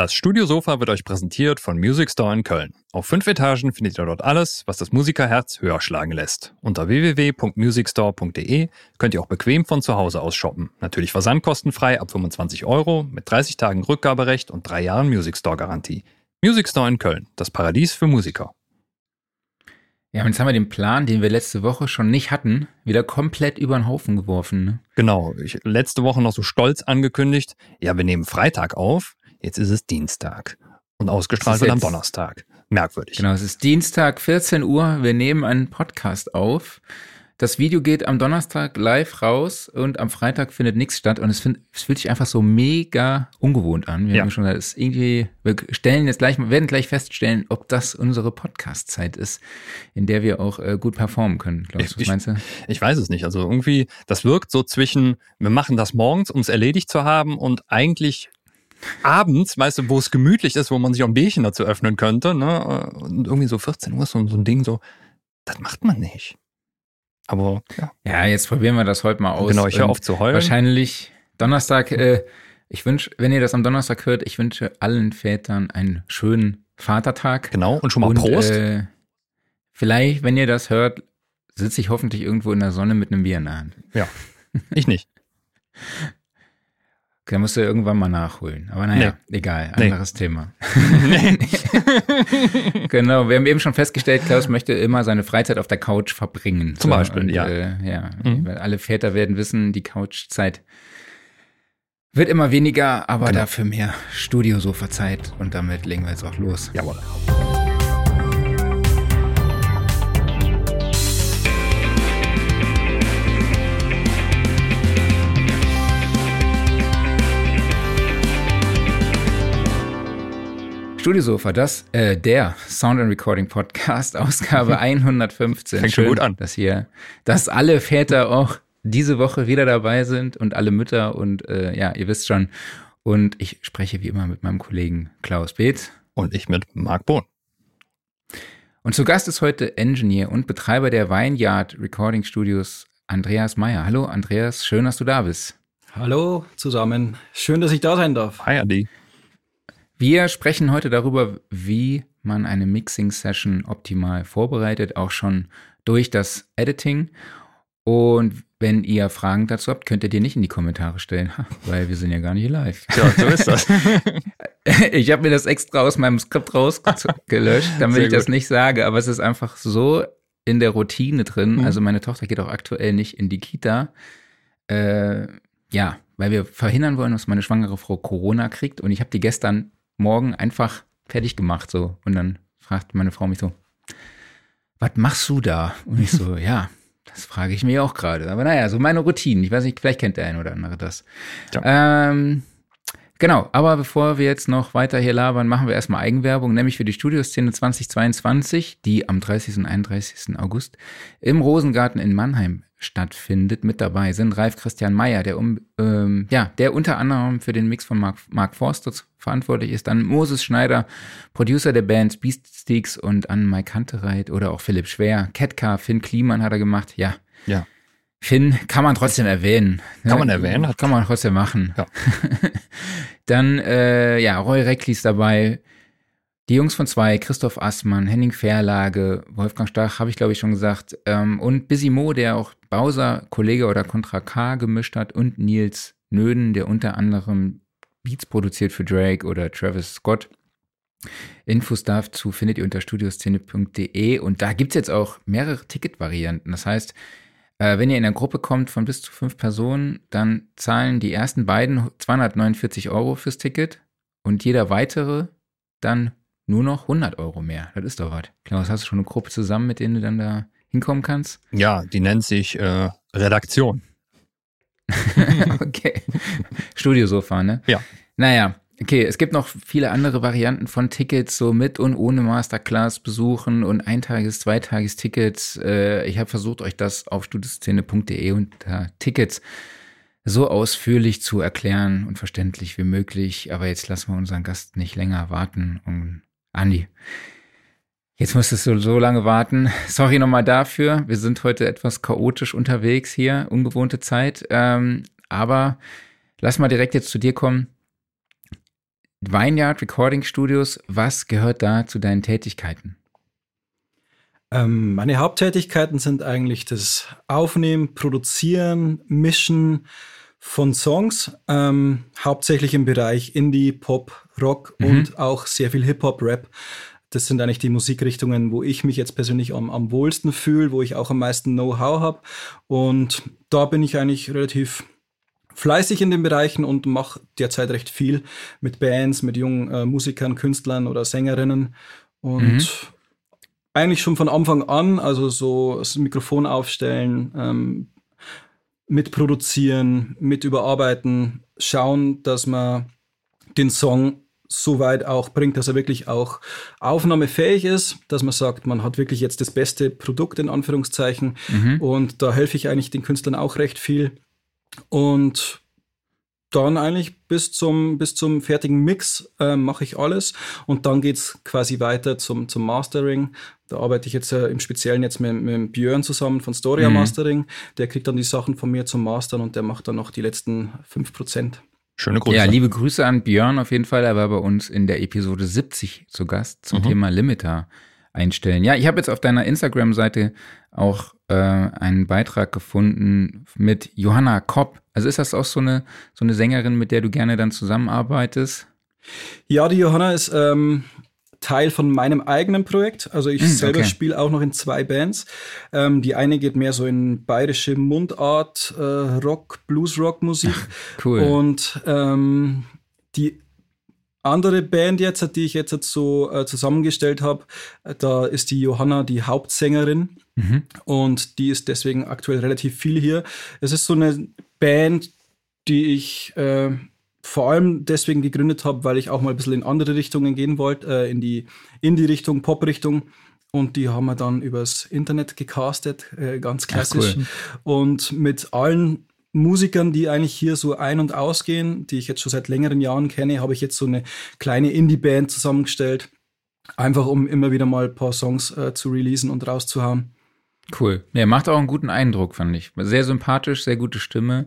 Das Studiosofa wird euch präsentiert von Music Store in Köln. Auf fünf Etagen findet ihr dort alles, was das Musikerherz höher schlagen lässt. Unter www.musicstore.de könnt ihr auch bequem von zu Hause aus shoppen. Natürlich versandkostenfrei ab 25 Euro mit 30 Tagen Rückgaberecht und drei Jahren Music Store Garantie. Music Store in Köln, das Paradies für Musiker. Ja, und jetzt haben wir den Plan, den wir letzte Woche schon nicht hatten, wieder komplett über den Haufen geworfen. Ne? Genau, ich, letzte Woche noch so stolz angekündigt, ja, wir nehmen Freitag auf, Jetzt ist es Dienstag. Und ausgestrahlt wird am Donnerstag. Merkwürdig. Genau, es ist Dienstag, 14 Uhr. Wir nehmen einen Podcast auf. Das Video geht am Donnerstag live raus und am Freitag findet nichts statt. Und es, find, es fühlt sich einfach so mega ungewohnt an. Wir ja. haben schon gesagt, es ist irgendwie, wir stellen jetzt gleich, werden gleich feststellen, ob das unsere Podcast-Zeit ist, in der wir auch äh, gut performen können. Klaus, was meinst du? Ich weiß es nicht. Also irgendwie, das wirkt so zwischen, wir machen das morgens, um es erledigt zu haben und eigentlich abends, weißt du, wo es gemütlich ist, wo man sich auch ein Bierchen dazu öffnen könnte, ne? Und irgendwie so 14 Uhr ist so, so ein Ding so, das macht man nicht. Aber ja. Ja, jetzt probieren wir das heute mal aus. Genau, ich höre auf zu heulen. Wahrscheinlich Donnerstag, äh, ich wünsche, wenn ihr das am Donnerstag hört, ich wünsche allen Vätern einen schönen Vatertag. Genau, und schon mal und, Prost. Äh, vielleicht, wenn ihr das hört, sitze ich hoffentlich irgendwo in der Sonne mit einem Bier in der Hand. Ja, ich nicht. Da musst du irgendwann mal nachholen. Aber naja, nee. egal, anderes nee. Thema. genau, wir haben eben schon festgestellt, Klaus möchte immer seine Freizeit auf der Couch verbringen. Zum so, Beispiel, und, ja. Äh, ja, mhm. alle Väter werden wissen, die Couchzeit wird immer weniger, aber genau. dafür mehr Studiosofa-Zeit. Und damit legen wir jetzt auch los. Jawohl. Studiosofa, das, äh, der Sound and Recording Podcast, Ausgabe 115. Fängt schon gut an. Dass hier, dass alle Väter auch diese Woche wieder dabei sind und alle Mütter und äh, ja, ihr wisst schon. Und ich spreche wie immer mit meinem Kollegen Klaus Beeth. Und ich mit Marc Bohn. Und zu Gast ist heute Engineer und Betreiber der Vineyard Recording Studios, Andreas Meyer. Hallo Andreas, schön, dass du da bist. Hallo zusammen, schön, dass ich da sein darf. Hi Andi. Wir sprechen heute darüber, wie man eine Mixing-Session optimal vorbereitet, auch schon durch das Editing. Und wenn ihr Fragen dazu habt, könnt ihr die nicht in die Kommentare stellen, weil wir sind ja gar nicht live. Ja, so ist das. ich habe mir das extra aus meinem Skript rausgelöscht, damit Sehr ich das nicht sage, aber es ist einfach so in der Routine drin. Mhm. Also meine Tochter geht auch aktuell nicht in die Kita. Äh, ja, weil wir verhindern wollen, dass meine schwangere Frau Corona kriegt. Und ich habe die gestern Morgen einfach fertig gemacht so. Und dann fragt meine Frau mich so, was machst du da? Und ich so, ja, das frage ich mir auch gerade. Aber naja, so meine Routinen. Ich weiß nicht, vielleicht kennt der ein oder andere das. Ja. Ähm, genau, aber bevor wir jetzt noch weiter hier labern, machen wir erstmal Eigenwerbung, nämlich für die Studioszene 2022, die am 30. und 31. August im Rosengarten in Mannheim stattfindet. Mit dabei sind Ralf Christian Meyer, der, um, ähm, ja, der unter anderem für den Mix von Mark, Mark Forster verantwortlich ist. Dann Moses Schneider, Producer der Bands Beatsticks und an Mike Hunterreit oder auch Philipp Schwer. Ketka, Finn Kliman hat er gemacht. Ja. Ja. Finn kann man trotzdem erwähnen. Ne? Kann man erwähnen? Hat kann man trotzdem machen. Ja. Dann, äh, ja, Roy Reckli ist dabei. Die Jungs von zwei, Christoph Assmann, Henning Verlage, Wolfgang Stach, habe ich glaube ich schon gesagt, ähm, und Busy Mo, der auch Bowser, Kollege oder Contra K gemischt hat, und Nils Nöden, der unter anderem Beats produziert für Drake oder Travis Scott. Infos dazu findet ihr unter studioszene.de und da gibt es jetzt auch mehrere Ticketvarianten. Das heißt, äh, wenn ihr in eine Gruppe kommt von bis zu fünf Personen, dann zahlen die ersten beiden 249 Euro fürs Ticket und jeder weitere dann nur noch 100 Euro mehr. Das ist doch was. Klaus, hast du schon eine Gruppe zusammen, mit denen du dann da hinkommen kannst? Ja, die nennt sich äh, Redaktion. okay. Studiosofa, ne? Ja. Naja, okay, es gibt noch viele andere Varianten von Tickets, so mit und ohne Masterclass besuchen und Eintages-, Zweitages-Tickets. Äh, ich habe versucht, euch das auf studioszene.de unter Tickets so ausführlich zu erklären und verständlich wie möglich. Aber jetzt lassen wir unseren Gast nicht länger warten und Andi, jetzt musstest du so lange warten. Sorry nochmal dafür. Wir sind heute etwas chaotisch unterwegs hier, ungewohnte Zeit. Ähm, aber lass mal direkt jetzt zu dir kommen. Vineyard Recording Studios, was gehört da zu deinen Tätigkeiten? Ähm, meine Haupttätigkeiten sind eigentlich das Aufnehmen, Produzieren, Mischen von Songs, ähm, hauptsächlich im Bereich Indie, Pop, Rock mhm. und auch sehr viel Hip-Hop, Rap. Das sind eigentlich die Musikrichtungen, wo ich mich jetzt persönlich am, am wohlsten fühle, wo ich auch am meisten Know-how habe. Und da bin ich eigentlich relativ fleißig in den Bereichen und mache derzeit recht viel mit Bands, mit jungen äh, Musikern, Künstlern oder Sängerinnen. Und mhm. eigentlich schon von Anfang an, also so das Mikrofon aufstellen, ähm, mitproduzieren, mit überarbeiten, schauen, dass man den Song so weit auch bringt, dass er wirklich auch aufnahmefähig ist, dass man sagt, man hat wirklich jetzt das beste Produkt in Anführungszeichen. Mhm. Und da helfe ich eigentlich den Künstlern auch recht viel. Und dann eigentlich bis zum, bis zum fertigen Mix äh, mache ich alles und dann geht es quasi weiter zum, zum Mastering. Da arbeite ich jetzt äh, im Speziellen jetzt mit, mit Björn zusammen von Storia mhm. Mastering. Der kriegt dann die Sachen von mir zum Mastern und der macht dann noch die letzten 5%. Schöne Grüße. Ja, liebe Grüße an Björn auf jeden Fall. Er war bei uns in der Episode 70 zu Gast zum mhm. Thema Limiter einstellen. Ja, ich habe jetzt auf deiner Instagram-Seite auch äh, einen Beitrag gefunden mit Johanna Kopp. Also ist das auch so eine, so eine Sängerin, mit der du gerne dann zusammenarbeitest? Ja, die Johanna ist ähm, Teil von meinem eigenen Projekt. Also ich mm, selber okay. spiele auch noch in zwei Bands. Ähm, die eine geht mehr so in bayerische Mundart, äh, Rock, Blues-Rock-Musik. cool. Und ähm, die andere Band jetzt, die ich jetzt so äh, zusammengestellt habe, da ist die Johanna die Hauptsängerin mhm. und die ist deswegen aktuell relativ viel hier. Es ist so eine Band, die ich äh, vor allem deswegen gegründet habe, weil ich auch mal ein bisschen in andere Richtungen gehen wollte, äh, in die Indie-Richtung, Pop-Richtung. Und die haben wir dann übers Internet gecastet, äh, ganz klassisch. Cool. Und mit allen Musikern, die eigentlich hier so ein- und ausgehen, die ich jetzt schon seit längeren Jahren kenne, habe ich jetzt so eine kleine Indie-Band zusammengestellt. Einfach um immer wieder mal ein paar Songs äh, zu releasen und rauszuhauen. Cool. Ja, macht auch einen guten Eindruck, fand ich. Sehr sympathisch, sehr gute Stimme.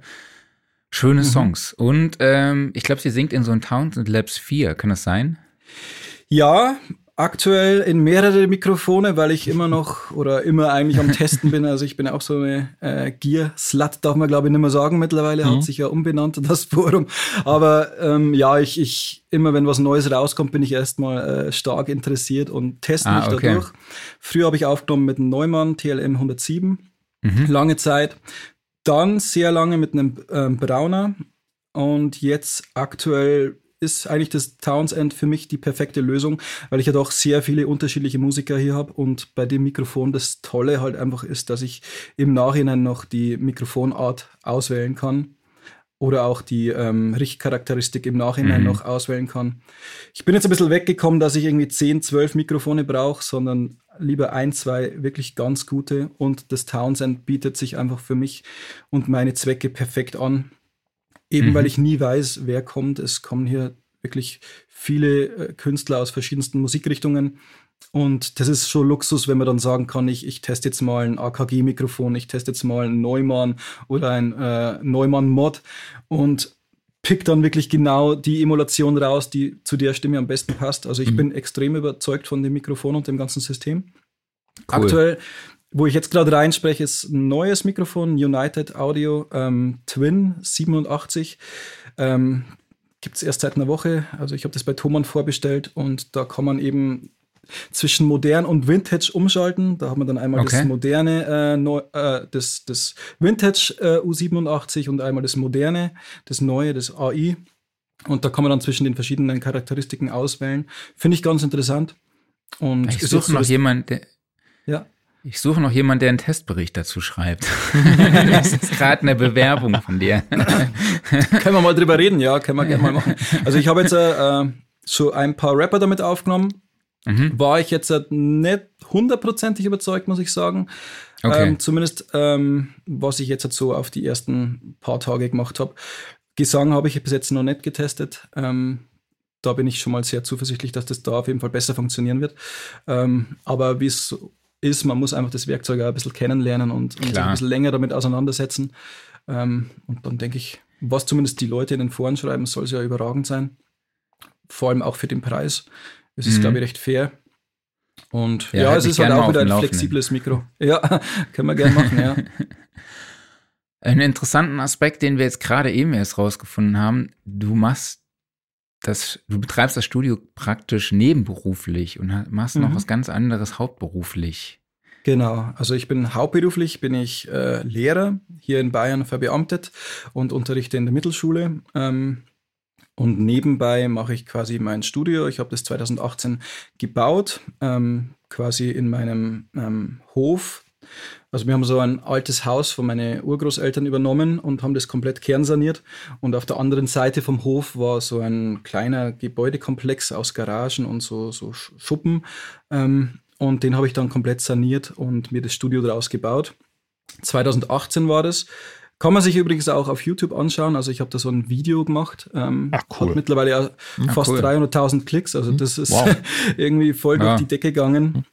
Schöne mhm. Songs. Und ähm, ich glaube, sie singt in so einem Townsend Labs 4. Kann das sein? Ja, aktuell in mehrere Mikrofone, weil ich immer noch oder immer eigentlich am Testen bin. Also ich bin auch so eine äh, Gear-Slut, darf man glaube ich nicht mehr sagen mittlerweile, mhm. hat sich ja umbenannt das Forum. Aber ähm, ja, ich, ich immer wenn was Neues rauskommt, bin ich erstmal äh, stark interessiert und teste ah, mich okay. dadurch. Früher habe ich aufgenommen mit einem Neumann TLM 107, mhm. lange Zeit. Dann sehr lange mit einem ähm, Brauner und jetzt aktuell ist eigentlich das Townsend für mich die perfekte Lösung, weil ich ja doch sehr viele unterschiedliche Musiker hier habe und bei dem Mikrofon das Tolle halt einfach ist, dass ich im Nachhinein noch die Mikrofonart auswählen kann oder auch die ähm, Richtcharakteristik im Nachhinein mhm. noch auswählen kann. Ich bin jetzt ein bisschen weggekommen, dass ich irgendwie 10, 12 Mikrofone brauche, sondern lieber ein, zwei wirklich ganz gute und das Townsend bietet sich einfach für mich und meine Zwecke perfekt an. Eben mhm. weil ich nie weiß, wer kommt. Es kommen hier wirklich viele äh, Künstler aus verschiedensten Musikrichtungen. Und das ist schon Luxus, wenn man dann sagen kann, ich, ich teste jetzt mal ein AKG-Mikrofon, ich teste jetzt mal ein Neumann oder ein äh, Neumann-Mod und pick dann wirklich genau die Emulation raus, die zu der Stimme am besten passt. Also ich mhm. bin extrem überzeugt von dem Mikrofon und dem ganzen System. Cool. Aktuell wo ich jetzt gerade reinspreche, ist ein neues Mikrofon, United Audio ähm, Twin 87. Ähm, Gibt es erst seit einer Woche. Also ich habe das bei Thomann vorbestellt und da kann man eben zwischen modern und Vintage umschalten. Da haben wir dann einmal okay. das moderne, äh, neu, äh, das, das Vintage äh, U87 und einmal das moderne, das neue, das AI. Und da kann man dann zwischen den verschiedenen Charakteristiken auswählen. Finde ich ganz interessant. Und ich suche noch jemanden, der, ja. Ich suche noch jemanden, der einen Testbericht dazu schreibt. das ist gerade eine Bewerbung von dir. können wir mal drüber reden, ja, können wir gerne mal machen. Also ich habe jetzt äh, so ein paar Rapper damit aufgenommen. Mhm. War ich jetzt äh, nicht hundertprozentig überzeugt, muss ich sagen. Okay. Ähm, zumindest ähm, was ich jetzt so auf die ersten paar Tage gemacht habe. Gesang habe ich bis jetzt noch nicht getestet. Ähm, da bin ich schon mal sehr zuversichtlich, dass das da auf jeden Fall besser funktionieren wird. Ähm, aber wie es ist, man muss einfach das Werkzeug auch ein bisschen kennenlernen und, und sich ein bisschen länger damit auseinandersetzen. Ähm, und dann denke ich, was zumindest die Leute in den Foren schreiben, soll es ja überragend sein. vor allem auch für den Preis. Es ist, mhm. glaube ich, recht fair. Und ja, ja halt es ist halt auch wieder ein flexibles Mikro. Ja, können wir gerne machen, ja. Einen interessanten Aspekt, den wir jetzt gerade eben erst rausgefunden haben, du machst das, du betreibst das Studio praktisch nebenberuflich und machst mhm. noch was ganz anderes hauptberuflich. Genau, also ich bin hauptberuflich, bin ich äh, Lehrer hier in Bayern verbeamtet und unterrichte in der Mittelschule. Ähm, und nebenbei mache ich quasi mein Studio. Ich habe das 2018 gebaut, ähm, quasi in meinem ähm, Hof. Also wir haben so ein altes Haus von meinen Urgroßeltern übernommen und haben das komplett kernsaniert. Und auf der anderen Seite vom Hof war so ein kleiner Gebäudekomplex aus Garagen und so, so Schuppen. Ähm, und den habe ich dann komplett saniert und mir das Studio daraus gebaut. 2018 war das. Kann man sich übrigens auch auf YouTube anschauen. Also ich habe da so ein Video gemacht. Ähm, Ach, cool. Hat mittlerweile ja hm. fast cool. 300.000 Klicks. Also hm. das ist wow. irgendwie voll ja. durch die Decke gegangen. Hm.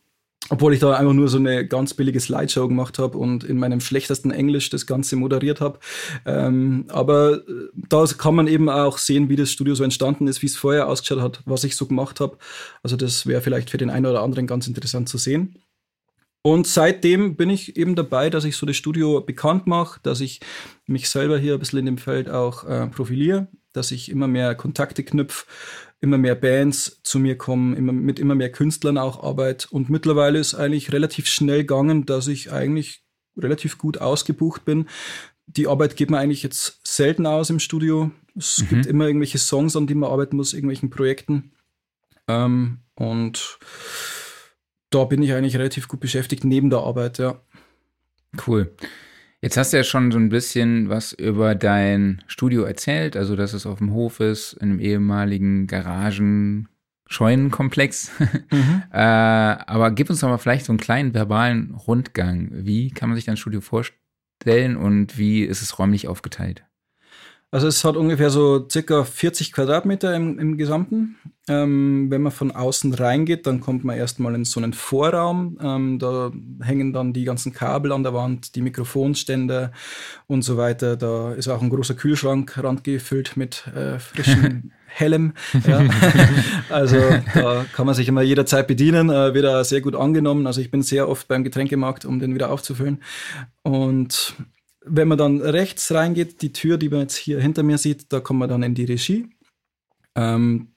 Obwohl ich da einfach nur so eine ganz billige Slideshow gemacht habe und in meinem schlechtesten Englisch das Ganze moderiert habe. Ähm, aber äh, da kann man eben auch sehen, wie das Studio so entstanden ist, wie es vorher ausgeschaut hat, was ich so gemacht habe. Also das wäre vielleicht für den einen oder anderen ganz interessant zu sehen. Und seitdem bin ich eben dabei, dass ich so das Studio bekannt mache, dass ich mich selber hier ein bisschen in dem Feld auch äh, profiliere, dass ich immer mehr Kontakte knüpfe, immer mehr Bands zu mir kommen, immer, mit immer mehr Künstlern auch arbeite. Und mittlerweile ist eigentlich relativ schnell gegangen, dass ich eigentlich relativ gut ausgebucht bin. Die Arbeit geht mir eigentlich jetzt selten aus im Studio. Es mhm. gibt immer irgendwelche Songs, an die man arbeiten muss, irgendwelchen Projekten. Ähm, und da bin ich eigentlich relativ gut beschäftigt neben der Arbeit, ja. Cool. Jetzt hast du ja schon so ein bisschen was über dein Studio erzählt, also dass es auf dem Hof ist, in einem ehemaligen Garagen. Scheunenkomplex. Mhm. äh, aber gib uns doch mal vielleicht so einen kleinen verbalen Rundgang. Wie kann man sich dein Studio vorstellen und wie ist es räumlich aufgeteilt? Also es hat ungefähr so circa 40 Quadratmeter im, im Gesamten. Ähm, wenn man von außen reingeht, dann kommt man erstmal in so einen Vorraum. Ähm, da hängen dann die ganzen Kabel an der Wand, die Mikrofonstände und so weiter. Da ist auch ein großer Kühlschrank randgefüllt mit äh, frischem hellem. Ja. also da kann man sich immer jederzeit bedienen, äh, wird auch sehr gut angenommen. Also ich bin sehr oft beim Getränkemarkt, um den wieder aufzufüllen. Und wenn man dann rechts reingeht, die Tür, die man jetzt hier hinter mir sieht, da kommt man dann in die Regie. Ähm,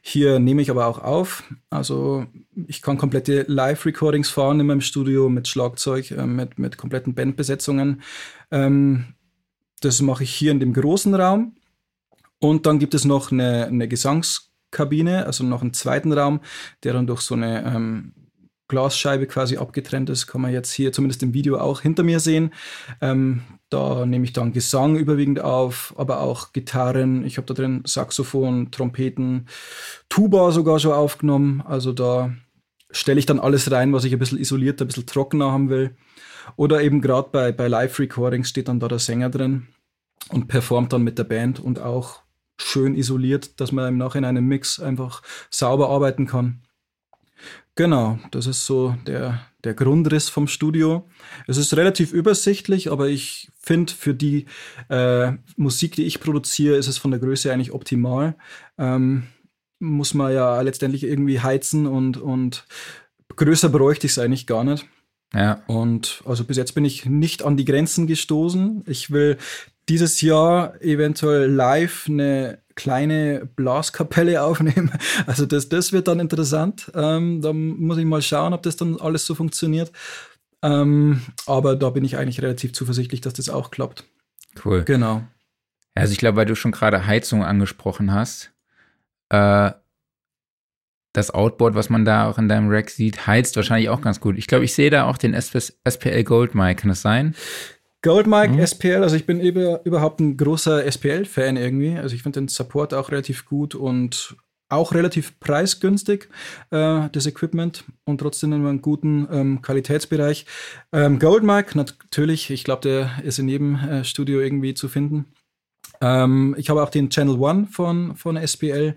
hier nehme ich aber auch auf. Also ich kann komplette Live-Recordings fahren in meinem Studio mit Schlagzeug, äh, mit, mit kompletten Bandbesetzungen. Ähm, das mache ich hier in dem großen Raum. Und dann gibt es noch eine, eine Gesangskabine, also noch einen zweiten Raum, der dann durch so eine ähm, Glasscheibe quasi abgetrennt ist, kann man jetzt hier zumindest im Video auch hinter mir sehen. Ähm, da nehme ich dann Gesang überwiegend auf, aber auch Gitarren. Ich habe da drin Saxophon, Trompeten, Tuba sogar schon aufgenommen. Also da stelle ich dann alles rein, was ich ein bisschen isoliert, ein bisschen trockener haben will. Oder eben gerade bei, bei Live-Recordings steht dann da der Sänger drin und performt dann mit der Band und auch schön isoliert, dass man im Nachhinein im Mix einfach sauber arbeiten kann. Genau, das ist so der, der Grundriss vom Studio. Es ist relativ übersichtlich, aber ich finde, für die äh, Musik, die ich produziere, ist es von der Größe eigentlich optimal. Ähm, muss man ja letztendlich irgendwie heizen und, und größer bräuchte ich es eigentlich gar nicht. Ja. Und also bis jetzt bin ich nicht an die Grenzen gestoßen. Ich will dieses Jahr eventuell live eine kleine Blaskapelle aufnehmen. Also das, das wird dann interessant. Ähm, da muss ich mal schauen, ob das dann alles so funktioniert. Ähm, aber da bin ich eigentlich relativ zuversichtlich, dass das auch klappt. Cool. Genau. Also ich glaube, weil du schon gerade Heizung angesprochen hast, äh, das Outboard, was man da auch in deinem Rack sieht, heizt wahrscheinlich auch ganz gut. Ich glaube, ich sehe da auch den SPL Gold Mic. Kann das sein? Goldmike mhm. SPL, also ich bin über, überhaupt ein großer SPL-Fan irgendwie. Also ich finde den Support auch relativ gut und auch relativ preisgünstig, äh, das Equipment und trotzdem in einem guten ähm, Qualitätsbereich. Ähm, Goldmark, natürlich, ich glaube, der ist in jedem äh, Studio irgendwie zu finden. Ähm, ich habe auch den Channel One von, von SPL,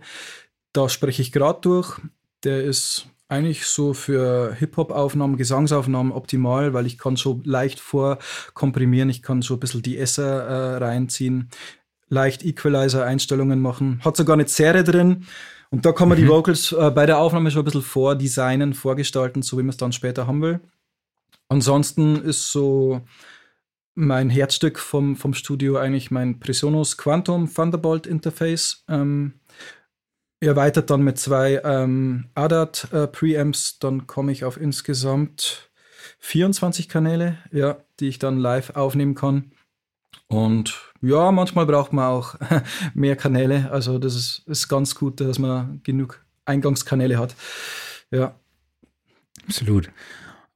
da spreche ich gerade durch. Der ist eigentlich so für Hip-Hop-Aufnahmen, Gesangsaufnahmen optimal, weil ich kann so leicht vorkomprimieren, ich kann so ein bisschen die Esser äh, reinziehen. leicht Equalizer-Einstellungen machen. Hat sogar eine Zerre drin. Und da kann man mhm. die Vocals äh, bei der Aufnahme schon ein bisschen vordesignen, vorgestalten, so wie man es dann später haben will. Ansonsten ist so mein Herzstück vom, vom Studio eigentlich mein Presonus Quantum Thunderbolt Interface. Ähm, erweitert dann mit zwei ähm, ADAT äh, dann komme ich auf insgesamt 24 Kanäle, ja, die ich dann live aufnehmen kann. Und ja, manchmal braucht man auch mehr Kanäle. Also das ist, ist ganz gut, dass man genug Eingangskanäle hat. Ja. Absolut.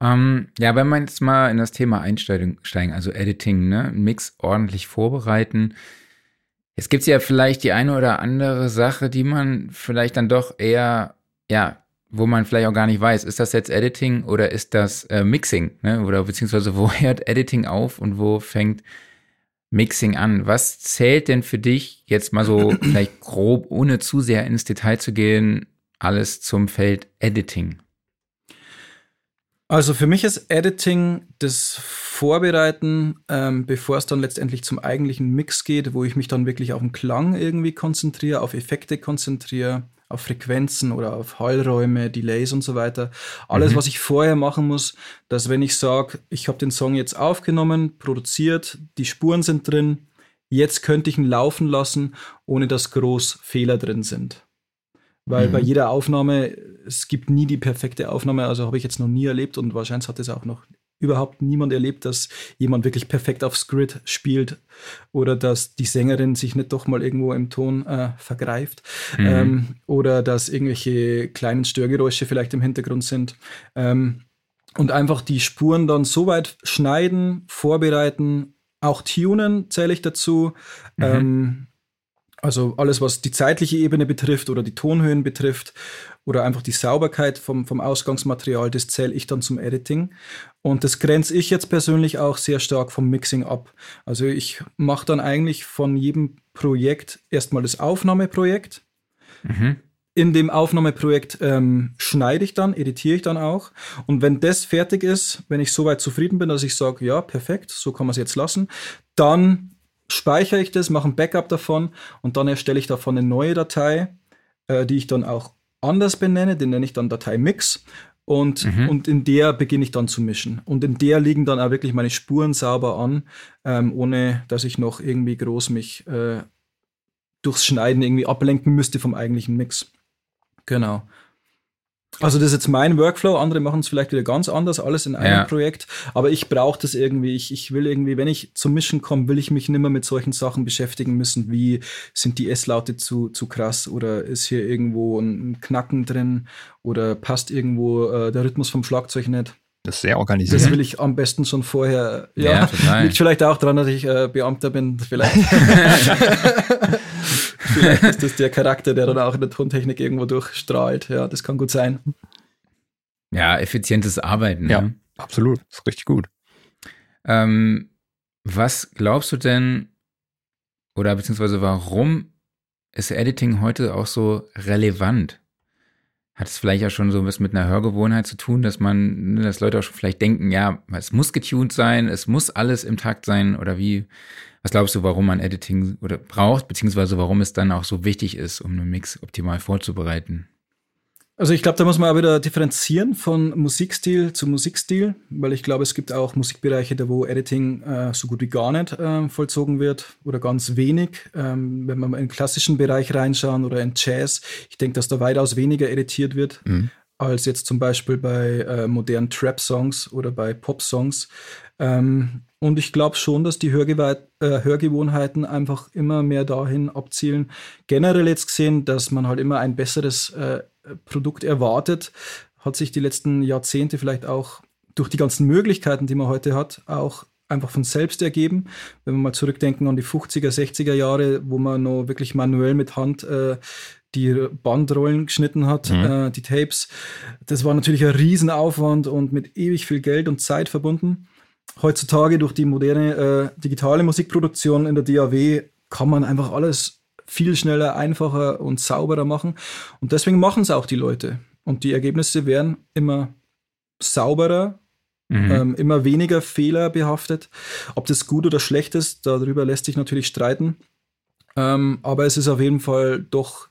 Ähm, ja, wenn wir jetzt mal in das Thema einsteigen, also Editing, ne, Mix ordentlich vorbereiten. Jetzt gibt es ja vielleicht die eine oder andere Sache, die man vielleicht dann doch eher, ja, wo man vielleicht auch gar nicht weiß, ist das jetzt Editing oder ist das äh, Mixing, ne? Oder beziehungsweise wo hört Editing auf und wo fängt Mixing an? Was zählt denn für dich jetzt mal so vielleicht grob, ohne zu sehr ins Detail zu gehen, alles zum Feld Editing? Also für mich ist Editing das Vorbereiten, ähm, bevor es dann letztendlich zum eigentlichen Mix geht, wo ich mich dann wirklich auf den Klang irgendwie konzentriere, auf Effekte konzentriere, auf Frequenzen oder auf Hallräume, Delays und so weiter. Alles, mhm. was ich vorher machen muss, dass wenn ich sage, ich habe den Song jetzt aufgenommen, produziert, die Spuren sind drin, jetzt könnte ich ihn laufen lassen, ohne dass groß Fehler drin sind. Weil mhm. bei jeder Aufnahme, es gibt nie die perfekte Aufnahme, also habe ich jetzt noch nie erlebt und wahrscheinlich hat es auch noch überhaupt niemand erlebt, dass jemand wirklich perfekt aufs Grid spielt oder dass die Sängerin sich nicht doch mal irgendwo im Ton äh, vergreift mhm. ähm, oder dass irgendwelche kleinen Störgeräusche vielleicht im Hintergrund sind. Ähm, und einfach die Spuren dann so weit schneiden, vorbereiten, auch tunen zähle ich dazu. Mhm. Ähm, also alles, was die zeitliche Ebene betrifft oder die Tonhöhen betrifft oder einfach die Sauberkeit vom, vom Ausgangsmaterial, das zähle ich dann zum Editing. Und das grenze ich jetzt persönlich auch sehr stark vom Mixing ab. Also ich mache dann eigentlich von jedem Projekt erstmal das Aufnahmeprojekt. Mhm. In dem Aufnahmeprojekt ähm, schneide ich dann, editiere ich dann auch. Und wenn das fertig ist, wenn ich soweit zufrieden bin, dass ich sage, ja, perfekt, so kann man es jetzt lassen, dann speichere ich das, mache ein Backup davon und dann erstelle ich davon eine neue Datei, äh, die ich dann auch anders benenne, den nenne ich dann Datei Mix. Und, mhm. und in der beginne ich dann zu mischen. Und in der liegen dann auch wirklich meine Spuren sauber an, ähm, ohne dass ich noch irgendwie groß mich äh, durchs Schneiden irgendwie ablenken müsste vom eigentlichen Mix. Genau. Also das ist jetzt mein Workflow, andere machen es vielleicht wieder ganz anders, alles in einem ja. Projekt, aber ich brauche das irgendwie, ich, ich will irgendwie, wenn ich zum Mischen komme, will ich mich nicht mehr mit solchen Sachen beschäftigen müssen, wie sind die S-Laute zu, zu krass oder ist hier irgendwo ein Knacken drin oder passt irgendwo äh, der Rhythmus vom Schlagzeug nicht. Das ist sehr organisiert. Das will ich am besten schon vorher. Ja, ja liegt vielleicht auch daran, dass ich äh, Beamter bin. Vielleicht. vielleicht ist das der Charakter, der dann auch in der Tontechnik irgendwo durchstrahlt. Ja, das kann gut sein. Ja, effizientes Arbeiten. Ja, ne? absolut. Das ist richtig gut. Ähm, was glaubst du denn, oder beziehungsweise warum ist Editing heute auch so relevant? hat es vielleicht auch schon so was mit einer Hörgewohnheit zu tun, dass man, ne, dass Leute auch schon vielleicht denken, ja, es muss getuned sein, es muss alles im Takt sein oder wie, was glaubst du, warum man Editing oder braucht, beziehungsweise warum es dann auch so wichtig ist, um einen Mix optimal vorzubereiten? Also ich glaube, da muss man auch wieder differenzieren von Musikstil zu Musikstil, weil ich glaube, es gibt auch Musikbereiche, da wo Editing äh, so gut wie gar nicht äh, vollzogen wird oder ganz wenig. Ähm, wenn wir mal in den klassischen Bereich reinschauen oder in Jazz, ich denke, dass da weitaus weniger editiert wird. Mhm. als jetzt zum Beispiel bei äh, modernen Trap-Songs oder bei Pop-Songs. Ähm, und ich glaube schon, dass die Hörgew äh, Hörgewohnheiten einfach immer mehr dahin abzielen, generell jetzt gesehen, dass man halt immer ein besseres äh, Produkt erwartet, hat sich die letzten Jahrzehnte vielleicht auch durch die ganzen Möglichkeiten, die man heute hat, auch einfach von selbst ergeben. Wenn wir mal zurückdenken an die 50er, 60er Jahre, wo man noch wirklich manuell mit Hand äh, die Bandrollen geschnitten hat, mhm. äh, die Tapes. Das war natürlich ein Riesenaufwand und mit ewig viel Geld und Zeit verbunden. Heutzutage durch die moderne äh, digitale Musikproduktion in der DAW kann man einfach alles viel schneller, einfacher und sauberer machen. Und deswegen machen es auch die Leute. Und die Ergebnisse werden immer sauberer, mhm. ähm, immer weniger fehlerbehaftet. Ob das gut oder schlecht ist, darüber lässt sich natürlich streiten. Ähm, aber es ist auf jeden Fall doch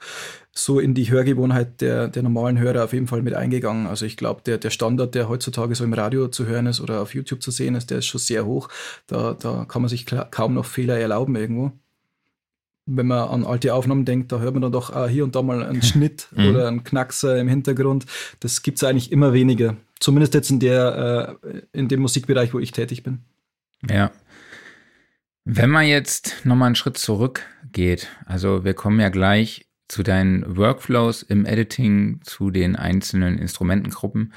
so in die Hörgewohnheit der, der normalen Hörer auf jeden Fall mit eingegangen. Also ich glaube, der, der Standard, der heutzutage so im Radio zu hören ist oder auf YouTube zu sehen ist, der ist schon sehr hoch. Da, da kann man sich kaum noch Fehler erlauben irgendwo. Wenn man an alte Aufnahmen denkt, da hört man dann doch äh, hier und da mal einen Schnitt mhm. oder einen Knackser im Hintergrund. Das gibt es eigentlich immer weniger. Zumindest jetzt in, der, äh, in dem Musikbereich, wo ich tätig bin. Ja. Wenn man jetzt nochmal einen Schritt zurück geht, also wir kommen ja gleich zu deinen Workflows im Editing, zu den einzelnen Instrumentengruppen.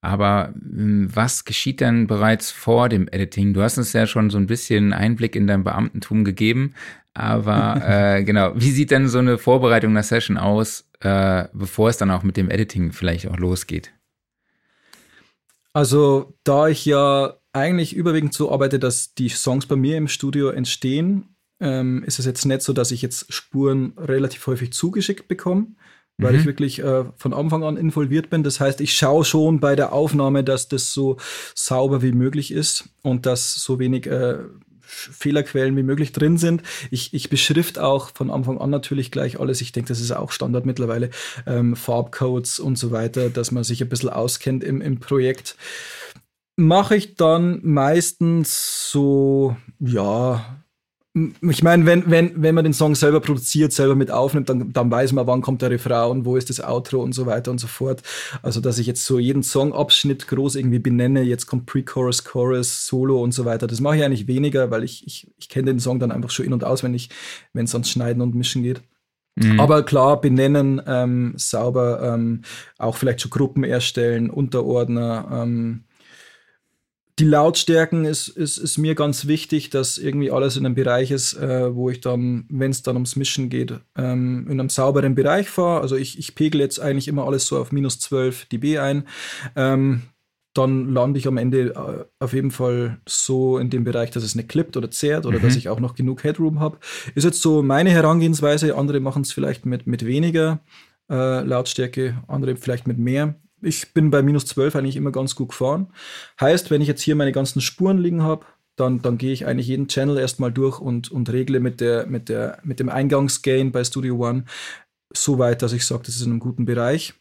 Aber hm, was geschieht dann bereits vor dem Editing? Du hast uns ja schon so ein bisschen Einblick in dein Beamtentum gegeben. Aber äh, genau, wie sieht denn so eine Vorbereitung einer Session aus, äh, bevor es dann auch mit dem Editing vielleicht auch losgeht? Also, da ich ja eigentlich überwiegend so arbeite, dass die Songs bei mir im Studio entstehen, ähm, ist es jetzt nicht so, dass ich jetzt Spuren relativ häufig zugeschickt bekomme, weil mhm. ich wirklich äh, von Anfang an involviert bin. Das heißt, ich schaue schon bei der Aufnahme, dass das so sauber wie möglich ist und dass so wenig äh, Fehlerquellen wie möglich drin sind. Ich, ich beschrift auch von Anfang an natürlich gleich alles. Ich denke, das ist auch Standard mittlerweile. Ähm, Farbcodes und so weiter, dass man sich ein bisschen auskennt im, im Projekt mache ich dann meistens so, ja, ich meine, wenn, wenn, wenn man den Song selber produziert, selber mit aufnimmt, dann, dann weiß man, wann kommt der Refrain, wo ist das Outro und so weiter und so fort. Also, dass ich jetzt so jeden Songabschnitt groß irgendwie benenne, jetzt kommt Pre-Chorus, Chorus, Solo und so weiter. Das mache ich eigentlich weniger, weil ich, ich, ich kenne den Song dann einfach schon in- und auswendig, wenn es ans Schneiden und Mischen geht. Mhm. Aber klar, benennen, ähm, sauber, ähm, auch vielleicht schon Gruppen erstellen, Unterordner, ähm, die Lautstärken ist, ist, ist mir ganz wichtig, dass irgendwie alles in einem Bereich ist, äh, wo ich dann, wenn es dann ums Mischen geht, ähm, in einem sauberen Bereich fahre. Also ich, ich pegel jetzt eigentlich immer alles so auf minus 12 dB ein. Ähm, dann lande ich am Ende äh, auf jeden Fall so in dem Bereich, dass es nicht klippt oder zehrt oder mhm. dass ich auch noch genug Headroom habe. Ist jetzt so meine Herangehensweise. Andere machen es vielleicht mit, mit weniger äh, Lautstärke, andere vielleicht mit mehr ich bin bei minus 12 eigentlich immer ganz gut gefahren. Heißt, wenn ich jetzt hier meine ganzen Spuren liegen habe, dann, dann gehe ich eigentlich jeden Channel erstmal durch und, und regle mit, der, mit, der, mit dem Eingangsgain bei Studio One so weit, dass ich sage, das ist in einem guten Bereich,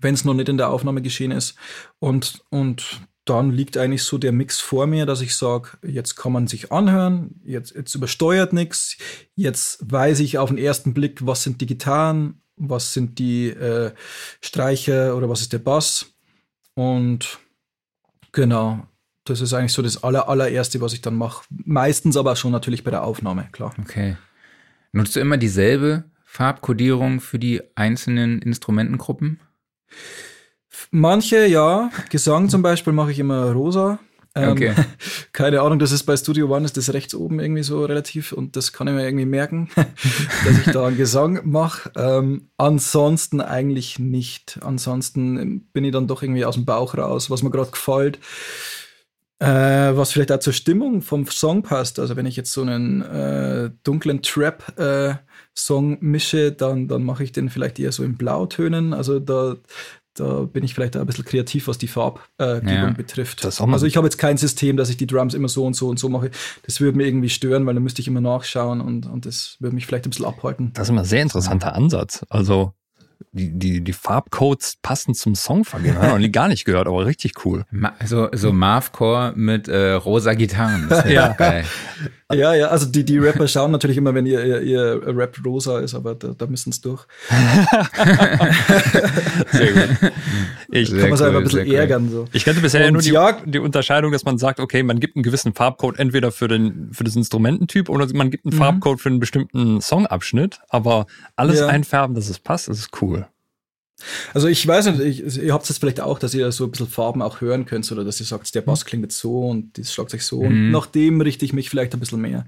wenn es noch nicht in der Aufnahme geschehen ist. Und, und dann liegt eigentlich so der Mix vor mir, dass ich sage, jetzt kann man sich anhören, jetzt, jetzt übersteuert nichts, jetzt weiß ich auf den ersten Blick, was sind die Gitarren, was sind die äh, Streicher oder was ist der Bass. Und genau, das ist eigentlich so das aller, allererste, was ich dann mache. Meistens aber schon natürlich bei der Aufnahme, klar. Okay. Nutzt du immer dieselbe Farbkodierung für die einzelnen Instrumentengruppen? Manche ja. Gesang zum Beispiel mache ich immer rosa. Ähm, okay. keine Ahnung, das ist bei Studio One ist das rechts oben irgendwie so relativ und das kann ich mir irgendwie merken, dass ich da einen Gesang mache. Ähm, ansonsten eigentlich nicht. Ansonsten bin ich dann doch irgendwie aus dem Bauch raus, was mir gerade gefällt. Äh, was vielleicht auch zur Stimmung vom Song passt. Also wenn ich jetzt so einen äh, dunklen Trap äh, Song mische, dann, dann mache ich den vielleicht eher so in Blautönen. Also da, da bin ich vielleicht ein bisschen kreativ, was die Farbgebung äh, ja, betrifft. also ich habe jetzt kein System, dass ich die Drums immer so und so und so mache. Das würde mir irgendwie stören, weil dann müsste ich immer nachschauen und, und das würde mich vielleicht ein bisschen abhalten. Das ist immer ein sehr interessanter Ansatz. Also die, die, die Farbcodes passend zum Song vergeben. Habe ich noch gar nicht gehört, aber richtig cool. Ma so, so Marvcore mit äh, rosa Gitarren. Das ja. geil. Ja, ja, also die, die Rapper schauen natürlich immer, wenn ihr, ihr, ihr Rap rosa ist, aber da, da müssen es durch. sehr gut. Ich sehr kann man cool, einfach ein bisschen ärgern. So. Ich kannte bisher Und nur die, ja, die Unterscheidung, dass man sagt, okay, man gibt einen gewissen Farbcode entweder für, den, für das Instrumententyp oder man gibt einen mhm. Farbcode für einen bestimmten Songabschnitt, aber alles ja. einfärben, dass es passt, das ist cool. Also ich weiß nicht, ich, ihr habt es jetzt vielleicht auch, dass ihr so ein bisschen Farben auch hören könnt oder dass ihr sagt, der Bass klingt jetzt so und das Schlagzeug so. Mhm. Und nach dem richte ich mich vielleicht ein bisschen mehr.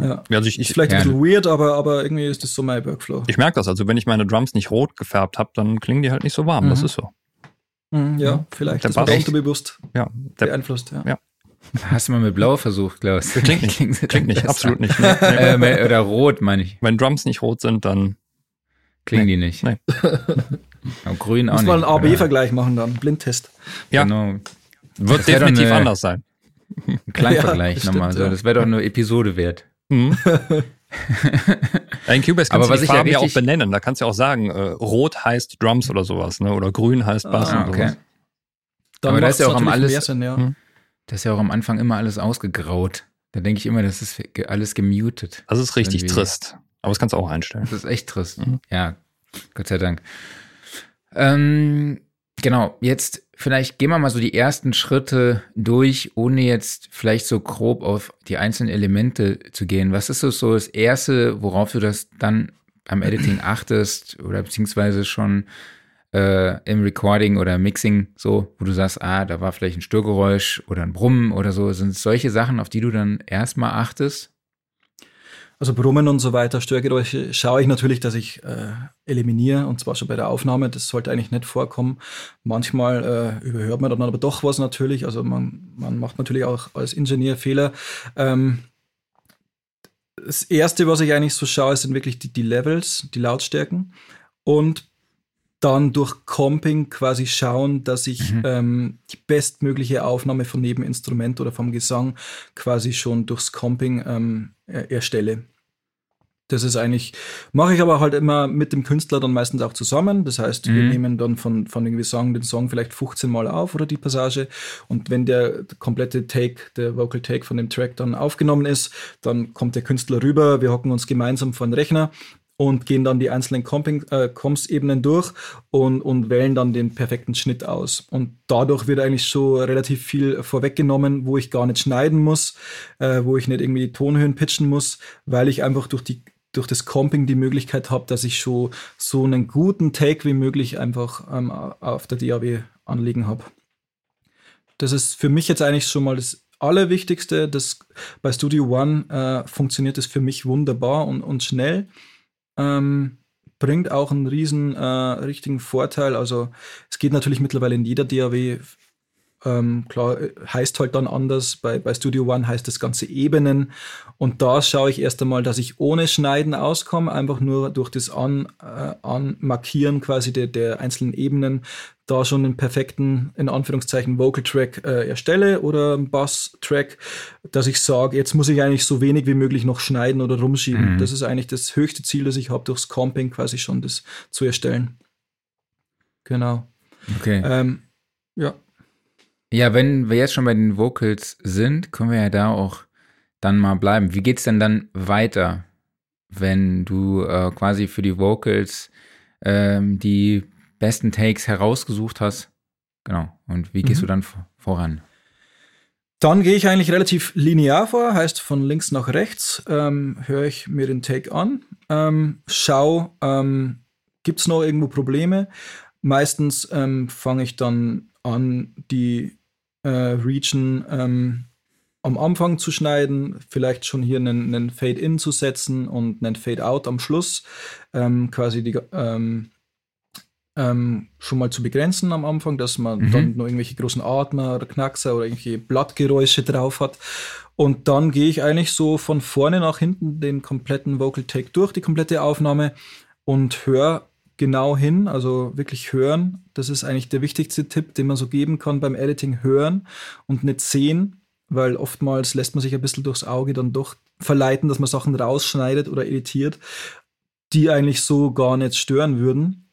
Ja. Also ich, ich, ist vielleicht ein bisschen weird, aber, aber irgendwie ist das so mein Workflow. Ich merke das, also wenn ich meine Drums nicht rot gefärbt habe, dann klingen die halt nicht so warm. Mhm. Das ist so. Mhm, ja, ja, vielleicht. Der das Bass unterbewusst ja, der, beeinflusst. Ja. ja. Hast du mal mit Blau versucht, Klaus? Klingt nicht. Klingt nicht, absolut nicht. Nee, nee. Äh, oder rot, meine ich. Wenn Drums nicht rot sind, dann Klingen nee. die nicht. Nee. Grün auch Muss mal einen AB-Vergleich machen dann, Blindtest. Ja. Genau. Wird das definitiv eine, anders sein. Ein Klangvergleich ja, nochmal. So. Das wäre doch eine Episode wert. Mhm. in Cubase kannst du die Farben ja, ja, auch benennen. Da kannst du ja auch sagen, äh, rot heißt Drums oder sowas, ne? Oder grün heißt Bass ah, okay. sowas. Dann Aber da ist ja auch am alles, Sinn, ja. Hm? das ist ja auch am Anfang immer alles ausgegraut. Da denke ich immer, das ist alles gemutet. Das ist richtig irgendwie. trist. Aber das kannst du auch einstellen. Das ist echt trist. Mhm. Ja, Gott sei Dank. Ähm, genau, jetzt vielleicht gehen wir mal so die ersten Schritte durch, ohne jetzt vielleicht so grob auf die einzelnen Elemente zu gehen. Was ist so, so das Erste, worauf du das dann beim Editing achtest oder beziehungsweise schon äh, im Recording oder Mixing so, wo du sagst, ah, da war vielleicht ein Störgeräusch oder ein Brummen oder so. Sind es solche Sachen, auf die du dann erstmal achtest? Also Brummen und so weiter, Störgeräusche schaue ich natürlich, dass ich äh, eliminiere und zwar schon bei der Aufnahme. Das sollte eigentlich nicht vorkommen. Manchmal äh, überhört man dann aber doch was natürlich. Also man, man macht natürlich auch als Ingenieur Fehler. Ähm, das erste, was ich eigentlich so schaue, sind wirklich die, die Levels, die Lautstärken und dann durch Comping quasi schauen, dass ich mhm. ähm, die bestmögliche Aufnahme von Nebeninstrument oder vom Gesang quasi schon durchs Comping ähm, erstelle. Das ist eigentlich, mache ich aber halt immer mit dem Künstler dann meistens auch zusammen. Das heißt, mhm. wir nehmen dann von, von dem Gesang den Song vielleicht 15 Mal auf oder die Passage. Und wenn der komplette Take, der Vocal Take von dem Track dann aufgenommen ist, dann kommt der Künstler rüber, wir hocken uns gemeinsam vor den Rechner und gehen dann die einzelnen äh, Comps-Ebenen durch und, und wählen dann den perfekten Schnitt aus. Und dadurch wird eigentlich schon relativ viel vorweggenommen, wo ich gar nicht schneiden muss, äh, wo ich nicht irgendwie die Tonhöhen pitchen muss, weil ich einfach durch die durch das Comping die Möglichkeit habe, dass ich schon so einen guten Take wie möglich einfach ähm, auf der DAW anlegen habe. Das ist für mich jetzt eigentlich schon mal das Allerwichtigste. Das, bei Studio One äh, funktioniert es für mich wunderbar und, und schnell. Ähm, bringt auch einen riesen äh, richtigen Vorteil. Also es geht natürlich mittlerweile in jeder DAW. Ähm, klar, heißt halt dann anders. Bei, bei Studio One heißt das Ganze Ebenen. Und da schaue ich erst einmal, dass ich ohne Schneiden auskomme, einfach nur durch das An, äh, Anmarkieren quasi der, der einzelnen Ebenen da schon einen perfekten, in Anführungszeichen, Vocal Track äh, erstelle oder einen Bass Track, dass ich sage, jetzt muss ich eigentlich so wenig wie möglich noch schneiden oder rumschieben. Mhm. Das ist eigentlich das höchste Ziel, das ich habe, durchs Comping quasi schon das zu erstellen. Genau. Okay. Ähm, ja. Ja, wenn wir jetzt schon bei den Vocals sind, können wir ja da auch dann mal bleiben. Wie geht's denn dann weiter, wenn du äh, quasi für die Vocals ähm, die besten Takes herausgesucht hast. Genau. Und wie gehst mhm. du dann voran? Dann gehe ich eigentlich relativ linear vor, heißt von links nach rechts, ähm, höre ich mir den Take an, ähm, schau, ähm, gibt es noch irgendwo Probleme? Meistens ähm, fange ich dann an, die äh, Region ähm, am Anfang zu schneiden, vielleicht schon hier einen, einen Fade-In zu setzen und einen Fade-Out am Schluss, ähm, quasi die, ähm, ähm, schon mal zu begrenzen am Anfang, dass man mhm. dann noch irgendwelche großen Atmer oder Knackser oder irgendwelche Blattgeräusche drauf hat. Und dann gehe ich eigentlich so von vorne nach hinten den kompletten Vocal Take durch, die komplette Aufnahme und höre genau hin, also wirklich hören. Das ist eigentlich der wichtigste Tipp, den man so geben kann beim Editing, hören und nicht sehen, weil oftmals lässt man sich ein bisschen durchs Auge dann doch verleiten, dass man Sachen rausschneidet oder editiert, die eigentlich so gar nicht stören würden.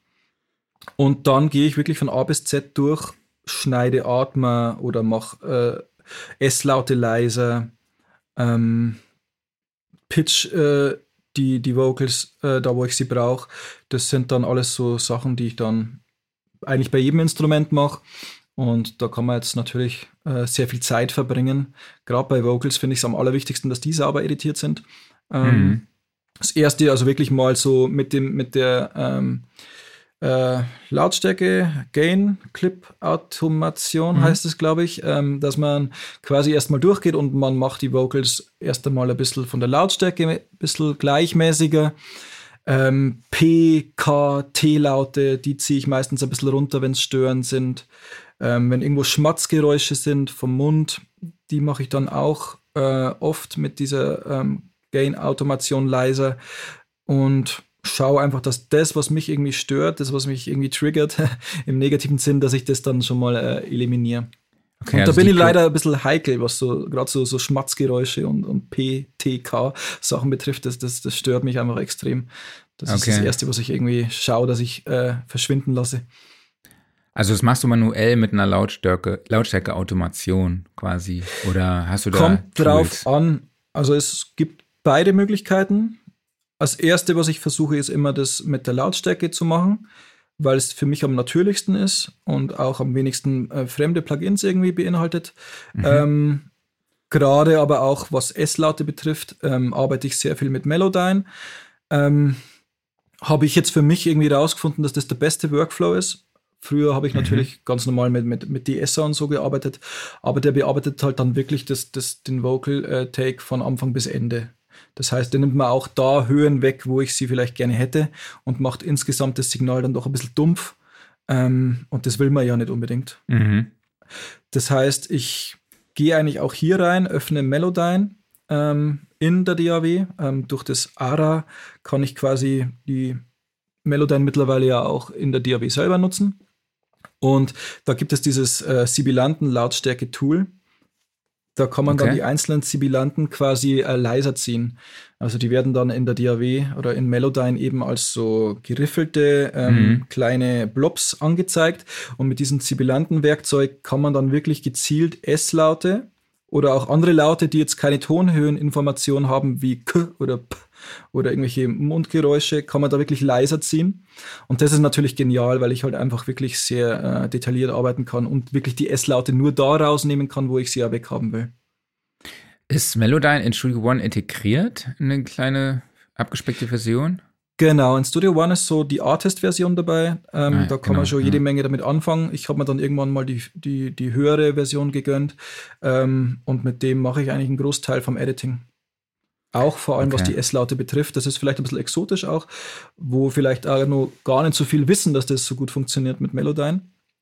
Und dann gehe ich wirklich von A bis Z durch, schneide Atmer oder mache äh, S-Laute leiser, ähm, Pitch äh, die, die Vocals äh, da, wo ich sie brauche. Das sind dann alles so Sachen, die ich dann eigentlich bei jedem Instrument mache. Und da kann man jetzt natürlich äh, sehr viel Zeit verbringen. Gerade bei Vocals finde ich es am allerwichtigsten, dass die sauber editiert sind. Ähm, mhm. Das erste, also wirklich mal so mit dem, mit der ähm, äh, Lautstärke, Gain, Clip Automation mhm. heißt es, glaube ich, ähm, dass man quasi erstmal durchgeht und man macht die Vocals erst einmal ein bisschen von der Lautstärke ein bisschen gleichmäßiger. Ähm, P, K, T-Laute, die ziehe ich meistens ein bisschen runter, wenn es störend sind. Ähm, wenn irgendwo Schmatzgeräusche sind vom Mund, die mache ich dann auch äh, oft mit dieser ähm, Gain-Automation leiser. Und schaue einfach, dass das, was mich irgendwie stört, das, was mich irgendwie triggert, im negativen Sinn, dass ich das dann schon mal äh, eliminiere. Okay, und also da bin ich leider ein bisschen heikel, was so gerade so, so Schmatzgeräusche und, und PTK-Sachen betrifft. Das, das, das stört mich einfach extrem. Das okay. ist das Erste, was ich irgendwie schaue, dass ich äh, verschwinden lasse. Also das machst du manuell mit einer Lautstärke, Lautstärke-Automation quasi? Oder hast du da Kommt Tools? drauf an. Also es gibt beide Möglichkeiten. Als erste, was ich versuche, ist immer das mit der Lautstärke zu machen weil es für mich am natürlichsten ist und auch am wenigsten äh, fremde Plugins irgendwie beinhaltet. Mhm. Ähm, Gerade aber auch was S-Laute betrifft, ähm, arbeite ich sehr viel mit Melodyne. Ähm, habe ich jetzt für mich irgendwie rausgefunden, dass das der beste Workflow ist. Früher habe ich mhm. natürlich ganz normal mit, mit, mit DSer und so gearbeitet, aber der bearbeitet halt dann wirklich das, das, den Vocal äh, von Anfang bis Ende. Das heißt, er nimmt man auch da Höhen weg, wo ich sie vielleicht gerne hätte und macht insgesamt das Signal dann doch ein bisschen dumpf. Ähm, und das will man ja nicht unbedingt. Mhm. Das heißt, ich gehe eigentlich auch hier rein, öffne Melodyne ähm, in der DAW. Ähm, durch das ARA kann ich quasi die Melodyne mittlerweile ja auch in der DAW selber nutzen. Und da gibt es dieses äh, Sibilanten-Lautstärke-Tool. Da kann man okay. dann die einzelnen Sibilanten quasi äh, leiser ziehen. Also die werden dann in der DAW oder in Melodyne eben als so geriffelte ähm, mhm. kleine Blobs angezeigt. Und mit diesem Sibilantenwerkzeug kann man dann wirklich gezielt S-Laute oder auch andere Laute, die jetzt keine Tonhöheninformation haben, wie K oder P oder irgendwelche Mundgeräusche, kann man da wirklich leiser ziehen. Und das ist natürlich genial, weil ich halt einfach wirklich sehr äh, detailliert arbeiten kann und wirklich die S-Laute nur da rausnehmen kann, wo ich sie ja weghaben will. Ist Melodyne in Studio One integriert? Eine kleine abgespeckte Version? Genau, in Studio One ist so die Artist-Version dabei. Ähm, ah, da kann genau, man schon jede ja. Menge damit anfangen. Ich habe mir dann irgendwann mal die, die, die höhere Version gegönnt. Ähm, und mit dem mache ich eigentlich einen Großteil vom Editing. Auch vor allem, okay. was die S-Laute betrifft. Das ist vielleicht ein bisschen exotisch auch, wo vielleicht auch noch gar nicht so viel wissen, dass das so gut funktioniert mit Melodyne.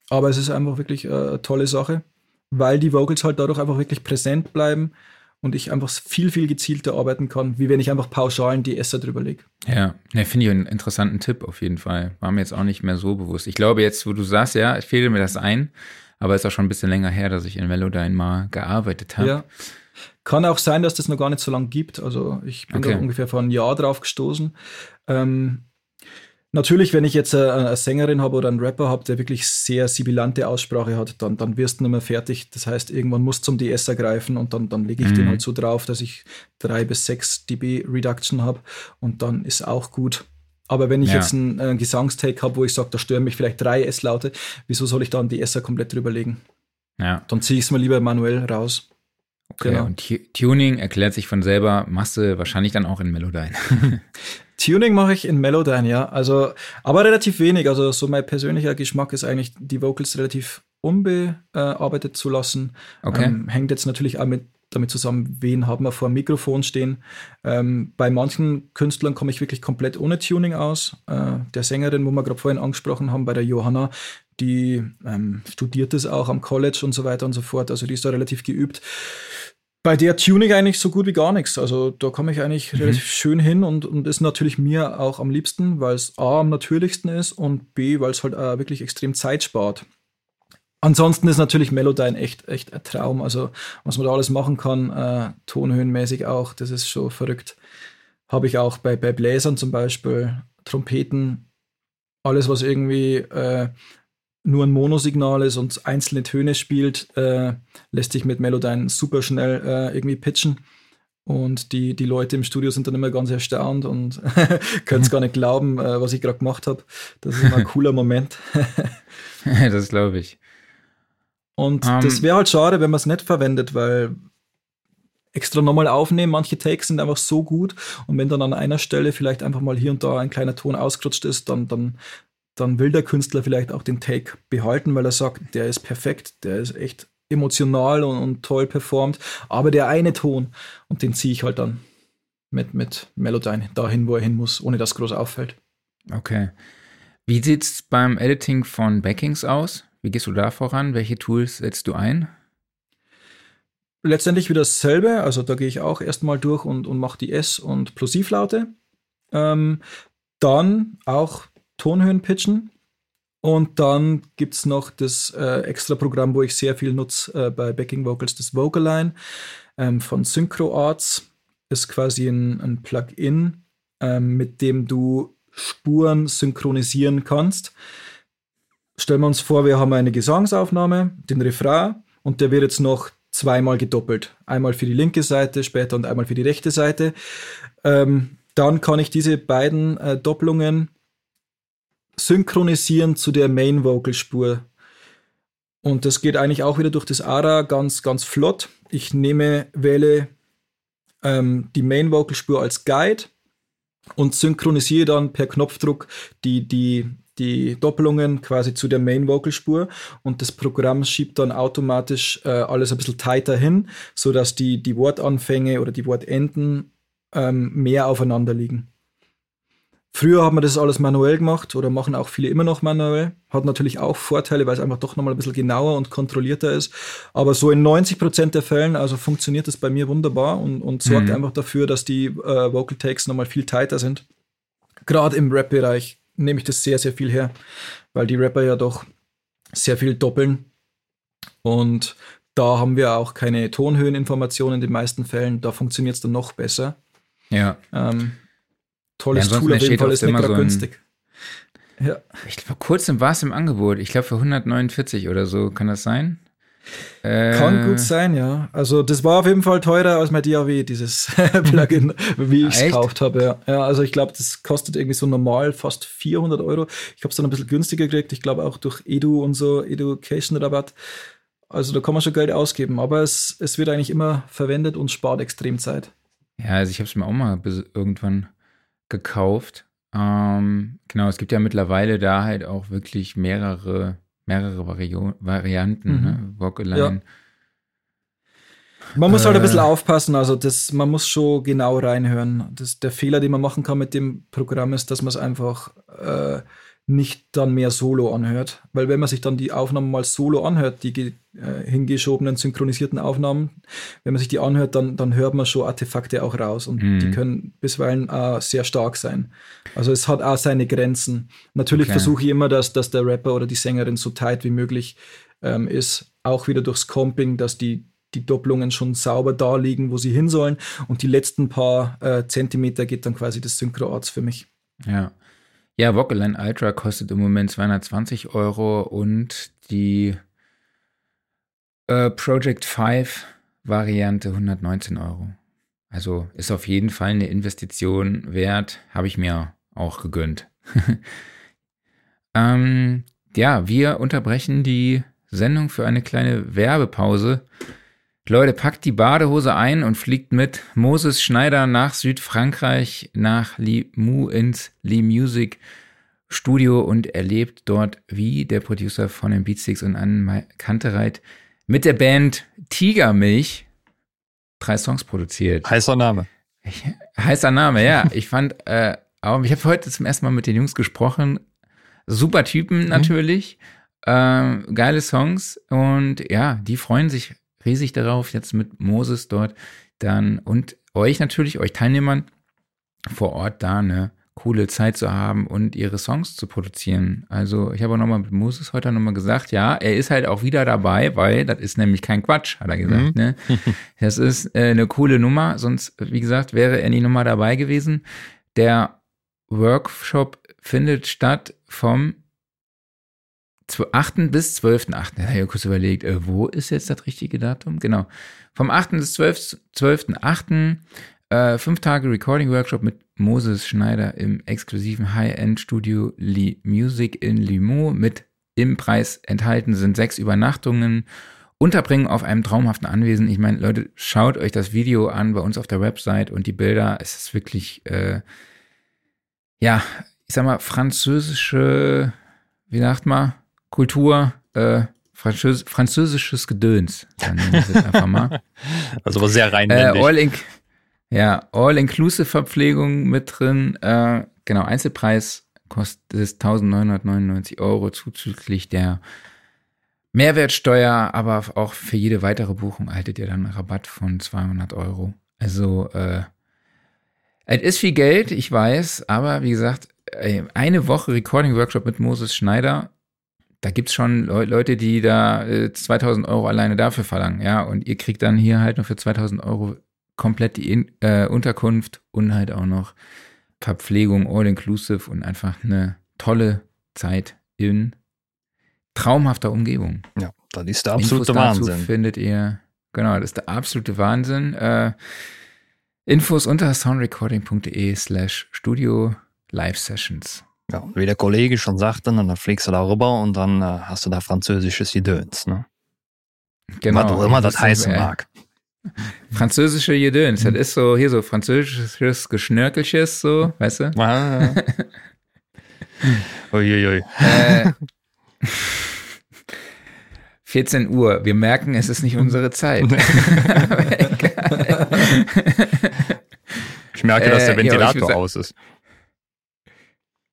Aber es ist einfach wirklich äh, eine tolle Sache, weil die Vocals halt dadurch einfach wirklich präsent bleiben und ich einfach viel, viel gezielter arbeiten kann, wie wenn ich einfach pauschal ein DS drüber lege. Ja, ja finde ich einen interessanten Tipp auf jeden Fall. War mir jetzt auch nicht mehr so bewusst. Ich glaube jetzt, wo du sagst, ja, ich fehle mir das ein, aber es ist auch schon ein bisschen länger her, dass ich in Melodyne mal gearbeitet habe. Ja. Kann auch sein, dass das noch gar nicht so lange gibt. Also ich bin okay. da ungefähr vor einem Jahr drauf gestoßen. Ähm, Natürlich, wenn ich jetzt eine, eine Sängerin habe oder einen Rapper habe, der wirklich sehr sibilante Aussprache hat, dann, dann wirst du nicht mehr fertig. Das heißt, irgendwann musst du zum DS ergreifen und dann, dann lege ich mhm. den halt so drauf, dass ich drei bis sechs dB Reduction habe und dann ist auch gut. Aber wenn ich ja. jetzt einen, einen Gesangstake habe, wo ich sage, da stören mich vielleicht drei S-Laute, wieso soll ich dann die S komplett drüber legen? Ja. Dann ziehe ich es mal lieber manuell raus. Okay, genau. und Tuning erklärt sich von selber, machst du wahrscheinlich dann auch in Melodyne. Tuning mache ich in Melodyne, ja. Also, aber relativ wenig. Also, so mein persönlicher Geschmack ist eigentlich, die Vocals relativ unbearbeitet zu lassen. Okay. Ähm, hängt jetzt natürlich auch mit, damit zusammen, wen haben wir vor dem Mikrofon stehen. Ähm, bei manchen Künstlern komme ich wirklich komplett ohne Tuning aus. Äh, der Sängerin, wo wir gerade vorhin angesprochen haben, bei der Johanna, die ähm, studiert es auch am College und so weiter und so fort. Also die ist da relativ geübt bei der Tuning eigentlich so gut wie gar nichts. Also da komme ich eigentlich mhm. relativ schön hin und, und ist natürlich mir auch am liebsten, weil es A am natürlichsten ist und B, weil es halt äh, wirklich extrem Zeit spart. Ansonsten ist natürlich Melodyne echt, echt ein Traum. Also, was man da alles machen kann, äh, tonhöhenmäßig auch, das ist schon verrückt. Habe ich auch bei, bei Bläsern zum Beispiel, Trompeten, alles, was irgendwie äh, nur ein Monosignal ist und einzelne Töne spielt, äh, lässt sich mit Melodyne super schnell äh, irgendwie pitchen. Und die, die Leute im Studio sind dann immer ganz erstaunt und können es gar nicht glauben, äh, was ich gerade gemacht habe. Das ist immer ein cooler Moment. das glaube ich. Und um, das wäre halt schade, wenn man es nicht verwendet, weil extra nochmal aufnehmen, manche Takes sind einfach so gut und wenn dann an einer Stelle vielleicht einfach mal hier und da ein kleiner Ton ausgerutscht ist, dann, dann dann will der Künstler vielleicht auch den Take behalten, weil er sagt, der ist perfekt, der ist echt emotional und, und toll performt, aber der eine Ton und den ziehe ich halt dann mit, mit Melodyne dahin, wo er hin muss, ohne dass groß auffällt. Okay. Wie sieht es beim Editing von Backings aus? Wie gehst du da voran? Welche Tools setzt du ein? Letztendlich wieder dasselbe. Also da gehe ich auch erstmal durch und, und mache die S- und Plosivlaute. Ähm, dann auch Tonhöhen pitchen. Und dann gibt es noch das äh, extra Programm, wo ich sehr viel nutze äh, bei Backing Vocals, das Vocaline ähm, von Synchro Arts. Ist quasi ein, ein Plugin, ähm, mit dem du Spuren synchronisieren kannst. Stellen wir uns vor, wir haben eine Gesangsaufnahme, den Refrain, und der wird jetzt noch zweimal gedoppelt. Einmal für die linke Seite später und einmal für die rechte Seite. Ähm, dann kann ich diese beiden äh, Doppelungen synchronisieren zu der Main Vocal Spur. Und das geht eigentlich auch wieder durch das ARA ganz, ganz flott. Ich nehme, wähle ähm, die Main Vocal Spur als Guide und synchronisiere dann per Knopfdruck die, die, die Doppelungen quasi zu der Main Vocal Spur und das Programm schiebt dann automatisch äh, alles ein bisschen tighter hin, sodass die, die Wortanfänge oder die Wortenden ähm, mehr aufeinander liegen. Früher hat man das alles manuell gemacht oder machen auch viele immer noch manuell. Hat natürlich auch Vorteile, weil es einfach doch nochmal ein bisschen genauer und kontrollierter ist. Aber so in 90 Prozent der Fällen, also funktioniert das bei mir wunderbar und, und sorgt mhm. einfach dafür, dass die äh, Vocal Takes nochmal viel tighter sind. Gerade im Rap-Bereich nehme ich das sehr, sehr viel her, weil die Rapper ja doch sehr viel doppeln. Und da haben wir auch keine Tonhöheninformationen in den meisten Fällen. Da funktioniert es dann noch besser. Ja. Ähm, tolles ja, Tool auf jeden Fall, ist nicht gerade so günstig. Ja. Ich, vor kurzem war es im Angebot. Ich glaube für 149 oder so. Kann das sein? Kann äh, gut sein, ja. Also das war auf jeden Fall teurer als mein DAW, dieses Plugin, wie ich es gekauft habe. Ja. ja, also ich glaube, das kostet irgendwie so normal fast 400 Euro. Ich habe es dann ein bisschen günstiger gekriegt. Ich glaube auch durch Edu und so, Education Rabatt. Also da kann man schon Geld ausgeben, aber es, es wird eigentlich immer verwendet und spart extrem Zeit. Ja, also ich habe es mir auch mal irgendwann gekauft. Ähm, genau, es gibt ja mittlerweile da halt auch wirklich mehrere mehrere Vario Varianten, mhm. ne? Walk-Align. Ja. Man muss halt ein bisschen äh. aufpassen, also das, man muss schon genau reinhören. Das, der Fehler, den man machen kann mit dem Programm, ist, dass man es einfach äh, nicht dann mehr solo anhört. Weil wenn man sich dann die Aufnahmen mal solo anhört, die äh, hingeschobenen, synchronisierten Aufnahmen, wenn man sich die anhört, dann, dann hört man schon Artefakte auch raus und mhm. die können bisweilen äh, sehr stark sein. Also es hat auch seine Grenzen. Natürlich okay. versuche ich immer, dass, dass der Rapper oder die Sängerin so tight wie möglich ähm, ist, auch wieder durchs Comping, dass die die Doppelungen schon sauber da liegen, wo sie hin sollen. Und die letzten paar äh, Zentimeter geht dann quasi das Synchro-Arts für mich. Ja. Ja, Vocaline Ultra kostet im Moment 220 Euro und die äh, Project 5 Variante 119 Euro. Also ist auf jeden Fall eine Investition wert, habe ich mir auch gegönnt. ähm, ja, wir unterbrechen die Sendung für eine kleine Werbepause. Leute, packt die Badehose ein und fliegt mit Moses Schneider nach Südfrankreich, nach Limoux ins Lee Music Studio und erlebt dort, wie der Producer von den Beatsticks und Anne Kantereit mit der Band Tigermilch drei Songs produziert. Heißer Name. Ich, heißer Name, ja. ich fand, äh, aber ich habe heute zum ersten Mal mit den Jungs gesprochen. Super Typen natürlich. Mhm. Äh, geile Songs und ja, die freuen sich riesig darauf, jetzt mit Moses dort dann und euch natürlich, euch Teilnehmern vor Ort da eine coole Zeit zu haben und ihre Songs zu produzieren. Also ich habe auch nochmal mit Moses heute nochmal gesagt, ja, er ist halt auch wieder dabei, weil das ist nämlich kein Quatsch, hat er gesagt. Mhm. Ne? Das ist äh, eine coole Nummer, sonst, wie gesagt, wäre er nie nochmal dabei gewesen. Der Workshop findet statt vom 8. bis 12.8. Da habe ich kurz überlegt, äh, wo ist jetzt das richtige Datum? Genau. Vom 8. bis 12.8. 12. Äh, fünf Tage Recording Workshop mit Moses Schneider im exklusiven High-End-Studio Lee Music in Limoux. Mit im Preis enthalten sind sechs Übernachtungen, Unterbringen auf einem traumhaften Anwesen. Ich meine, Leute, schaut euch das Video an bei uns auf der Website und die Bilder. Es ist wirklich, äh, ja, ich sag mal, französische, wie sagt man, Kultur, äh, Französ französisches Gedöns. Dann nehmen wir es einfach mal. Also aber sehr reinwendig. Äh, all, in ja, All-Inclusive-Verpflegung mit drin. Äh, genau, Einzelpreis kostet es 1999 Euro zuzüglich der Mehrwertsteuer, aber auch für jede weitere Buchung erhaltet ihr dann einen Rabatt von 200 Euro. Also, äh, es ist viel Geld, ich weiß, aber wie gesagt, eine Woche Recording-Workshop mit Moses Schneider da gibt's schon Le Leute, die da äh, 2000 Euro alleine dafür verlangen, ja, und ihr kriegt dann hier halt nur für 2000 Euro komplett die In äh, Unterkunft und halt auch noch Verpflegung, all-inclusive und einfach eine tolle Zeit in traumhafter Umgebung. Ja, das ist der absolute Infos Wahnsinn. Dazu findet ihr, genau, das ist der absolute Wahnsinn. Äh, Infos unter soundrecording.de slash studio live sessions. Ja, wie der Kollege schon sagte, dann fliegst du da rüber und dann äh, hast du da französisches Gedöns, ne? Genau. Was auch immer das heißen mag. Französische Gedöns, das ist so, hier so französisches Geschnörkelches, so, weißt du? Ah. Uiuiui. Äh, 14 Uhr. Wir merken, es ist nicht unsere Zeit. ich merke, dass der Ventilator äh, ja, aus ist.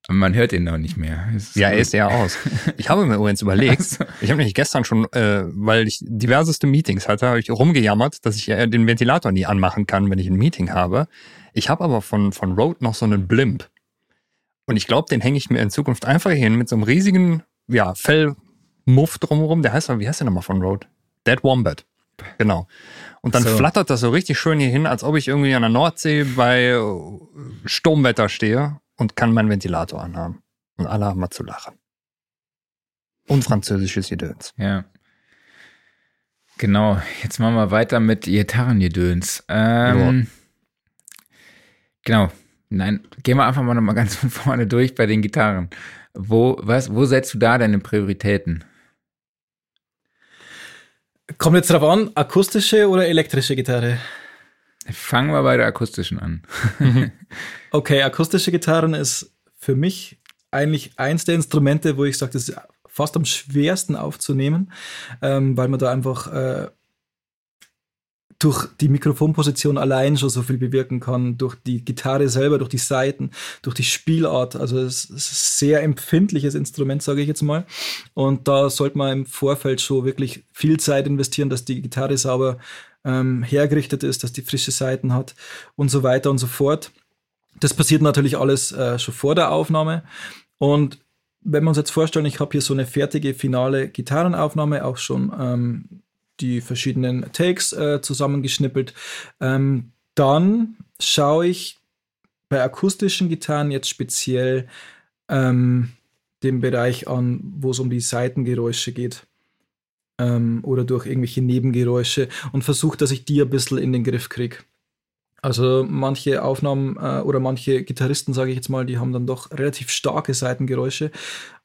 Man hört ihn noch nicht mehr. Ja, er ist ja aus. Ich habe mir übrigens überlegt, ich habe nämlich gestern schon, äh, weil ich diverseste Meetings hatte, habe ich rumgejammert, dass ich äh, den Ventilator nie anmachen kann, wenn ich ein Meeting habe. Ich habe aber von, von Rode noch so einen Blimp. Und ich glaube, den hänge ich mir in Zukunft einfach hin mit so einem riesigen, ja, Fellmuff drumherum. Der heißt, wie heißt der nochmal von Rode? Dead Wombat. Genau. Und dann so. flattert das so richtig schön hier hin, als ob ich irgendwie an der Nordsee bei Sturmwetter stehe und kann meinen Ventilator anhaben. Und alle haben mal zu lachen. Und französisches Gedöns. Ja. Genau, jetzt machen wir weiter mit Gitarrengedöns. Ähm, genau, nein, gehen wir einfach mal nochmal ganz von vorne durch bei den Gitarren. Wo, was, wo setzt du da deine Prioritäten? Kommt jetzt darauf an, akustische oder elektrische Gitarre? Fangen wir bei der akustischen an. okay, akustische Gitarren ist für mich eigentlich eins der Instrumente, wo ich sage, das ist fast am schwersten aufzunehmen, ähm, weil man da einfach äh, durch die Mikrofonposition allein schon so viel bewirken kann, durch die Gitarre selber, durch die Saiten, durch die Spielart. Also es ist ein sehr empfindliches Instrument, sage ich jetzt mal. Und da sollte man im Vorfeld schon wirklich viel Zeit investieren, dass die Gitarre sauber ähm, hergerichtet ist, dass die frische Seiten hat und so weiter und so fort. Das passiert natürlich alles äh, schon vor der Aufnahme. Und wenn wir uns jetzt vorstellen, ich habe hier so eine fertige finale Gitarrenaufnahme, auch schon ähm, die verschiedenen Takes äh, zusammengeschnippelt, ähm, dann schaue ich bei akustischen Gitarren jetzt speziell ähm, den Bereich an, wo es um die Seitengeräusche geht ähm, oder durch irgendwelche Nebengeräusche und versuche, dass ich die ein bisschen in den Griff kriege. Also manche Aufnahmen äh, oder manche Gitarristen, sage ich jetzt mal, die haben dann doch relativ starke Seitengeräusche.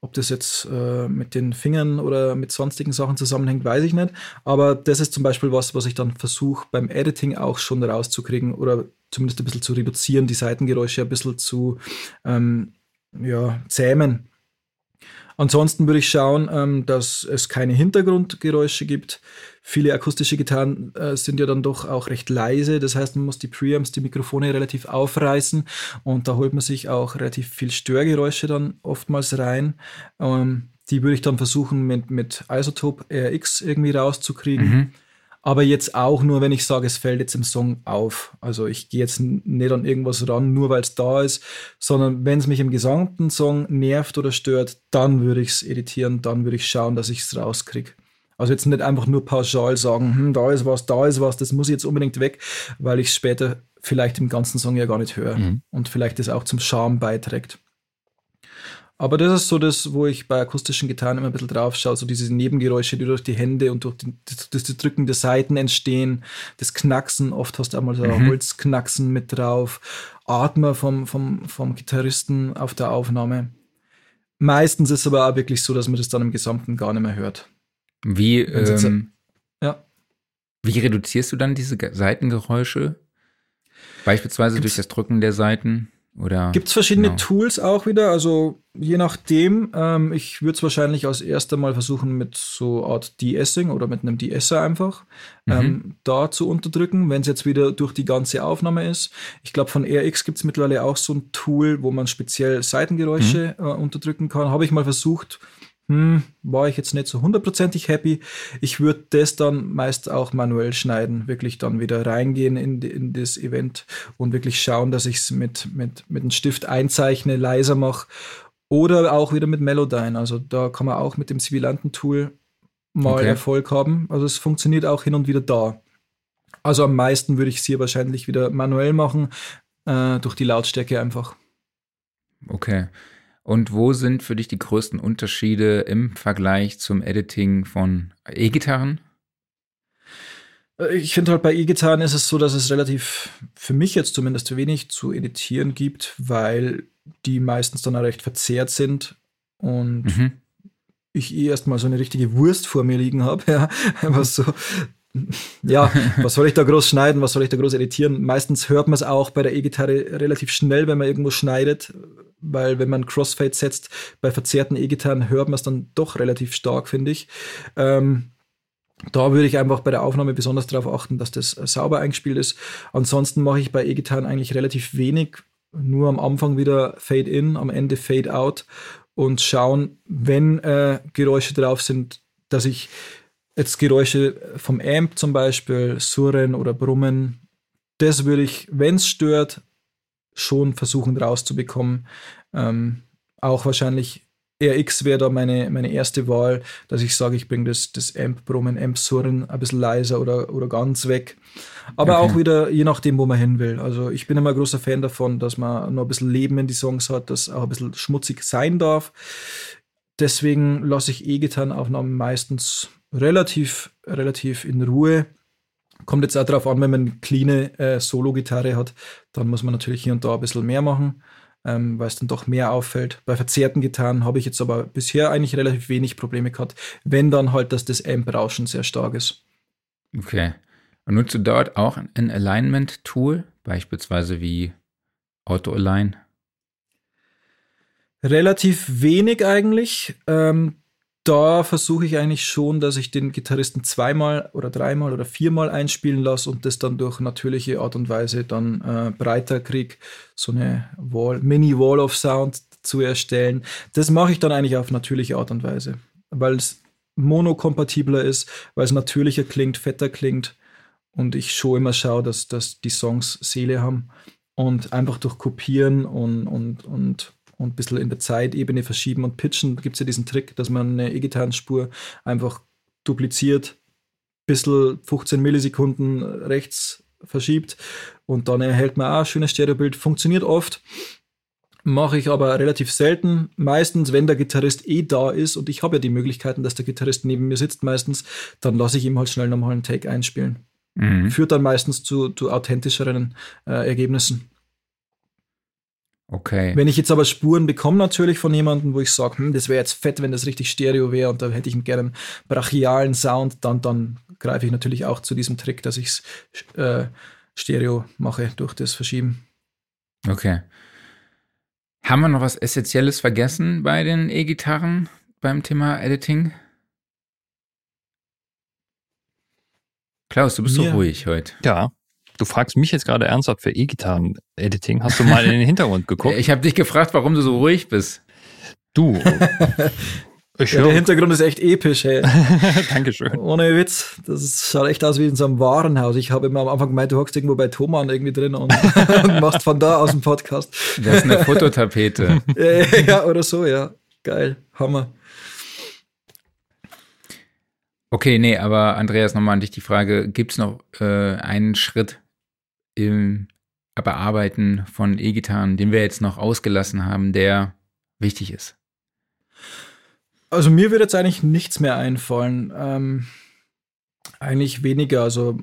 Ob das jetzt äh, mit den Fingern oder mit sonstigen Sachen zusammenhängt, weiß ich nicht. Aber das ist zum Beispiel was, was ich dann versuche beim Editing auch schon rauszukriegen oder zumindest ein bisschen zu reduzieren, die Seitengeräusche ein bisschen zu ähm, ja, zähmen. Ansonsten würde ich schauen, ähm, dass es keine Hintergrundgeräusche gibt. Viele akustische Gitarren äh, sind ja dann doch auch recht leise. Das heißt, man muss die Preamps, die Mikrofone relativ aufreißen und da holt man sich auch relativ viel Störgeräusche dann oftmals rein. Ähm, die würde ich dann versuchen mit, mit Isotope RX irgendwie rauszukriegen. Mhm. Aber jetzt auch nur, wenn ich sage, es fällt jetzt im Song auf. Also ich gehe jetzt nicht an irgendwas ran, nur weil es da ist, sondern wenn es mich im gesamten Song nervt oder stört, dann würde ich es editieren, dann würde ich schauen, dass ich es rauskriege. Also jetzt nicht einfach nur pauschal sagen, hm, da ist was, da ist was, das muss jetzt unbedingt weg, weil ich es später vielleicht im ganzen Song ja gar nicht höre mhm. und vielleicht das auch zum Charme beiträgt. Aber das ist so das, wo ich bei akustischen Gitarren immer ein bisschen drauf schaue, so diese Nebengeräusche, die durch die Hände und durch das, das Drücken der Seiten entstehen, das Knacksen, oft hast du auch mal so mhm. Holzknacksen mit drauf, Atmer vom, vom, vom Gitarristen auf der Aufnahme. Meistens ist es aber auch wirklich so, dass man das dann im Gesamten gar nicht mehr hört. Wie, ähm, ja. wie reduzierst du dann diese Seitengeräusche? Beispielsweise Gibt's, durch das Drücken der Seiten? Gibt es verschiedene genau. Tools auch wieder? Also je nachdem. Ähm, ich würde es wahrscheinlich als erstes Mal versuchen mit so Art De-Essing oder mit einem De-Esser einfach mhm. ähm, da zu unterdrücken, wenn es jetzt wieder durch die ganze Aufnahme ist. Ich glaube, von RX gibt es mittlerweile auch so ein Tool, wo man speziell Seitengeräusche mhm. äh, unterdrücken kann. Habe ich mal versucht hm, war ich jetzt nicht so hundertprozentig happy. Ich würde das dann meist auch manuell schneiden, wirklich dann wieder reingehen in, in das Event und wirklich schauen, dass ich es mit, mit, mit einem Stift einzeichne, leiser mache Oder auch wieder mit Melodyne. Also da kann man auch mit dem Sibilanten-Tool mal okay. Erfolg haben. Also es funktioniert auch hin und wieder da. Also am meisten würde ich es hier wahrscheinlich wieder manuell machen, äh, durch die Lautstärke einfach. Okay. Und wo sind für dich die größten Unterschiede im Vergleich zum Editing von E-Gitarren? Ich finde halt bei E-Gitarren ist es so, dass es relativ, für mich jetzt zumindest wenig zu editieren gibt, weil die meistens dann auch recht verzerrt sind und mhm. ich eh erstmal so eine richtige Wurst vor mir liegen habe, ja, was so ja, was soll ich da groß schneiden, was soll ich da groß editieren? Meistens hört man es auch bei der E-Gitarre relativ schnell, wenn man irgendwo schneidet, weil wenn man Crossfade setzt, bei verzerrten E-Gitarren hört man es dann doch relativ stark, finde ich. Ähm, da würde ich einfach bei der Aufnahme besonders darauf achten, dass das sauber eingespielt ist. Ansonsten mache ich bei E-Gitarren eigentlich relativ wenig, nur am Anfang wieder Fade in, am Ende Fade out und schauen, wenn äh, Geräusche drauf sind, dass ich jetzt Geräusche vom Amp zum Beispiel, Surren oder Brummen, das würde ich, wenn es stört, schon versuchen rauszubekommen. Ähm, auch wahrscheinlich RX wäre da meine, meine erste Wahl, dass ich sage, ich bringe das, das Amp-Brummen, Amp-Surren ein bisschen leiser oder, oder ganz weg. Aber okay. auch wieder je nachdem, wo man hin will. Also ich bin immer ein großer Fan davon, dass man noch ein bisschen Leben in die Songs hat, dass auch ein bisschen schmutzig sein darf. Deswegen lasse ich E-Gitarrenaufnahmen meistens relativ, relativ in Ruhe. Kommt jetzt auch darauf an, wenn man eine clean äh, Solo-Gitarre hat, dann muss man natürlich hier und da ein bisschen mehr machen ähm, weil es dann doch mehr auffällt. Bei verzerrten Gitarren habe ich jetzt aber bisher eigentlich relativ wenig Probleme gehabt, wenn dann halt, dass das Amp-Rauschen sehr stark ist. Okay. Und nutzt du dort auch ein Alignment-Tool, beispielsweise wie Auto-Align? Relativ wenig eigentlich. Ähm, da versuche ich eigentlich schon, dass ich den Gitarristen zweimal oder dreimal oder viermal einspielen lasse und das dann durch natürliche Art und Weise dann äh, breiter kriege, so eine Wall, Mini-Wall of Sound zu erstellen. Das mache ich dann eigentlich auf natürliche Art und Weise, weil es monokompatibler ist, weil es natürlicher klingt, fetter klingt und ich schon immer schaue, dass, dass die Songs Seele haben und einfach durch Kopieren und, und, und und ein bisschen in der Zeitebene verschieben und pitchen. Da gibt es ja diesen Trick, dass man eine E-Gitarrenspur einfach dupliziert, ein bisschen 15 Millisekunden rechts verschiebt und dann erhält man auch ein schönes Stereobild. Funktioniert oft, mache ich aber relativ selten. Meistens, wenn der Gitarrist eh da ist und ich habe ja die Möglichkeiten, dass der Gitarrist neben mir sitzt meistens, dann lasse ich ihm halt schnell nochmal einen Take einspielen. Mhm. Führt dann meistens zu, zu authentischeren äh, Ergebnissen. Okay. Wenn ich jetzt aber Spuren bekomme, natürlich von jemandem, wo ich sage, hm, das wäre jetzt fett, wenn das richtig Stereo wäre und da hätte ich gerne einen brachialen Sound, dann, dann greife ich natürlich auch zu diesem Trick, dass ich es äh, Stereo mache durch das Verschieben. Okay. Haben wir noch was Essentielles vergessen bei den E-Gitarren beim Thema Editing? Klaus, du bist Mir? so ruhig heute. Ja, Du fragst mich jetzt gerade ernsthaft für E-Gitarren-Editing. Hast du mal in den Hintergrund geguckt? Ich habe dich gefragt, warum du so ruhig bist. Du. ja, der Hintergrund ist echt episch, hey. Dankeschön. Ohne Witz. Das ist, schaut echt aus wie in so einem Warenhaus. Ich habe immer am Anfang gemeint, du hockst irgendwo bei Thomann irgendwie drin und, und machst von da aus einen Podcast. Das ist eine Fototapete. ja, oder so, ja. Geil. Hammer. Okay, nee, aber Andreas, nochmal an dich die Frage: Gibt es noch äh, einen Schritt, im Bearbeiten von E-Gitarren, den wir jetzt noch ausgelassen haben, der wichtig ist? Also mir wird jetzt eigentlich nichts mehr einfallen. Ähm, eigentlich weniger. Also,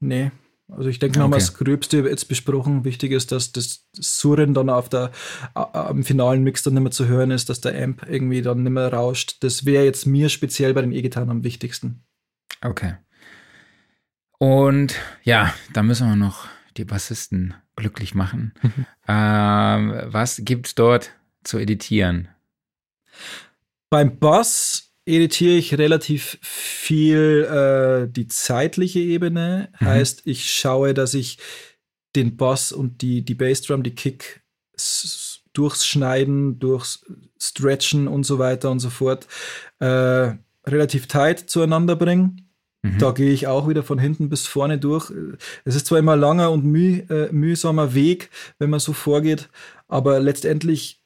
nee. Also ich denke, wir okay. haben das Gröbste jetzt besprochen. Wichtig ist, dass das Surren dann auf der am finalen Mix dann nicht mehr zu hören ist, dass der Amp irgendwie dann nicht mehr rauscht. Das wäre jetzt mir speziell bei den E-Gitarren am wichtigsten. Okay. Und ja, da müssen wir noch die Bassisten glücklich machen. ähm, was es dort zu editieren? Beim Bass editiere ich relativ viel äh, die zeitliche Ebene. Mhm. Heißt, ich schaue, dass ich den Bass und die, die Bassdrum, die Kick durchs Schneiden, durchs Stretchen und so weiter und so fort äh, relativ tight zueinander bringe. Mhm. Da gehe ich auch wieder von hinten bis vorne durch. Es ist zwar immer ein langer und müh, äh, mühsamer Weg, wenn man so vorgeht, aber letztendlich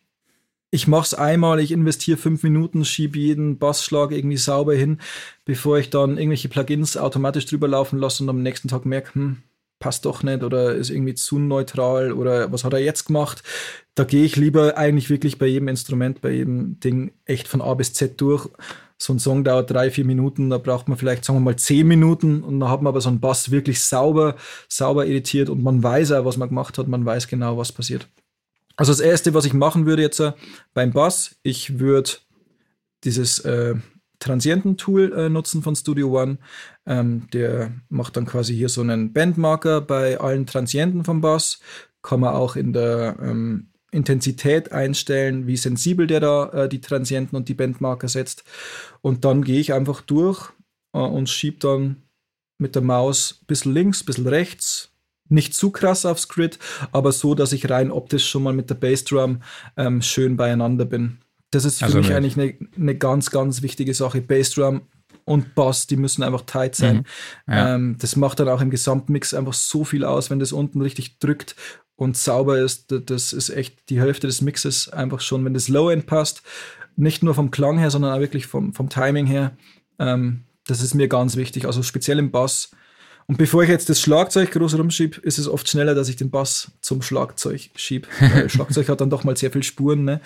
ich mache es einmal, ich investiere fünf Minuten, schiebe jeden Bassschlag irgendwie sauber hin, bevor ich dann irgendwelche Plugins automatisch drüber laufen lasse und am nächsten Tag merke, hm, passt doch nicht oder ist irgendwie zu neutral oder was hat er jetzt gemacht. Da gehe ich lieber eigentlich wirklich bei jedem Instrument, bei jedem Ding echt von A bis Z durch. So ein Song dauert drei, vier Minuten, da braucht man vielleicht, sagen wir mal, zehn Minuten und dann hat man aber so einen Bass wirklich sauber, sauber editiert und man weiß auch, was man gemacht hat, man weiß genau, was passiert. Also das Erste, was ich machen würde jetzt äh, beim Bass, ich würde dieses äh, Transienten-Tool äh, nutzen von Studio One. Ähm, der macht dann quasi hier so einen Bandmarker bei allen Transienten vom Bass. Kann man auch in der ähm, Intensität einstellen, wie sensibel der da äh, die Transienten und die Bandmarker setzt. Und dann gehe ich einfach durch äh, und schiebe dann mit der Maus ein bisschen links, ein bisschen rechts, nicht zu krass aufs Grid, aber so, dass ich rein optisch schon mal mit der Bassdrum ähm, schön beieinander bin. Das ist für also mich nicht. eigentlich eine, eine ganz, ganz wichtige Sache. Bassdrum und Bass, die müssen einfach tight sein. Mhm. Ja. Ähm, das macht dann auch im Gesamtmix einfach so viel aus, wenn das unten richtig drückt und sauber ist. Das ist echt die Hälfte des Mixes einfach schon, wenn das Low-End passt. Nicht nur vom Klang her, sondern auch wirklich vom, vom Timing her. Ähm, das ist mir ganz wichtig. Also speziell im Bass und bevor ich jetzt das Schlagzeug groß rumschiebe, ist es oft schneller, dass ich den Bass zum Schlagzeug schiebe. Schlagzeug hat dann doch mal sehr viel Spuren. Ne?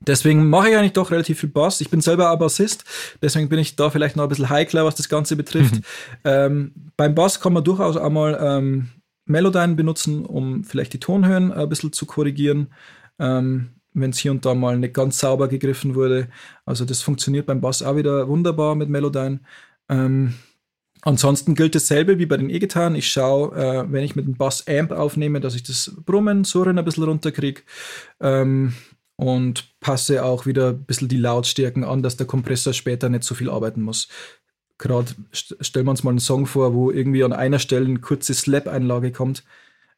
Deswegen mache ich eigentlich doch relativ viel Bass. Ich bin selber auch Bassist, deswegen bin ich da vielleicht noch ein bisschen heikler, was das Ganze betrifft. Mhm. Ähm, beim Bass kann man durchaus einmal ähm, Melodyne benutzen, um vielleicht die Tonhöhen ein bisschen zu korrigieren, ähm, wenn es hier und da mal nicht ganz sauber gegriffen wurde. Also das funktioniert beim Bass auch wieder wunderbar mit Melodyne. Ähm, Ansonsten gilt dasselbe wie bei den E-Gitarren. Ich schaue, äh, wenn ich mit dem Bass-Amp aufnehme, dass ich das Brummen, Surren ein bisschen runterkriege ähm, und passe auch wieder ein bisschen die Lautstärken an, dass der Kompressor später nicht so viel arbeiten muss. Gerade st stellen wir uns mal einen Song vor, wo irgendwie an einer Stelle eine kurze Slap-Einlage kommt.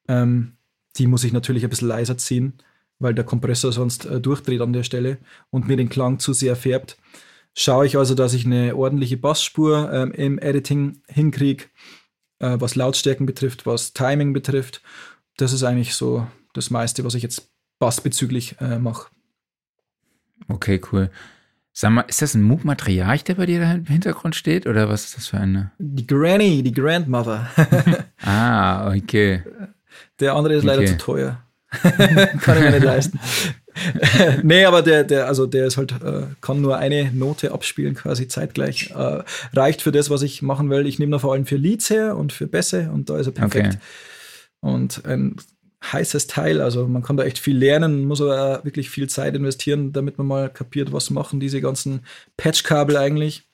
Ähm, die muss ich natürlich ein bisschen leiser ziehen, weil der Kompressor sonst äh, durchdreht an der Stelle und mir den Klang zu sehr färbt schaue ich also, dass ich eine ordentliche Bassspur ähm, im Editing hinkriege, äh, was Lautstärken betrifft, was Timing betrifft. Das ist eigentlich so das meiste, was ich jetzt bassbezüglich äh, mache. Okay, cool. Sag mal, ist das ein Moog Matriarch, der bei dir da im Hintergrund steht? Oder was ist das für eine? Die Granny, die Grandmother. ah, okay. Der andere ist leider okay. zu teuer. Kann ich mir nicht leisten. nee, aber der, der, also der ist halt, äh, kann nur eine Note abspielen, quasi zeitgleich. Äh, reicht für das, was ich machen will. Ich nehme da vor allem für Leads her und für Bässe und da ist er perfekt. Okay. Und ein heißes Teil, also man kann da echt viel lernen, muss aber wirklich viel Zeit investieren, damit man mal kapiert, was machen diese ganzen Patchkabel eigentlich.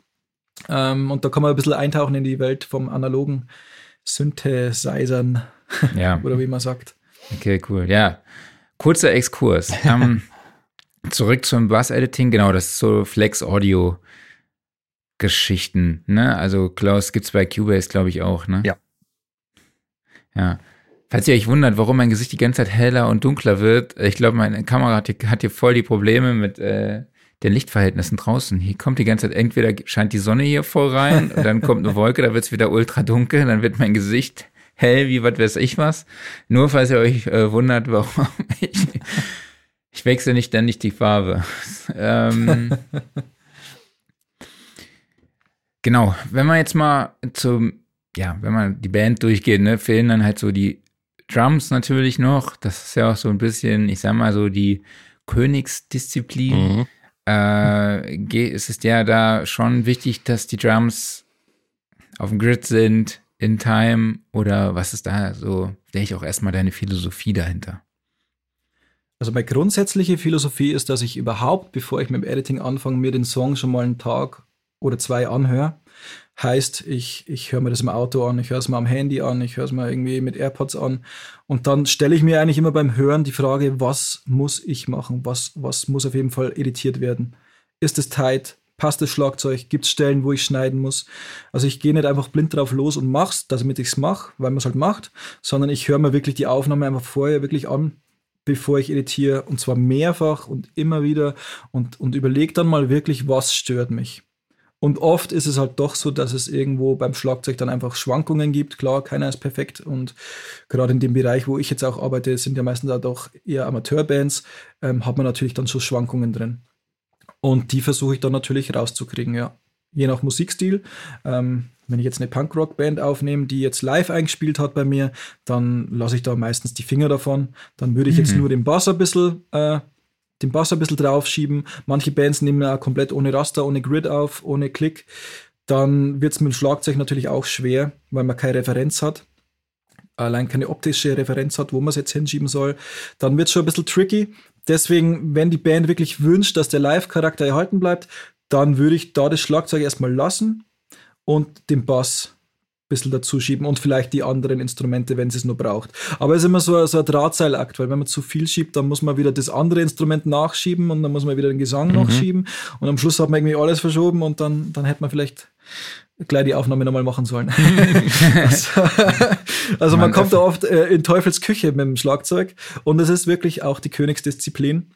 Ähm, und da kann man ein bisschen eintauchen in die Welt vom analogen Synthesizern. Ja. Oder wie man sagt. Okay, cool. Ja, Kurzer Exkurs. ähm, zurück zum Bass-Editing, genau, das ist so Flex-Audio-Geschichten, ne? Also Klaus gibt's bei Cubase, glaube ich, auch, ne? Ja. Ja. Falls ihr euch wundert, warum mein Gesicht die ganze Zeit heller und dunkler wird, ich glaube, meine Kamera hat hier, hat hier voll die Probleme mit äh, den Lichtverhältnissen draußen. Hier kommt die ganze Zeit, entweder scheint die Sonne hier voll rein, und dann kommt eine Wolke, da wird's wieder ultra dunkel, dann wird mein Gesicht hell, wie was weiß ich was. Nur falls ihr euch äh, wundert, warum ich, ich wechsle nicht ständig die Farbe. ähm, genau, wenn man jetzt mal zum, ja, wenn man die Band durchgeht, ne, fehlen dann halt so die Drums natürlich noch. Das ist ja auch so ein bisschen, ich sag mal so, die Königsdisziplin. Mhm. Äh, es ist ja da schon wichtig, dass die Drums auf dem Grid sind, in Time oder was ist da so, sehe ich auch erstmal deine Philosophie dahinter? Also meine grundsätzliche Philosophie ist, dass ich überhaupt, bevor ich mit dem Editing anfange, mir den Song schon mal einen Tag oder zwei anhöre. Heißt, ich, ich höre mir das im Auto an, ich höre es mal am Handy an, ich höre es mal irgendwie mit AirPods an. Und dann stelle ich mir eigentlich immer beim Hören die Frage, was muss ich machen? Was, was muss auf jeden Fall editiert werden? Ist es tight? passt das Schlagzeug, gibt es Stellen, wo ich schneiden muss. Also ich gehe nicht einfach blind drauf los und mach's, damit ich es mache, weil man es halt macht, sondern ich höre mir wirklich die Aufnahme einfach vorher wirklich an, bevor ich editiere und zwar mehrfach und immer wieder und, und überlege dann mal wirklich, was stört mich. Und oft ist es halt doch so, dass es irgendwo beim Schlagzeug dann einfach Schwankungen gibt. Klar, keiner ist perfekt. Und gerade in dem Bereich, wo ich jetzt auch arbeite, sind ja meistens auch doch eher Amateurbands, ähm, hat man natürlich dann so Schwankungen drin. Und die versuche ich dann natürlich rauszukriegen, ja. Je nach Musikstil. Ähm, wenn ich jetzt eine Punkrock-Band aufnehme, die jetzt live eingespielt hat bei mir, dann lasse ich da meistens die Finger davon. Dann würde ich mhm. jetzt nur den Bass ein bisschen äh, den Bass ein bisschen draufschieben. Manche Bands nehmen ja komplett ohne Raster, ohne Grid auf, ohne Klick. Dann wird es mit dem Schlagzeug natürlich auch schwer, weil man keine Referenz hat. Allein keine optische Referenz hat, wo man es jetzt hinschieben soll. Dann wird es schon ein bisschen tricky. Deswegen, wenn die Band wirklich wünscht, dass der Live-Charakter erhalten bleibt, dann würde ich da das Schlagzeug erstmal lassen und den Bass bisschen dazu schieben und vielleicht die anderen Instrumente, wenn sie es nur braucht. Aber es ist immer so, so ein Drahtseilakt, weil wenn man zu viel schiebt, dann muss man wieder das andere Instrument nachschieben und dann muss man wieder den Gesang mhm. nachschieben und am Schluss hat man irgendwie alles verschoben und dann, dann hätte man vielleicht gleich die Aufnahme nochmal machen sollen. also, also man, man kommt da oft äh, in Teufels Küche mit dem Schlagzeug und es ist wirklich auch die Königsdisziplin.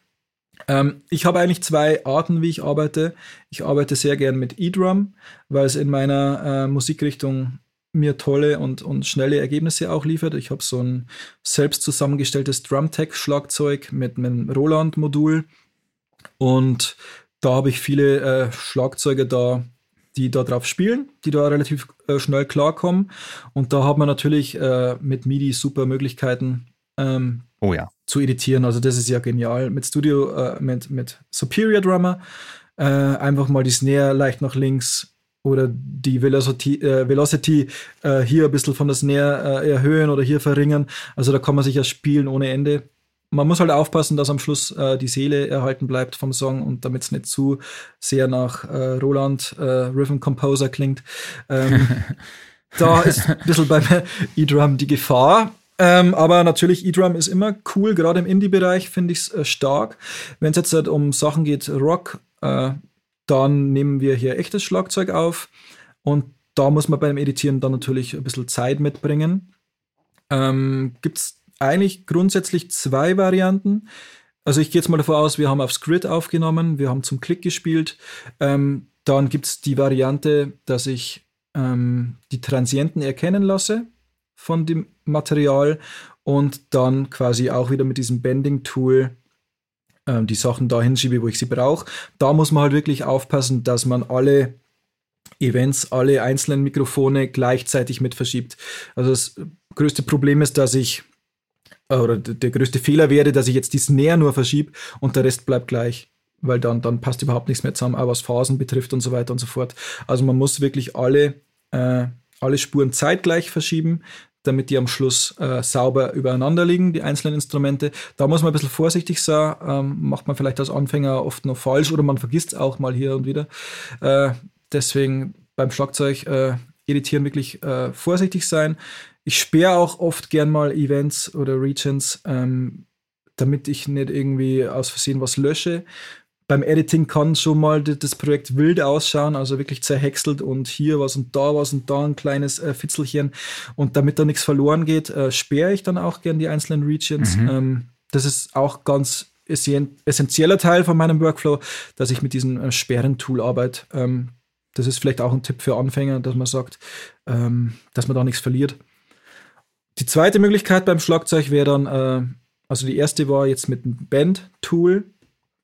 Ähm, ich habe eigentlich zwei Arten, wie ich arbeite. Ich arbeite sehr gern mit E-Drum, weil es in meiner äh, Musikrichtung mir tolle und, und schnelle Ergebnisse auch liefert. Ich habe so ein selbst zusammengestelltes Drumtech-Schlagzeug mit einem Roland-Modul und da habe ich viele äh, Schlagzeuge da, die da drauf spielen, die da relativ äh, schnell klarkommen. Und da hat man natürlich äh, mit MIDI super Möglichkeiten ähm, oh ja. zu editieren. Also das ist ja genial. Mit Studio, äh, mit, mit Superior Drummer äh, einfach mal die Snare leicht nach links oder die Velocity, äh, Velocity äh, hier ein bisschen von der Snare äh, erhöhen oder hier verringern. Also da kann man sich ja spielen ohne Ende. Man muss halt aufpassen, dass am Schluss äh, die Seele erhalten bleibt vom Song und damit es nicht zu sehr nach äh, Roland äh, Rhythm Composer klingt. Ähm, da ist ein bisschen beim E-Drum die Gefahr. Ähm, aber natürlich, E-Drum ist immer cool, gerade im Indie-Bereich finde ich es stark. Wenn es jetzt halt um Sachen geht, Rock, äh, dann nehmen wir hier echtes Schlagzeug auf und da muss man beim Editieren dann natürlich ein bisschen Zeit mitbringen. Ähm, Gibt es eigentlich grundsätzlich zwei Varianten. Also ich gehe jetzt mal davon aus, wir haben aufs Grid aufgenommen, wir haben zum Klick gespielt. Ähm, dann gibt es die Variante, dass ich ähm, die Transienten erkennen lasse von dem Material und dann quasi auch wieder mit diesem Bending-Tool ähm, die Sachen da hinschiebe, wo ich sie brauche. Da muss man halt wirklich aufpassen, dass man alle Events, alle einzelnen Mikrofone gleichzeitig mit verschiebt. Also das größte Problem ist, dass ich, äh, oder der größte Fehler wäre, dass ich jetzt die Snare nur verschiebe und der Rest bleibt gleich. Weil dann, dann passt überhaupt nichts mehr zusammen, auch was Phasen betrifft und so weiter und so fort. Also man muss wirklich alle, äh, alle Spuren zeitgleich verschieben, damit die am Schluss äh, sauber übereinander liegen, die einzelnen Instrumente. Da muss man ein bisschen vorsichtig sein, ähm, macht man vielleicht als Anfänger oft noch falsch oder man vergisst es auch mal hier und wieder. Äh, deswegen beim Schlagzeug äh, editieren wirklich äh, vorsichtig sein. Ich sperre auch oft gern mal Events oder Regions, ähm, damit ich nicht irgendwie aus Versehen was lösche beim Editing kann schon mal das Projekt wild ausschauen, also wirklich zerhäckselt und hier was und da was und da ein kleines äh, Fitzelchen. Und damit da nichts verloren geht, äh, sperre ich dann auch gern die einzelnen Regions. Mhm. Ähm, das ist auch ganz essentieller Teil von meinem Workflow, dass ich mit diesem äh, Sperren-Tool arbeite. Ähm, das ist vielleicht auch ein Tipp für Anfänger, dass man sagt, ähm, dass man da nichts verliert. Die zweite Möglichkeit beim Schlagzeug wäre dann, äh, also die erste war jetzt mit dem Band-Tool,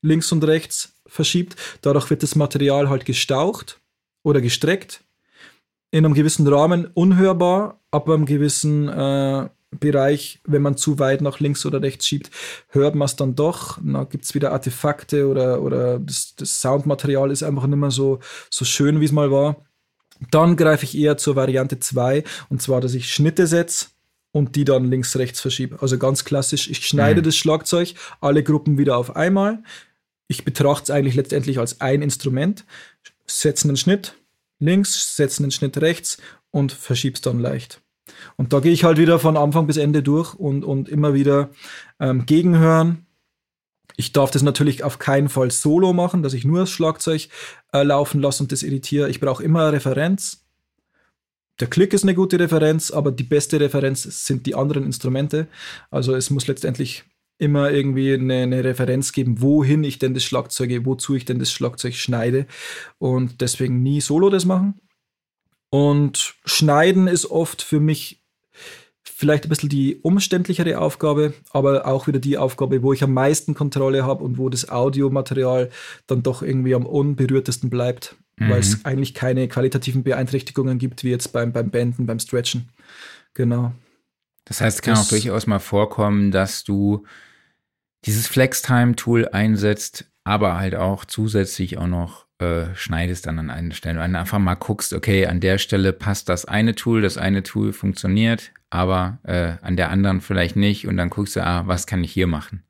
links und rechts verschiebt. Dadurch wird das Material halt gestaucht oder gestreckt. In einem gewissen Rahmen unhörbar, ab einem gewissen äh, Bereich, wenn man zu weit nach links oder rechts schiebt, hört man es dann doch. Da gibt es wieder Artefakte oder, oder das, das, Soundmaterial ist einfach nicht mehr so, so schön, wie es mal war. Dann greife ich eher zur Variante 2 und zwar, dass ich Schnitte setze und die dann links, rechts verschiebe. Also ganz klassisch, ich schneide mhm. das Schlagzeug, alle Gruppen wieder auf einmal, ich betrachte es eigentlich letztendlich als ein Instrument, setze einen Schnitt links, setze einen Schnitt rechts und verschieb's dann leicht. Und da gehe ich halt wieder von Anfang bis Ende durch und, und immer wieder ähm, gegenhören. Ich darf das natürlich auf keinen Fall solo machen, dass ich nur das Schlagzeug äh, laufen lasse und das editiere. Ich brauche immer eine Referenz. Der Klick ist eine gute Referenz, aber die beste Referenz sind die anderen Instrumente. Also es muss letztendlich immer irgendwie eine, eine, Referenz geben, wohin ich denn das Schlagzeug, wozu ich denn das Schlagzeug schneide und deswegen nie solo das machen. Und schneiden ist oft für mich vielleicht ein bisschen die umständlichere Aufgabe, aber auch wieder die Aufgabe, wo ich am meisten Kontrolle habe und wo das Audiomaterial dann doch irgendwie am unberührtesten bleibt, mhm. weil es eigentlich keine qualitativen Beeinträchtigungen gibt, wie jetzt beim, beim Benden, beim Stretchen. Genau. Das heißt, es kann das, auch durchaus mal vorkommen, dass du dieses FlexTime-Tool einsetzt, aber halt auch zusätzlich auch noch äh, schneidest dann an einer Stelle und einfach mal guckst, okay, an der Stelle passt das eine Tool, das eine Tool funktioniert, aber äh, an der anderen vielleicht nicht und dann guckst du, ah, was kann ich hier machen?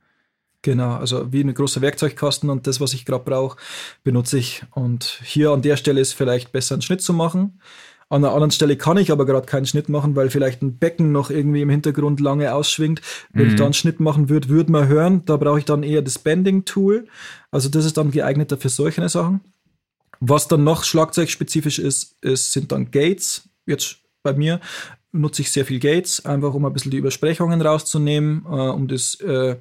Genau, also wie eine große Werkzeugkasten und das, was ich gerade brauche, benutze ich. Und hier an der Stelle ist vielleicht besser einen Schnitt zu machen. An einer anderen Stelle kann ich aber gerade keinen Schnitt machen, weil vielleicht ein Becken noch irgendwie im Hintergrund lange ausschwingt. Wenn mhm. ich da einen Schnitt machen würde, würde man hören. Da brauche ich dann eher das Bending-Tool. Also das ist dann geeigneter für solche Sachen. Was dann noch schlagzeugspezifisch ist, ist sind dann Gates. Jetzt bei mir nutze ich sehr viel Gates, einfach um ein bisschen die Übersprechungen rauszunehmen, äh, um das äh,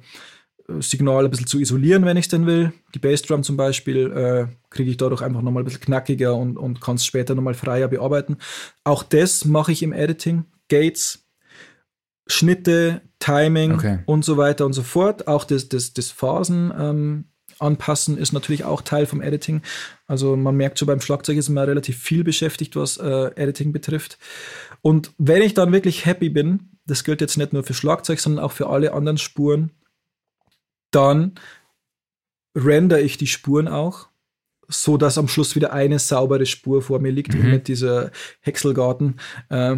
Signal ein bisschen zu isolieren, wenn ich es denn will. Die Bassdrum zum Beispiel äh, kriege ich dadurch einfach nochmal ein bisschen knackiger und, und kann es später nochmal freier bearbeiten. Auch das mache ich im Editing. Gates, Schnitte, Timing okay. und so weiter und so fort. Auch das, das, das Phasen ähm, anpassen ist natürlich auch Teil vom Editing. Also man merkt schon beim Schlagzeug ist man relativ viel beschäftigt, was äh, Editing betrifft. Und wenn ich dann wirklich happy bin, das gilt jetzt nicht nur für Schlagzeug, sondern auch für alle anderen Spuren, dann render ich die Spuren auch, so dass am Schluss wieder eine saubere Spur vor mir liegt mhm. nicht dieser Häckselgarten. Äh,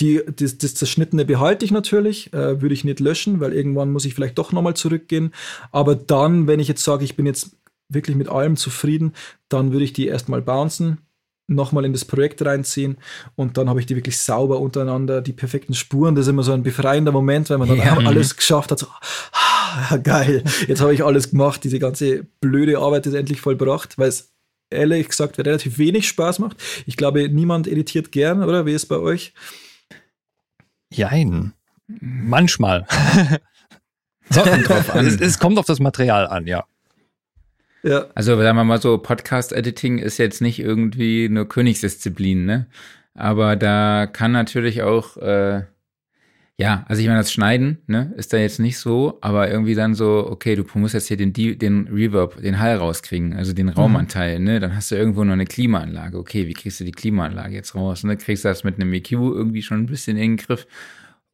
die, das, das Zerschnittene behalte ich natürlich, äh, würde ich nicht löschen, weil irgendwann muss ich vielleicht doch nochmal zurückgehen. Aber dann, wenn ich jetzt sage, ich bin jetzt wirklich mit allem zufrieden, dann würde ich die erstmal bouncen, nochmal in das Projekt reinziehen und dann habe ich die wirklich sauber untereinander, die perfekten Spuren. Das ist immer so ein befreiender Moment, wenn man dann ja. alles geschafft hat. So, ah, geil, jetzt habe ich alles gemacht, diese ganze blöde Arbeit ist endlich vollbracht, weil es ehrlich gesagt relativ wenig Spaß macht. Ich glaube, niemand editiert gern, oder? Wie ist es bei euch? Jein. Manchmal. kommt drauf an. Es, es kommt auf das Material an, ja. Ja. Also, sagen wir mal so, Podcast-Editing ist jetzt nicht irgendwie eine Königsdisziplin, ne? Aber da kann natürlich auch, äh, ja, also ich meine, das Schneiden, ne, ist da jetzt nicht so, aber irgendwie dann so, okay, du musst jetzt hier den, den Reverb, den Hall rauskriegen, also den Raumanteil, mhm. ne, dann hast du irgendwo noch eine Klimaanlage. Okay, wie kriegst du die Klimaanlage jetzt raus? Ne, kriegst du das mit einem EQ irgendwie schon ein bisschen in den Griff?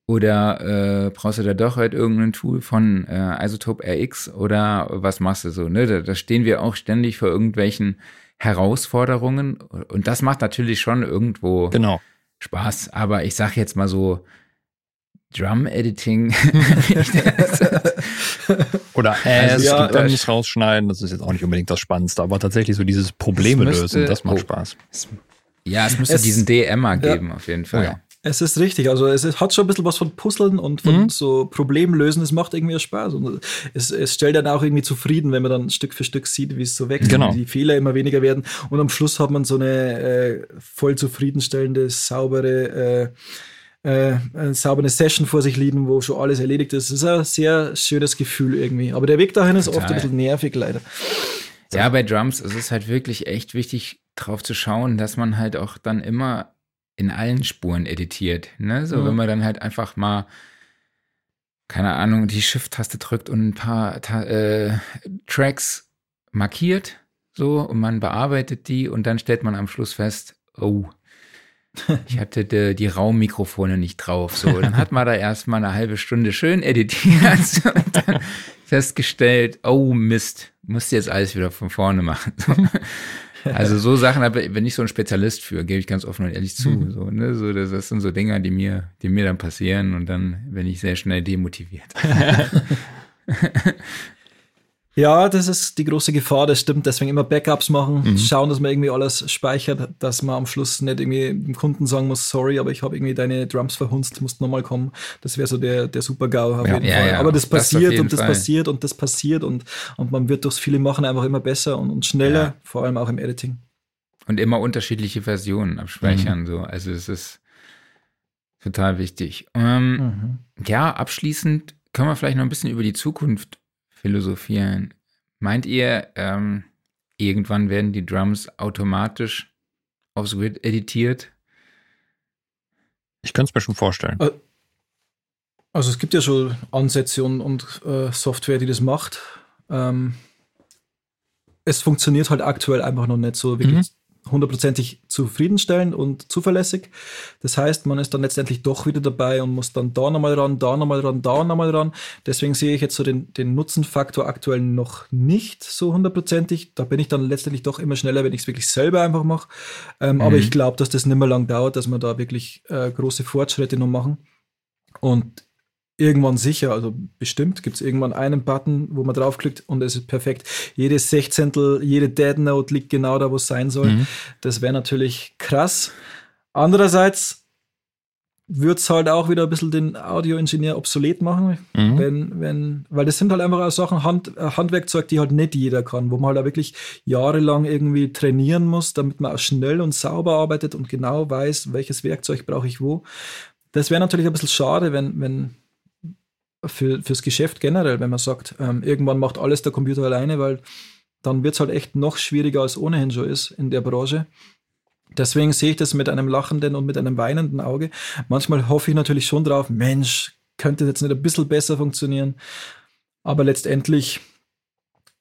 Oder äh, brauchst du da doch halt irgendein Tool von äh, Isotope RX oder was machst du so? Ne? Da, da stehen wir auch ständig vor irgendwelchen Herausforderungen und das macht natürlich schon irgendwo genau. Spaß. Aber ich sag jetzt mal so, Drum-Editing. Oder Ass also, ja, dann nicht rausschneiden, das ist jetzt auch nicht unbedingt das Spannendste, aber tatsächlich so dieses Probleme müsste, lösen, das macht oh, Spaß. Es, ja, es müsste es, diesen DMer geben, ja. auf jeden Fall. Oh, ja. Es ist richtig, also es ist, hat schon ein bisschen was von Puzzeln und von mhm. so Problemlösen. Es macht irgendwie Spaß und es, es stellt dann auch irgendwie zufrieden, wenn man dann Stück für Stück sieht, wie es so wächst, genau. wie die Fehler immer weniger werden und am Schluss hat man so eine äh, voll zufriedenstellende, saubere äh, äh, eine saubere Session vor sich liegen, wo schon alles erledigt ist. Das ist ein sehr schönes Gefühl irgendwie. Aber der Weg dahin ist Total. oft ein bisschen nervig, leider. Ja, bei Drums ist es halt wirklich echt wichtig, drauf zu schauen, dass man halt auch dann immer in allen Spuren editiert. Ne? So, mhm. wenn man dann halt einfach mal, keine Ahnung, die Shift-Taste drückt und ein paar Ta äh, Tracks markiert, so, und man bearbeitet die und dann stellt man am Schluss fest, oh, ich hatte die, die Raummikrofone nicht drauf. So, dann hat man da erstmal eine halbe Stunde schön editiert und dann festgestellt, oh Mist, musst jetzt alles wieder von vorne machen. Also so Sachen bin ich so ein Spezialist für, gebe ich ganz offen und ehrlich zu. Mhm. So, ne? so, das, das sind so Dinge, die mir, die mir dann passieren und dann bin ich sehr schnell demotiviert. Ja, das ist die große Gefahr, das stimmt. Deswegen immer Backups machen, mhm. schauen, dass man irgendwie alles speichert, dass man am Schluss nicht irgendwie dem Kunden sagen muss, sorry, aber ich habe irgendwie deine Drums verhunzt, musst nochmal kommen. Das wäre so der, der Super-GAU auf ja, jeden ja, Fall. Ja, aber das passiert das und das Fall. passiert und das passiert und, und man wird durchs viele Machen einfach immer besser und, und schneller, vor allem auch im Editing. Und immer unterschiedliche Versionen abspeichern, mhm. so. Also es ist total wichtig. Ähm, mhm. Ja, abschließend können wir vielleicht noch ein bisschen über die Zukunft philosophieren. Meint ihr, ähm, irgendwann werden die Drums automatisch aufs Grid editiert? Ich könnte es mir schon vorstellen. Also es gibt ja schon Ansätze und, und äh, Software, die das macht. Ähm, es funktioniert halt aktuell einfach noch nicht so wirklich mhm. Hundertprozentig zufriedenstellend und zuverlässig. Das heißt, man ist dann letztendlich doch wieder dabei und muss dann da nochmal ran, da nochmal ran, da nochmal ran. Deswegen sehe ich jetzt so den, den Nutzenfaktor aktuell noch nicht so hundertprozentig. Da bin ich dann letztendlich doch immer schneller, wenn ich es wirklich selber einfach mache. Ähm, mhm. Aber ich glaube, dass das nicht mehr lang dauert, dass wir da wirklich äh, große Fortschritte noch machen. Und irgendwann sicher, also bestimmt gibt es irgendwann einen Button, wo man draufklickt und es ist perfekt. Jedes Sechzehntel, jede Dead Note liegt genau da, wo es sein soll. Mhm. Das wäre natürlich krass. Andererseits würde es halt auch wieder ein bisschen den Audioingenieur obsolet machen, mhm. wenn, wenn, weil das sind halt einfach auch Sachen, Hand, Handwerkzeug, die halt nicht jeder kann, wo man halt auch wirklich jahrelang irgendwie trainieren muss, damit man auch schnell und sauber arbeitet und genau weiß, welches Werkzeug brauche ich wo. Das wäre natürlich ein bisschen schade, wenn, wenn, für, fürs Geschäft generell, wenn man sagt, ähm, irgendwann macht alles der Computer alleine, weil dann wird es halt echt noch schwieriger, als ohnehin schon ist in der Branche. Deswegen sehe ich das mit einem lachenden und mit einem weinenden Auge. Manchmal hoffe ich natürlich schon drauf, Mensch, könnte das jetzt nicht ein bisschen besser funktionieren. Aber letztendlich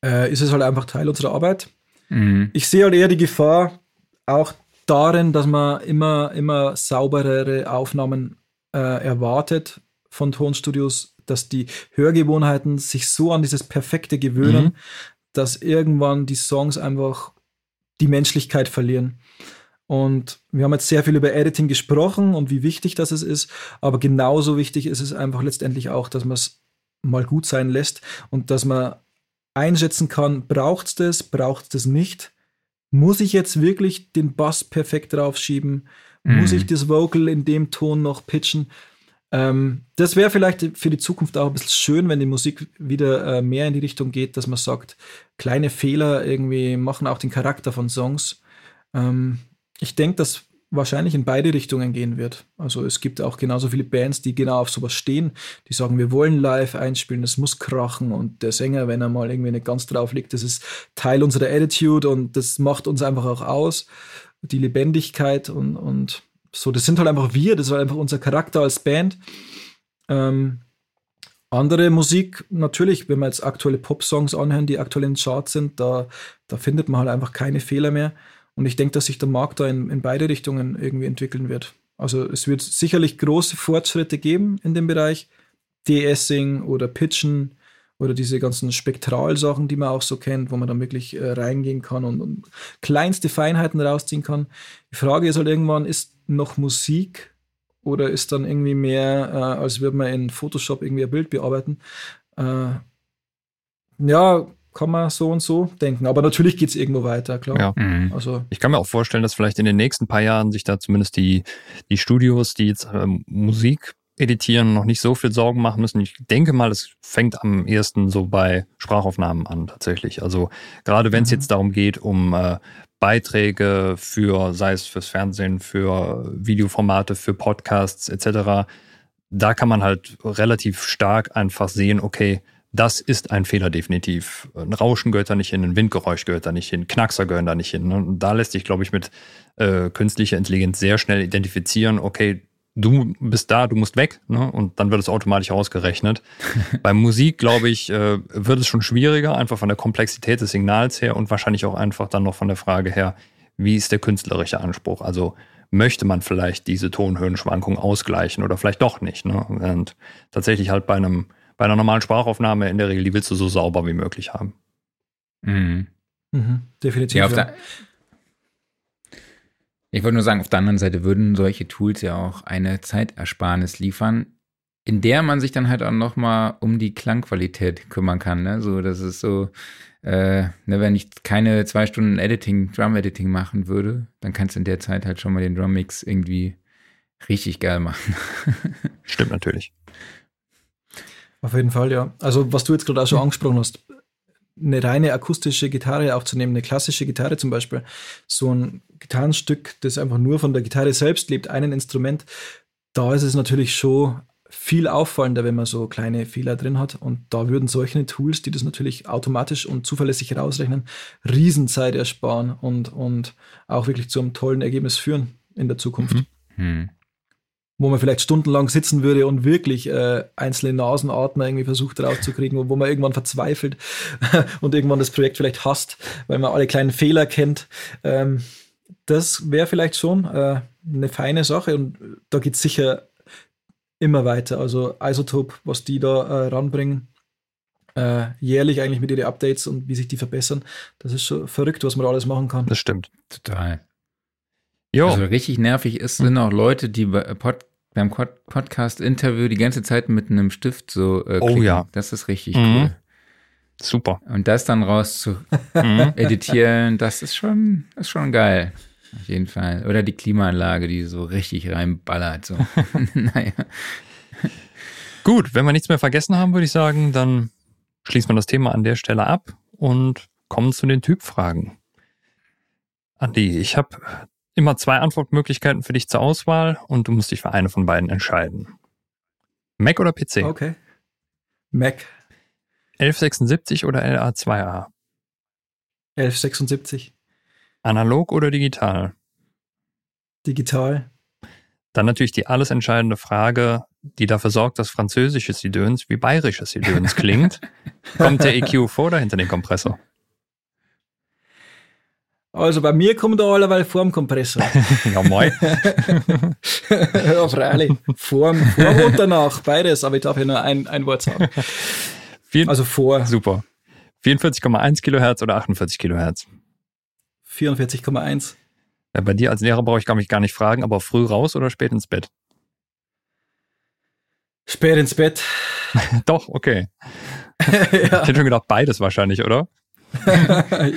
äh, ist es halt einfach Teil unserer Arbeit. Mhm. Ich sehe halt eher die Gefahr auch darin, dass man immer, immer sauberere Aufnahmen äh, erwartet von Tonstudios, dass die Hörgewohnheiten sich so an dieses Perfekte gewöhnen, mhm. dass irgendwann die Songs einfach die Menschlichkeit verlieren. Und wir haben jetzt sehr viel über Editing gesprochen und wie wichtig das ist, aber genauso wichtig ist es einfach letztendlich auch, dass man es mal gut sein lässt und dass man einschätzen kann, braucht es das, braucht es das nicht? Muss ich jetzt wirklich den Bass perfekt draufschieben? Mhm. Muss ich das Vocal in dem Ton noch pitchen? Ähm, das wäre vielleicht für die Zukunft auch ein bisschen schön, wenn die Musik wieder äh, mehr in die Richtung geht, dass man sagt, kleine Fehler irgendwie machen auch den Charakter von Songs. Ähm, ich denke, dass wahrscheinlich in beide Richtungen gehen wird. Also es gibt auch genauso viele Bands, die genau auf sowas stehen, die sagen, wir wollen live einspielen, es muss krachen und der Sänger, wenn er mal irgendwie nicht ganz drauf liegt, das ist Teil unserer Attitude und das macht uns einfach auch aus, die Lebendigkeit und, und so, das sind halt einfach wir, das halt einfach unser Charakter als Band. Ähm, andere Musik, natürlich, wenn wir jetzt aktuelle Pop-Songs anhören, die aktuell in Charts sind, da, da findet man halt einfach keine Fehler mehr. Und ich denke, dass sich der Markt da in, in beide Richtungen irgendwie entwickeln wird. Also es wird sicherlich große Fortschritte geben in dem Bereich. De-Essing oder Pitchen oder diese ganzen Spektralsachen, die man auch so kennt, wo man dann wirklich äh, reingehen kann und, und, kleinste Feinheiten rausziehen kann. Die Frage ist halt irgendwann, ist noch Musik oder ist dann irgendwie mehr, äh, als würde man in Photoshop irgendwie ein Bild bearbeiten? Äh, ja, kann man so und so denken. Aber natürlich geht es irgendwo weiter, klar. Ja. Mhm. Also, ich kann mir auch vorstellen, dass vielleicht in den nächsten paar Jahren sich da zumindest die, die Studios, die jetzt ähm, Musik editieren, noch nicht so viel Sorgen machen müssen. Ich denke mal, es fängt am ehesten so bei Sprachaufnahmen an tatsächlich. Also gerade wenn es mhm. jetzt darum geht, um äh, Beiträge für, sei es fürs Fernsehen, für Videoformate, für Podcasts etc., da kann man halt relativ stark einfach sehen, okay, das ist ein Fehler definitiv. Ein Rauschen gehört da nicht hin, ein Windgeräusch gehört da nicht hin, Knackser gehören da nicht hin. Ne? Und da lässt sich, glaube ich, mit äh, künstlicher Intelligenz sehr schnell identifizieren, okay, du bist da, du musst weg, ne? Und dann wird es automatisch ausgerechnet. Bei Musik, glaube ich, äh, wird es schon schwieriger, einfach von der Komplexität des Signals her und wahrscheinlich auch einfach dann noch von der Frage her, wie ist der künstlerische Anspruch? Also möchte man vielleicht diese Tonhöhenschwankung ausgleichen oder vielleicht doch nicht. Ne? Und tatsächlich halt bei einem, bei einer normalen Sprachaufnahme in der Regel, die willst du so sauber wie möglich haben. Mhm. Mhm, definitiv. Ja, auf, ja. Der, ich wollte nur sagen, auf der anderen Seite würden solche Tools ja auch eine Zeitersparnis liefern, in der man sich dann halt auch nochmal um die Klangqualität kümmern kann. Ne? So, das ist so, äh, ne, wenn ich keine zwei Stunden Editing, Drum-Editing machen würde, dann kannst du in der Zeit halt schon mal den Drum-Mix irgendwie richtig geil machen. Stimmt natürlich. Auf jeden Fall, ja. Also, was du jetzt gerade auch schon angesprochen hast, eine reine akustische Gitarre aufzunehmen, eine klassische Gitarre zum Beispiel, so ein Gitarrenstück, das einfach nur von der Gitarre selbst lebt, ein Instrument, da ist es natürlich schon viel auffallender, wenn man so kleine Fehler drin hat. Und da würden solche Tools, die das natürlich automatisch und zuverlässig rausrechnen, Riesenzeit ersparen und, und auch wirklich zu einem tollen Ergebnis führen in der Zukunft. Mhm. Hm. Wo man vielleicht stundenlang sitzen würde und wirklich äh, einzelne Nasenatmer irgendwie versucht rauszukriegen und wo man irgendwann verzweifelt und irgendwann das Projekt vielleicht hasst, weil man alle kleinen Fehler kennt. Ähm, das wäre vielleicht schon äh, eine feine Sache und da geht es sicher immer weiter. Also Isotope, was die da äh, ranbringen, äh, jährlich eigentlich mit ihren Updates und wie sich die verbessern, das ist schon verrückt, was man da alles machen kann. Das stimmt. Total. Jo. Also richtig nervig ist, sind auch Leute, die bei Pod, beim Podcast-Interview die ganze Zeit mit einem Stift so äh, Oh ja. Das ist richtig mhm. cool. Super. Und das dann raus zu mhm. editieren, das ist schon, ist schon geil. Auf jeden Fall. Oder die Klimaanlage, die so richtig reinballert. So. naja. Gut, wenn wir nichts mehr vergessen haben, würde ich sagen, dann schließen wir das Thema an der Stelle ab und kommen zu den Typfragen. Andi, ich habe immer zwei Antwortmöglichkeiten für dich zur Auswahl und du musst dich für eine von beiden entscheiden. Mac oder PC? Okay. Mac. 1176 oder LA2A? 1176. Analog oder digital? Digital. Dann natürlich die alles entscheidende Frage, die dafür sorgt, dass französisches Sidöns wie bayerisches Sidöns klingt. Kommt der EQ vor oder hinter den Kompressor? Also bei mir kommt er allerweil vor dem Kompressor. ja, moin. ja, freilich. Vor, vor und danach, beides, aber ich darf ja nur ein, ein Wort sagen. also vor. Super. 44,1 Kilohertz oder 48 Kilohertz? 44,1. Ja, bei dir als Lehrer brauche ich gar nicht, gar nicht fragen, aber früh raus oder spät ins Bett? Spät ins Bett. Doch, okay. ja. Ich hätte schon gedacht, beides wahrscheinlich, oder?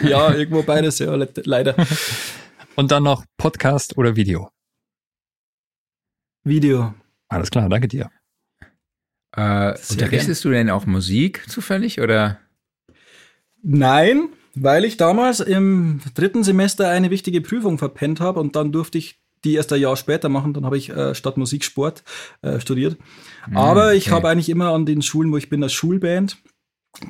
ja, irgendwo beides, ja, leider. Und dann noch Podcast oder Video? Video. Alles klar, danke dir. Äh, unterrichtest du denn auch Musik zufällig oder? Nein, weil ich damals im dritten Semester eine wichtige Prüfung verpennt habe und dann durfte ich die erst ein Jahr später machen. Dann habe ich äh, statt Musik Sport äh, studiert. Mhm, Aber ich okay. habe eigentlich immer an den Schulen, wo ich bin, als Schulband,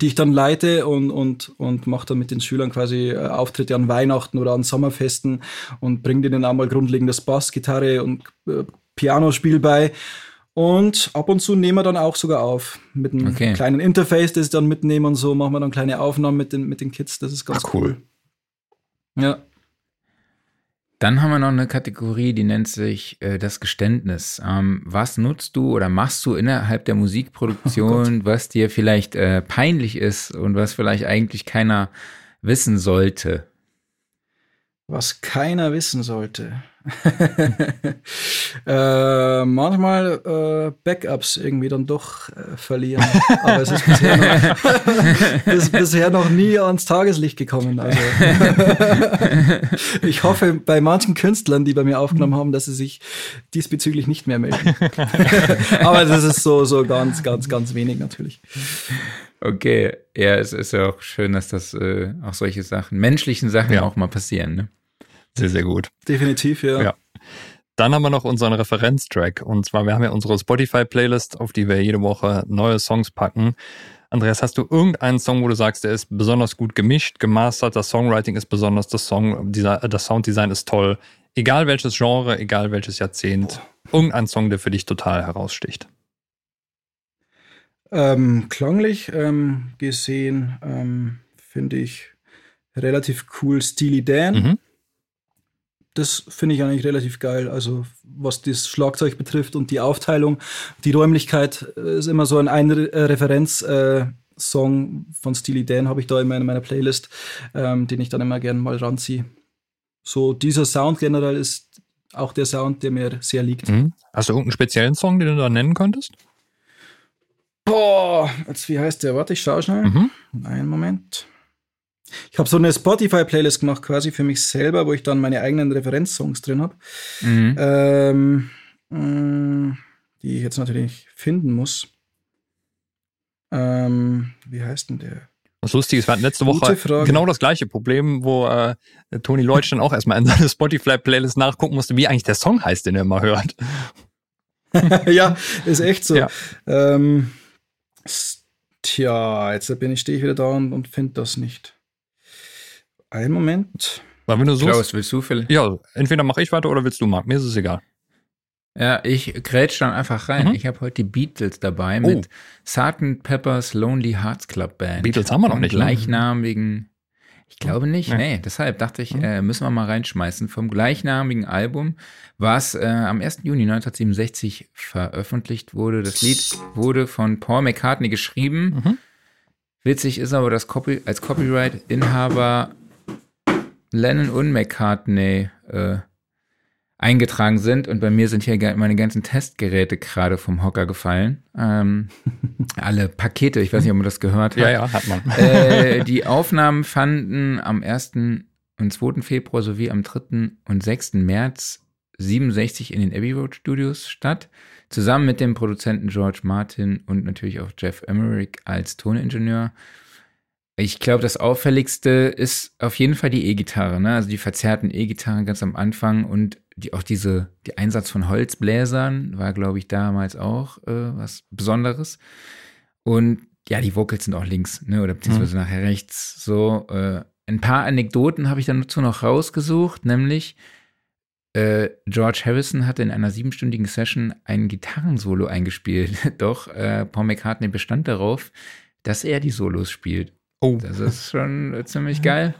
die ich dann leite und, und, und mache dann mit den Schülern quasi äh, Auftritte an Weihnachten oder an Sommerfesten und bringe denen einmal grundlegendes Bass, Gitarre und äh, Pianospiel bei. Und ab und zu nehmen wir dann auch sogar auf. Mit einem okay. kleinen Interface, das ich dann mitnehme und so, machen wir dann kleine Aufnahmen mit den, mit den Kids. Das ist ganz Ach, cool. cool. Ja. Dann haben wir noch eine Kategorie, die nennt sich äh, das Geständnis. Ähm, was nutzt du oder machst du innerhalb der Musikproduktion, oh was dir vielleicht äh, peinlich ist und was vielleicht eigentlich keiner wissen sollte? Was keiner wissen sollte. äh, manchmal äh, Backups irgendwie dann doch äh, verlieren. Aber es ist bisher noch, ist bisher noch nie ans Tageslicht gekommen. Also. ich hoffe bei manchen Künstlern, die bei mir aufgenommen haben, dass sie sich diesbezüglich nicht mehr melden. Aber das ist so, so ganz, ganz, ganz wenig natürlich. Okay, ja, es ist ja auch schön, dass das äh, auch solche Sachen, menschlichen Sachen ja. auch mal passieren. Ne? Sehr, sehr gut. Definitiv, ja. ja. Dann haben wir noch unseren Referenztrack. Und zwar, wir haben ja unsere Spotify-Playlist, auf die wir jede Woche neue Songs packen. Andreas, hast du irgendeinen Song, wo du sagst, der ist besonders gut gemischt, gemastert, das Songwriting ist besonders, das Song, das Sounddesign ist toll. Egal welches Genre, egal welches Jahrzehnt, Boah. irgendein Song, der für dich total heraussticht. Ähm, klanglich ähm, gesehen ähm, finde ich relativ cool Steely Dan. Mhm das finde ich eigentlich relativ geil. Also was das Schlagzeug betrifft und die Aufteilung, die Räumlichkeit äh, ist immer so ein, ein äh, Referenz-Song äh, von Steely Dan habe ich da immer in meiner Playlist, ähm, den ich dann immer gerne mal ranziehe. So dieser Sound generell ist auch der Sound, der mir sehr liegt. Mhm. Hast du irgendeinen speziellen Song, den du da nennen könntest? Boah, jetzt wie heißt der? Warte, ich schaue schnell. Mhm. Einen Moment. Ich habe so eine Spotify-Playlist gemacht, quasi für mich selber, wo ich dann meine eigenen Referenzsongs drin habe. Mhm. Ähm, mm, die ich jetzt natürlich finden muss. Ähm, wie heißt denn der? Was lustig ist, wir hatten letzte Woche genau das gleiche Problem, wo äh, Toni Leutsch dann auch erstmal in seine Spotify-Playlist nachgucken musste, wie eigentlich der Song heißt, den er immer hört. ja, ist echt so. Ja. Ähm, tja, jetzt bin ich, stehe ich wieder da und, und finde das nicht. Einen Moment. Weil wenn du suchst, Klaus, willst du vielleicht? Ja, entweder mache ich weiter oder willst du, Marc. Mir ist es egal. Ja, ich grätsch dann einfach rein. Mhm. Ich habe heute die Beatles dabei oh. mit Sgt. Pepper's Lonely Hearts Club Band. Beatles haben wir noch nicht. Ne? Gleichnamigen. Ich glaube nicht. Nee, nee deshalb dachte ich, mhm. äh, müssen wir mal reinschmeißen. Vom gleichnamigen Album, was äh, am 1. Juni 1967 veröffentlicht wurde. Das Lied wurde von Paul McCartney geschrieben. Mhm. Witzig ist aber, dass Copy als Copyright-Inhaber Lennon und McCartney äh, eingetragen sind. Und bei mir sind hier meine ganzen Testgeräte gerade vom Hocker gefallen. Ähm, alle Pakete, ich weiß nicht, ob man das gehört hat. Ja, ja, hat man. Äh, die Aufnahmen fanden am 1. und 2. Februar sowie am 3. und 6. März 67 in den Abbey Road Studios statt. Zusammen mit dem Produzenten George Martin und natürlich auch Jeff Emmerich als Toningenieur. Ich glaube, das Auffälligste ist auf jeden Fall die E-Gitarre, ne? Also die verzerrten E-Gitarren ganz am Anfang und die, auch diese, die Einsatz von Holzbläsern war, glaube ich, damals auch äh, was Besonderes. Und ja, die Vocals sind auch links, ne? Oder beziehungsweise mhm. nachher rechts. So, äh, ein paar Anekdoten habe ich dann dazu noch rausgesucht, nämlich äh, George Harrison hatte in einer siebenstündigen Session ein Gitarrensolo eingespielt. Doch äh, Paul McCartney bestand darauf, dass er die Solos spielt. Oh. Das ist schon äh, ziemlich geil.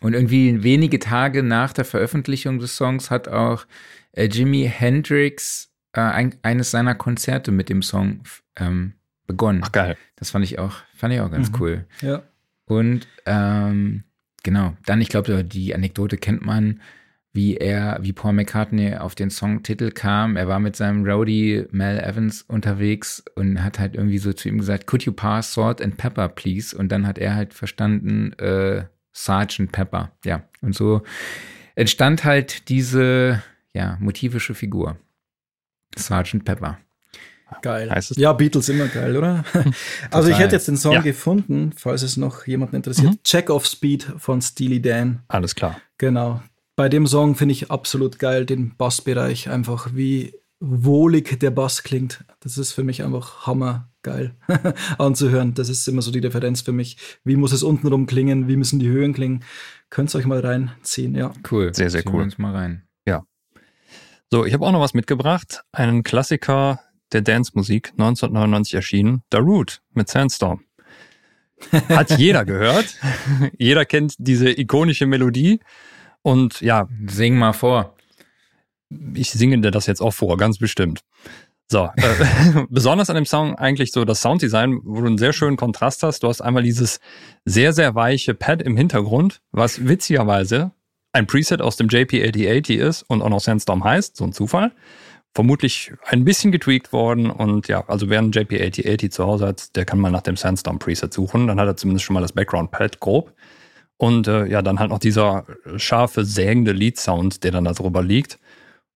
Und irgendwie wenige Tage nach der Veröffentlichung des Songs hat auch äh, Jimi Hendrix äh, ein, eines seiner Konzerte mit dem Song ähm, begonnen. Ach geil. Das fand ich auch, fand ich auch ganz mhm. cool. Ja. Und ähm, genau, dann, ich glaube, die Anekdote kennt man, wie er, wie Paul McCartney auf den Songtitel kam. Er war mit seinem Roadie Mel Evans unterwegs und hat halt irgendwie so zu ihm gesagt, could you pass salt and pepper, please? Und dann hat er halt verstanden, äh, Sergeant Pepper. Ja, und so entstand halt diese ja, motivische Figur. Sergeant Pepper. Geil. Ja, Beatles immer geil, oder? also ich hätte jetzt den Song ja. gefunden, falls es noch jemanden interessiert. Mhm. Check of Speed von Steely Dan. Alles klar. Genau. Bei dem Song finde ich absolut geil den Bassbereich, einfach wie wohlig der Bass klingt. Das ist für mich einfach hammer geil anzuhören. Das ist immer so die Referenz für mich. Wie muss es untenrum klingen? Wie müssen die Höhen klingen? Könnt ihr euch mal reinziehen, ja. Cool. Sehr, sehr Ziehen cool. Wir uns mal rein. Ja. So, ich habe auch noch was mitgebracht. Einen Klassiker der Dance-Musik, 1999 erschienen. The Root mit Sandstorm. Hat jeder gehört. jeder kennt diese ikonische Melodie. Und ja. Sing mal vor. Ich singe dir das jetzt auch vor, ganz bestimmt. So, äh, besonders an dem Song eigentlich so das Sounddesign, wo du einen sehr schönen Kontrast hast. Du hast einmal dieses sehr, sehr weiche Pad im Hintergrund, was witzigerweise ein Preset aus dem JP8080 ist und auch noch Sandstorm heißt, so ein Zufall. Vermutlich ein bisschen getweakt worden und ja, also wer einen JP8080 zu Hause hat, der kann mal nach dem Sandstorm Preset suchen. Dann hat er zumindest schon mal das Background Pad grob. Und äh, ja, dann halt noch dieser scharfe, sägende Lead-Sound, der dann da drüber liegt.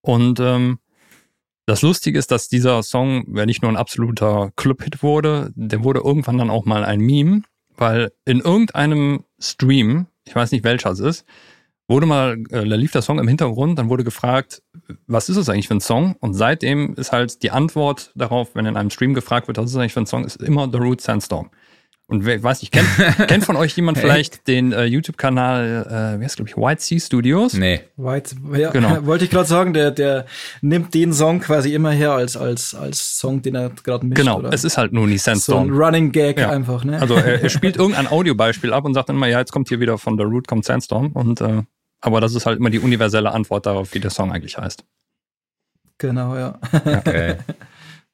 Und ähm, das Lustige ist, dass dieser Song ja nicht nur ein absoluter Club-Hit wurde, der wurde irgendwann dann auch mal ein Meme, weil in irgendeinem Stream, ich weiß nicht welcher es ist, wurde mal, äh, da lief der Song im Hintergrund, dann wurde gefragt, was ist es eigentlich für ein Song? Und seitdem ist halt die Antwort darauf, wenn in einem Stream gefragt wird, was ist eigentlich für ein Song, ist immer The Root Sandstorm. Und wer weiß ich, kennt, kennt von euch jemand vielleicht den äh, YouTube-Kanal, äh, wie heißt glaube ich, White Sea Studios? Nee. White, ja, genau. wollte ich gerade sagen, der, der nimmt den Song quasi immer her als, als, als Song, den er gerade mischt. Genau, oder? es ist halt nur nie Sandstorm. So ein Running Gag ja. einfach, ne? Also er, er spielt irgendein Audiobeispiel ab und sagt dann immer, ja, jetzt kommt hier wieder von The Root kommt Sandstorm. Und äh, aber das ist halt immer die universelle Antwort darauf, wie der Song eigentlich heißt. Genau, ja. Okay.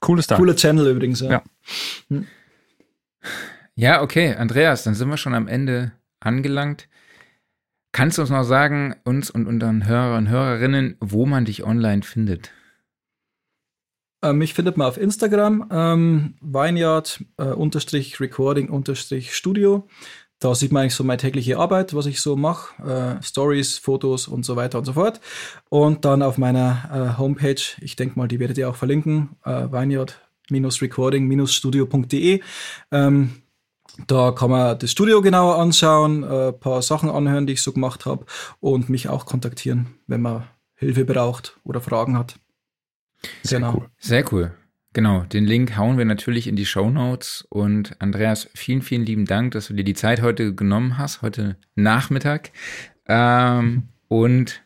Cooles Tag. Cooler Channel übrigens, ja. ja. Hm. Ja, okay, Andreas, dann sind wir schon am Ende angelangt. Kannst du uns noch sagen, uns und unseren Hörer und Hörerinnen, wo man dich online findet? Ähm, mich findet man auf Instagram, ähm, Vineyard äh. Da sieht man eigentlich so meine tägliche Arbeit, was ich so mache, äh, Stories, Fotos und so weiter und so fort. Und dann auf meiner äh, Homepage, ich denke mal, die werdet ihr auch verlinken, äh, vineyard-recording-studio.de. Ähm, da kann man das Studio genauer anschauen, ein äh, paar Sachen anhören, die ich so gemacht habe und mich auch kontaktieren, wenn man Hilfe braucht oder Fragen hat. Sehr genau. cool. Sehr cool. Genau, den Link hauen wir natürlich in die Show Notes. Und Andreas, vielen, vielen lieben Dank, dass du dir die Zeit heute genommen hast, heute Nachmittag. Ähm, und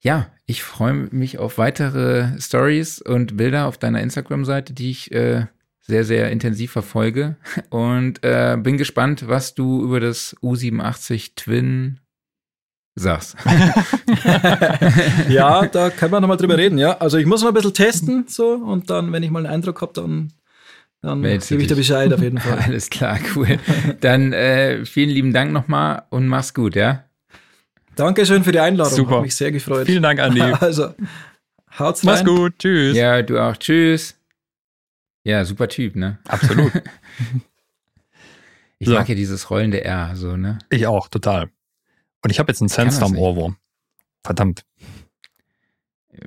ja, ich freue mich auf weitere Stories und Bilder auf deiner Instagram-Seite, die ich äh, sehr, sehr intensiv verfolge. Und äh, bin gespannt, was du über das U87 Twin sagst. ja, da können wir nochmal drüber reden, ja. Also ich muss mal ein bisschen testen, so, und dann, wenn ich mal einen Eindruck habe, dann, dann gebe ich dir Bescheid auf jeden Fall. Alles klar, cool. Dann äh, vielen lieben Dank nochmal und mach's gut, ja. Dankeschön für die Einladung. Super. Hat mich sehr gefreut. Vielen Dank, Andi. Also, haut's rein. Mach's gut. Tschüss. Ja, du auch. Tschüss. Ja, super Typ, ne? Absolut. ich so. mag ja dieses rollende R, so, ne? Ich auch, total. Und ich habe jetzt einen Sandstorm-Ohrwurm. Verdammt.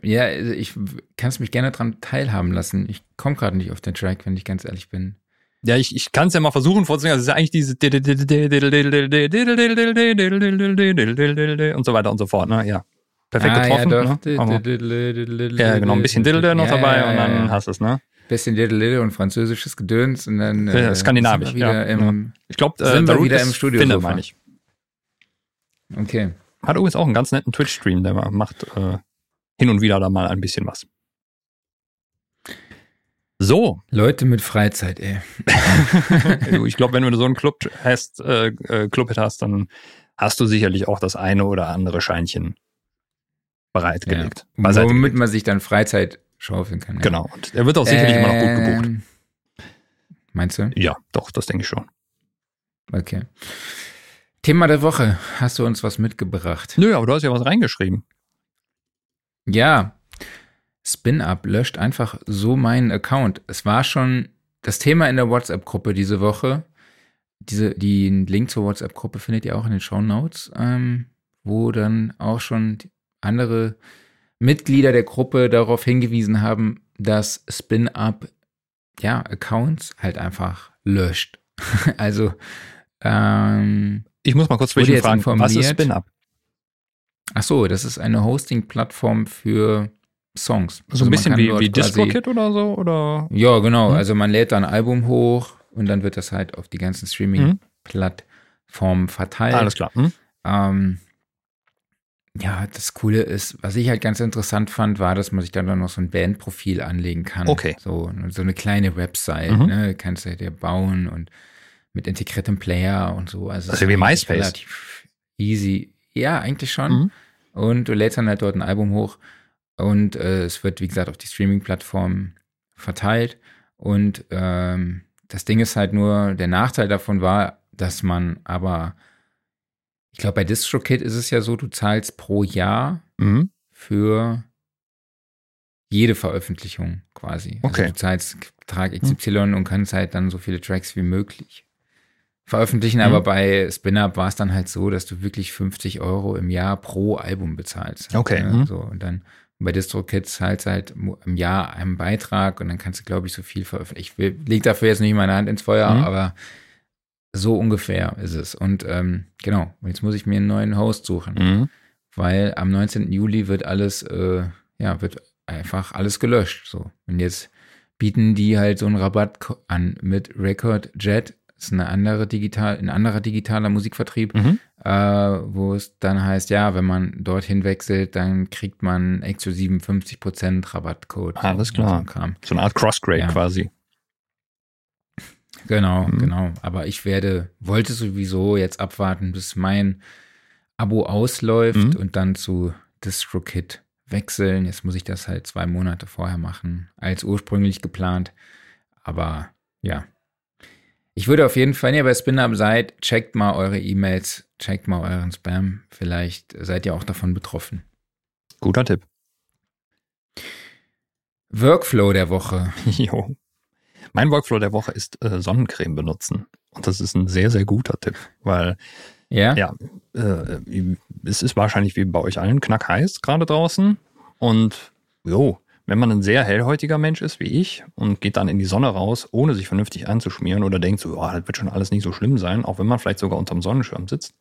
Ja, also ich kann es mich gerne dran teilhaben lassen. Ich komme gerade nicht auf den Track, wenn ich ganz ehrlich bin. Ja, ich, ich kann es ja mal versuchen vorzusingen. Also es ist ja eigentlich diese und so weiter und so fort, ne? Ja. Perfekt getroffen. Ja. Ne? ja, genau, ein bisschen Diddle noch dabei und dann hast du es, ne? Bisschen Diddle und französisches Gedöns und dann äh, skandinavisch. Ja. Im, ich glaube, äh, sind wir wieder im Studio. Finde, meine ich. Okay. Hat übrigens auch einen ganz netten Twitch-Stream, der macht äh, hin und wieder da mal ein bisschen was. So. Leute mit Freizeit, ey. ich glaube, wenn du so einen Club hast, äh, äh Club hast, dann hast du sicherlich auch das eine oder andere Scheinchen bereitgelegt. Ja. Womit man sich dann Freizeit schaufeln kann. Ja. Genau. Und er wird auch sicherlich ähm, immer noch gut gebucht. Ähm, meinst du? Ja, doch, das denke ich schon. Okay. Thema der Woche. Hast du uns was mitgebracht? Nö, aber du hast ja was reingeschrieben. Ja, SpinUp löscht einfach so meinen Account. Es war schon das Thema in der WhatsApp-Gruppe diese Woche. Diese, den Link zur WhatsApp-Gruppe findet ihr auch in den Show Notes, ähm, wo dann auch schon andere Mitglieder der Gruppe darauf hingewiesen haben, dass SpinUp ja Accounts halt einfach löscht. also ähm, ich muss mal kurz fragen, was ist SpinUp? Ach so, das ist eine Hosting-Plattform für Songs. So also ein bisschen wie, wie DistroKit oder so? Oder? Ja, genau. Hm? Also man lädt dann ein Album hoch und dann wird das halt auf die ganzen Streaming-Plattformen verteilt. Alles klar. Hm? Ähm, ja, das Coole ist, was ich halt ganz interessant fand, war, dass man sich dann noch so ein Bandprofil anlegen kann. Okay. So, so eine kleine Website, mhm. ne? Kannst du dir bauen und mit integriertem Player und so. Also, also wie MySpace. Relativ easy. Ja, eigentlich schon. Mhm. Und du lädst dann halt dort ein Album hoch und äh, es wird, wie gesagt, auf die Streaming-Plattform verteilt. Und ähm, das Ding ist halt nur, der Nachteil davon war, dass man aber, ich glaube, bei DistroKit ist es ja so, du zahlst pro Jahr mhm. für jede Veröffentlichung quasi. Also okay. Du zahlst Betrag XY mhm. und kannst halt dann so viele Tracks wie möglich veröffentlichen. Mhm. Aber bei SpinUp war es dann halt so, dass du wirklich 50 Euro im Jahr pro Album bezahlst. Okay. Ne? Mhm. So, und dann bei DistroKid zahlst halt im Jahr einen Beitrag und dann kannst du, glaube ich, so viel veröffentlichen. Ich lege dafür jetzt nicht meine Hand ins Feuer, mhm. aber so ungefähr ist es. Und ähm, genau, jetzt muss ich mir einen neuen Host suchen, mhm. weil am 19. Juli wird alles, äh, ja, wird einfach alles gelöscht. So. Und jetzt bieten die halt so einen Rabatt an mit Record Jet ist eine andere digital, ein anderer digitaler Musikvertrieb, mhm. äh, wo es dann heißt, ja, wenn man dorthin wechselt, dann kriegt man exklusiven 50% Rabattcode. Alles klar. So, so, eine Art Crossgrade ja. quasi. Genau, mhm. genau. Aber ich werde, wollte sowieso jetzt abwarten, bis mein Abo ausläuft mhm. und dann zu DistroKit wechseln. Jetzt muss ich das halt zwei Monate vorher machen, als ursprünglich geplant. Aber ja, ich würde auf jeden Fall, wenn ihr bei SpinUp seid, checkt mal eure E-Mails, checkt mal euren Spam. Vielleicht seid ihr auch davon betroffen. Guter Tipp. Workflow der Woche. Jo. Mein Workflow der Woche ist äh, Sonnencreme benutzen. Und das ist ein sehr, sehr guter Tipp, weil ja, ja äh, es ist wahrscheinlich wie bei euch allen knackheiß gerade draußen. Und jo, wenn man ein sehr hellhäutiger Mensch ist wie ich und geht dann in die Sonne raus, ohne sich vernünftig anzuschmieren oder denkt so, oh, das wird schon alles nicht so schlimm sein, auch wenn man vielleicht sogar unterm Sonnenschirm sitzt,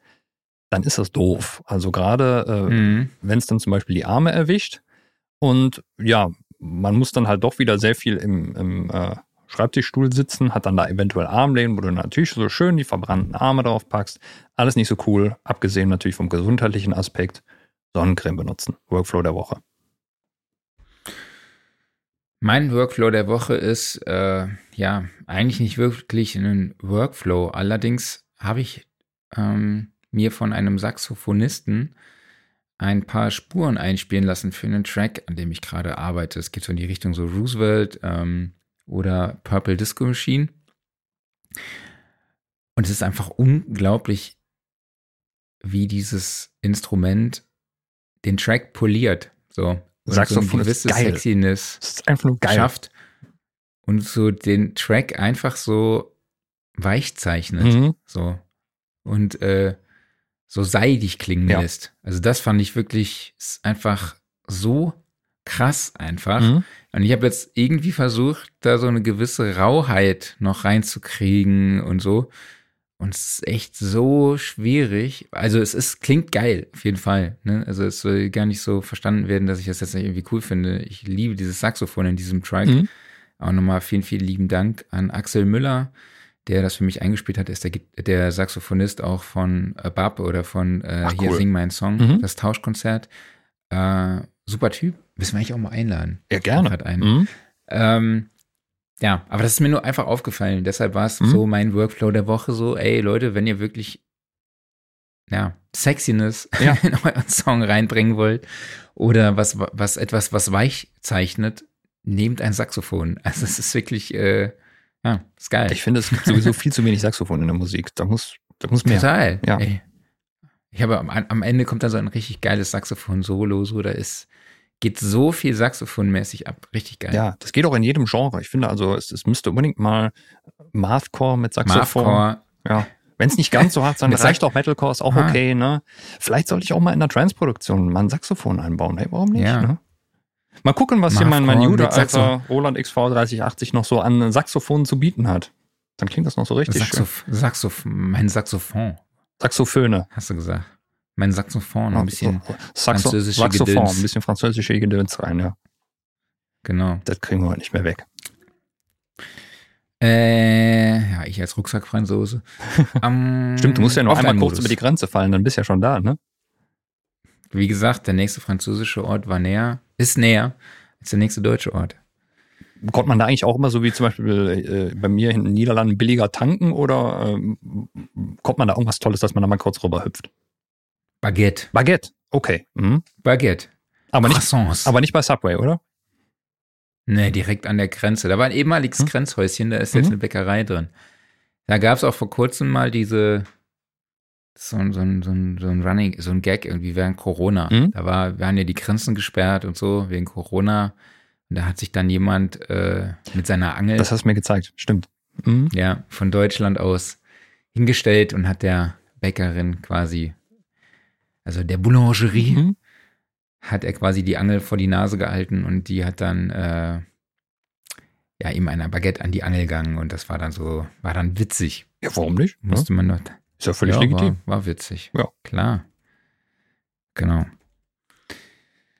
dann ist das doof. Also gerade äh, mhm. wenn es dann zum Beispiel die Arme erwischt und ja, man muss dann halt doch wieder sehr viel im, im äh, Schreibtischstuhl sitzen, hat dann da eventuell Armlehnen, wo du natürlich so schön die verbrannten Arme drauf packst. Alles nicht so cool, abgesehen natürlich vom gesundheitlichen Aspekt. Sonnencreme benutzen. Workflow der Woche. Mein Workflow der Woche ist äh, ja eigentlich nicht wirklich ein Workflow. Allerdings habe ich ähm, mir von einem Saxophonisten ein paar Spuren einspielen lassen für einen Track, an dem ich gerade arbeite. Es geht so in die Richtung so Roosevelt ähm, oder Purple Disco Machine. Und es ist einfach unglaublich, wie dieses Instrument den Track poliert. So. Saxophon so gewisse ist geil. Sexiness das ist einfach nur geil. schafft und so den Track einfach so weich zeichnet. Mhm. So. Und äh, so seidig klingen ja. lässt. Also das fand ich wirklich einfach so krass einfach. Mhm. Und ich habe jetzt irgendwie versucht, da so eine gewisse Rauheit noch reinzukriegen und so. Und es ist echt so schwierig. Also es ist, klingt geil, auf jeden Fall. Ne? Also es soll gar nicht so verstanden werden, dass ich das jetzt nicht irgendwie cool finde. Ich liebe dieses Saxophon in diesem Track. Mhm. Auch nochmal vielen, vielen lieben Dank an Axel Müller, der das für mich eingespielt hat. Er ist der, der Saxophonist auch von äh, Bab oder von äh, Ach, Hier cool. Sing Mein Song, mhm. das Tauschkonzert. Äh, super Typ. Müssen wir eigentlich auch mal einladen. Ja, gerne. Mhm. Ähm, ja, aber das ist mir nur einfach aufgefallen. Deshalb war es mhm. so mein Workflow der Woche so, ey Leute, wenn ihr wirklich ja, Sexiness ja. in euren Song reinbringen wollt oder was, was etwas, was weich zeichnet, nehmt ein Saxophon. Also es ist wirklich, äh, ja, ist geil. Ich finde, es gibt sowieso viel zu wenig Saxophon in der Musik. Da muss, da muss mehr. Total. Ja. Ey. Ich habe am, am Ende kommt da so ein richtig geiles Saxophon-Solo, so da ist geht so viel Saxophonmäßig ab. Richtig geil. Ja, das geht auch in jedem Genre. Ich finde also, es, es müsste unbedingt mal Mathcore mit Saxophon. Mathcore. Ja. Wenn es nicht ganz so hart sein reicht auch Metalcore, ist auch ah. okay, ne? Vielleicht sollte ich auch mal in der Transproduktion mal ein Saxophon einbauen. Hey, warum nicht? Ja. Ne? Mal gucken, was hier mein, mein Jude alter Roland XV 3080 noch so an Saxophonen zu bieten hat. Dann klingt das noch so richtig Saxoph schön. Saxoph mein Saxophon. Saxophöne. Hast du gesagt. Mein Saxophon, ein bisschen Saxo französische Saxophon, Gedöns. ein bisschen französische Gedöns rein, ja. Genau. Das kriegen wir heute nicht mehr weg. Äh, ja, ich als Rucksackfranzose. um, Stimmt, du musst ja noch einmal kurz über die Grenze fallen, dann bist du ja schon da, ne? Wie gesagt, der nächste französische Ort war näher, ist näher als der nächste deutsche Ort. Kommt man da eigentlich auch immer so wie zum Beispiel äh, bei mir in den Niederlanden billiger tanken oder äh, kommt man da irgendwas Tolles, dass man da mal kurz rüber hüpft? Baguette. Baguette, okay. Mhm. Baguette. Aber nicht, aber nicht bei Subway, oder? Nee, direkt an der Grenze. Da war ein ehemaliges hm? Grenzhäuschen, da ist jetzt mhm. eine Bäckerei drin. Da gab es auch vor kurzem mal diese, so, so, so, so ein Running, so ein Gag irgendwie während Corona. Mhm. Da war, waren ja die Grenzen gesperrt und so wegen Corona. Und da hat sich dann jemand äh, mit seiner Angel. Das hast du mir gezeigt, stimmt. Mhm. Ja, von Deutschland aus hingestellt und hat der Bäckerin quasi also der Boulangerie, mhm. hat er quasi die Angel vor die Nase gehalten und die hat dann äh, ja ihm einer Baguette an die Angel gegangen und das war dann so, war dann witzig. Ja, warum nicht? Musste ja. man noch. Ist ja völlig ja, legitim. War, war, witzig. Ja. Klar. Genau.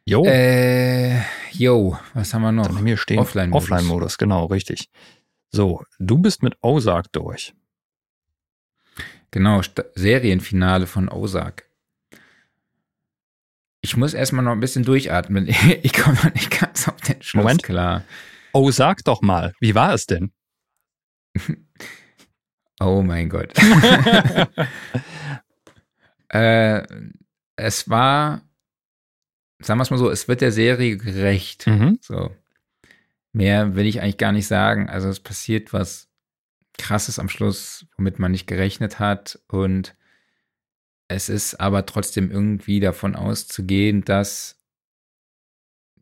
Jo. Äh, jo, was haben wir noch? Dann haben wir stehen. Offline-Modus. Offline-Modus, genau, richtig. So, du bist mit Ozark durch. Genau, Serienfinale von Ozark. Ich muss erstmal noch ein bisschen durchatmen. Ich komme noch nicht ganz auf den Schluss Moment. klar. Oh, sag doch mal, wie war es denn? oh mein Gott. äh, es war, sagen wir es mal so, es wird der Serie gerecht. Mhm. So. Mehr will ich eigentlich gar nicht sagen. Also es passiert was Krasses am Schluss, womit man nicht gerechnet hat. Und es ist aber trotzdem irgendwie davon auszugehen, dass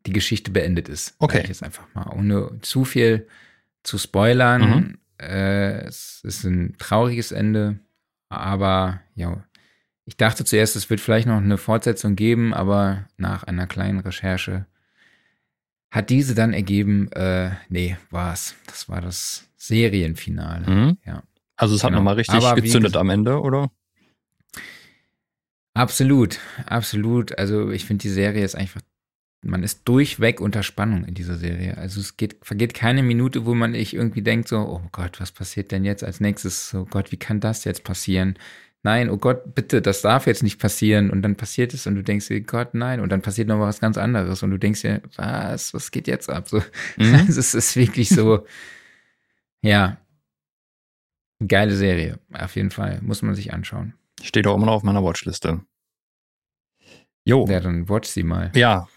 die Geschichte beendet ist. Okay. Ich jetzt einfach mal, ohne zu viel zu spoilern. Mhm. Äh, es ist ein trauriges Ende, aber ja, ich dachte zuerst, es wird vielleicht noch eine Fortsetzung geben, aber nach einer kleinen Recherche hat diese dann ergeben, äh, nee, war's. Das war das Serienfinale. Mhm. Ja. Also es hat genau. nochmal richtig aber gezündet am Ende, oder? Absolut, absolut. Also ich finde die Serie ist einfach man ist durchweg unter Spannung in dieser Serie. Also es geht, vergeht keine Minute, wo man ich irgendwie denkt so, oh Gott, was passiert denn jetzt als nächstes? Oh Gott, wie kann das jetzt passieren? Nein, oh Gott, bitte, das darf jetzt nicht passieren. Und dann passiert es und du denkst dir, Gott, nein. Und dann passiert noch was ganz anderes und du denkst dir, was, was geht jetzt ab? So, mhm. Also es ist wirklich so, ja, geile Serie, auf jeden Fall, muss man sich anschauen. Steht auch immer noch auf meiner Watchliste. Jo. Ja, dann watch sie mal. Ja,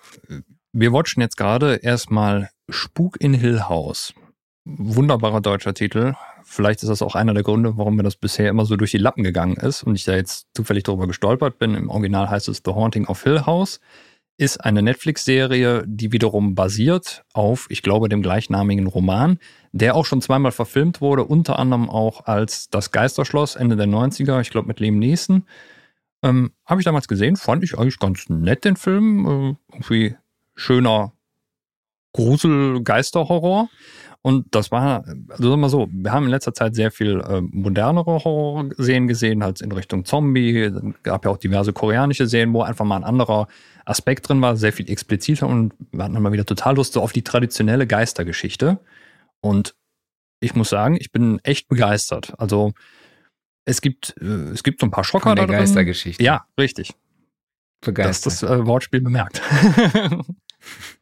wir watchen jetzt gerade erstmal Spuk in Hill House. Wunderbarer deutscher Titel. Vielleicht ist das auch einer der Gründe, warum mir das bisher immer so durch die Lappen gegangen ist und ich da jetzt zufällig darüber gestolpert bin. Im Original heißt es The Haunting of Hill House. Ist eine Netflix-Serie, die wiederum basiert auf, ich glaube, dem gleichnamigen Roman, der auch schon zweimal verfilmt wurde, unter anderem auch als Das Geisterschloss Ende der 90er, ich glaube mit Liam Neeson. Ähm, Habe ich damals gesehen, fand ich eigentlich ganz nett den Film. Äh, irgendwie schöner Grusel-Geisterhorror. Und das war, also sagen wir so, wir haben in letzter Zeit sehr viel äh, modernere Horror-Serien gesehen, halt in Richtung Zombie. Es gab ja auch diverse koreanische Serien, wo einfach mal ein anderer Aspekt drin war, sehr viel expliziter und wir hatten dann mal wieder total Lust so auf die traditionelle Geistergeschichte. Und ich muss sagen, ich bin echt begeistert. Also es gibt, äh, es gibt so ein paar Schocker Von der da drin. Geistergeschichte. Ja, richtig. Begeistert. Das ist das äh, Wortspiel bemerkt.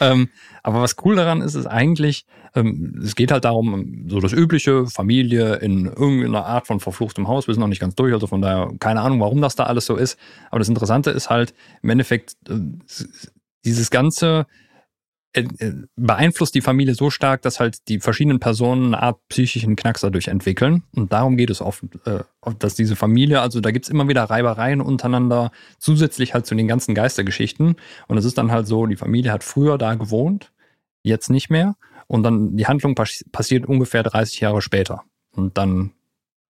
ähm, aber was cool daran ist, ist eigentlich, ähm, es geht halt darum, so das übliche, Familie in irgendeiner Art von verfluchtem Haus. Wir sind noch nicht ganz durch, also von daher keine Ahnung, warum das da alles so ist. Aber das Interessante ist halt im Endeffekt äh, dieses ganze beeinflusst die Familie so stark, dass halt die verschiedenen Personen eine Art psychischen Knacks dadurch entwickeln. Und darum geht es oft, äh, dass diese Familie, also da gibt's immer wieder Reibereien untereinander, zusätzlich halt zu den ganzen Geistergeschichten. Und es ist dann halt so, die Familie hat früher da gewohnt, jetzt nicht mehr. Und dann die Handlung pass passiert ungefähr 30 Jahre später. Und dann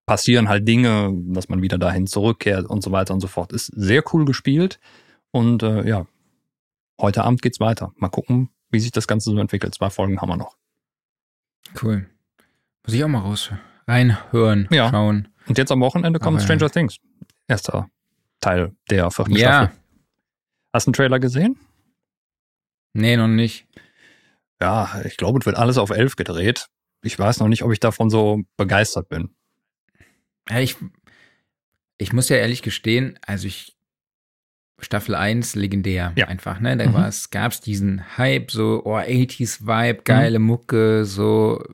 passieren halt Dinge, dass man wieder dahin zurückkehrt und so weiter und so fort. Ist sehr cool gespielt. Und äh, ja, heute Abend geht's weiter. Mal gucken, wie sich das Ganze so entwickelt. Zwei Folgen haben wir noch. Cool. Muss ich auch mal raus reinhören, ja. schauen. Und jetzt am Wochenende kommt Aber Stranger Things. Erster Teil der vierten ja. Staffel. Hast du einen Trailer gesehen? Nee, noch nicht. Ja, ich glaube, es wird alles auf elf gedreht. Ich weiß noch nicht, ob ich davon so begeistert bin. Ja, ich, ich muss ja ehrlich gestehen, also ich Staffel 1 legendär ja. einfach, ne? Da mhm. gab es diesen Hype, so, oh, 80s Vibe, geile mhm. Mucke, so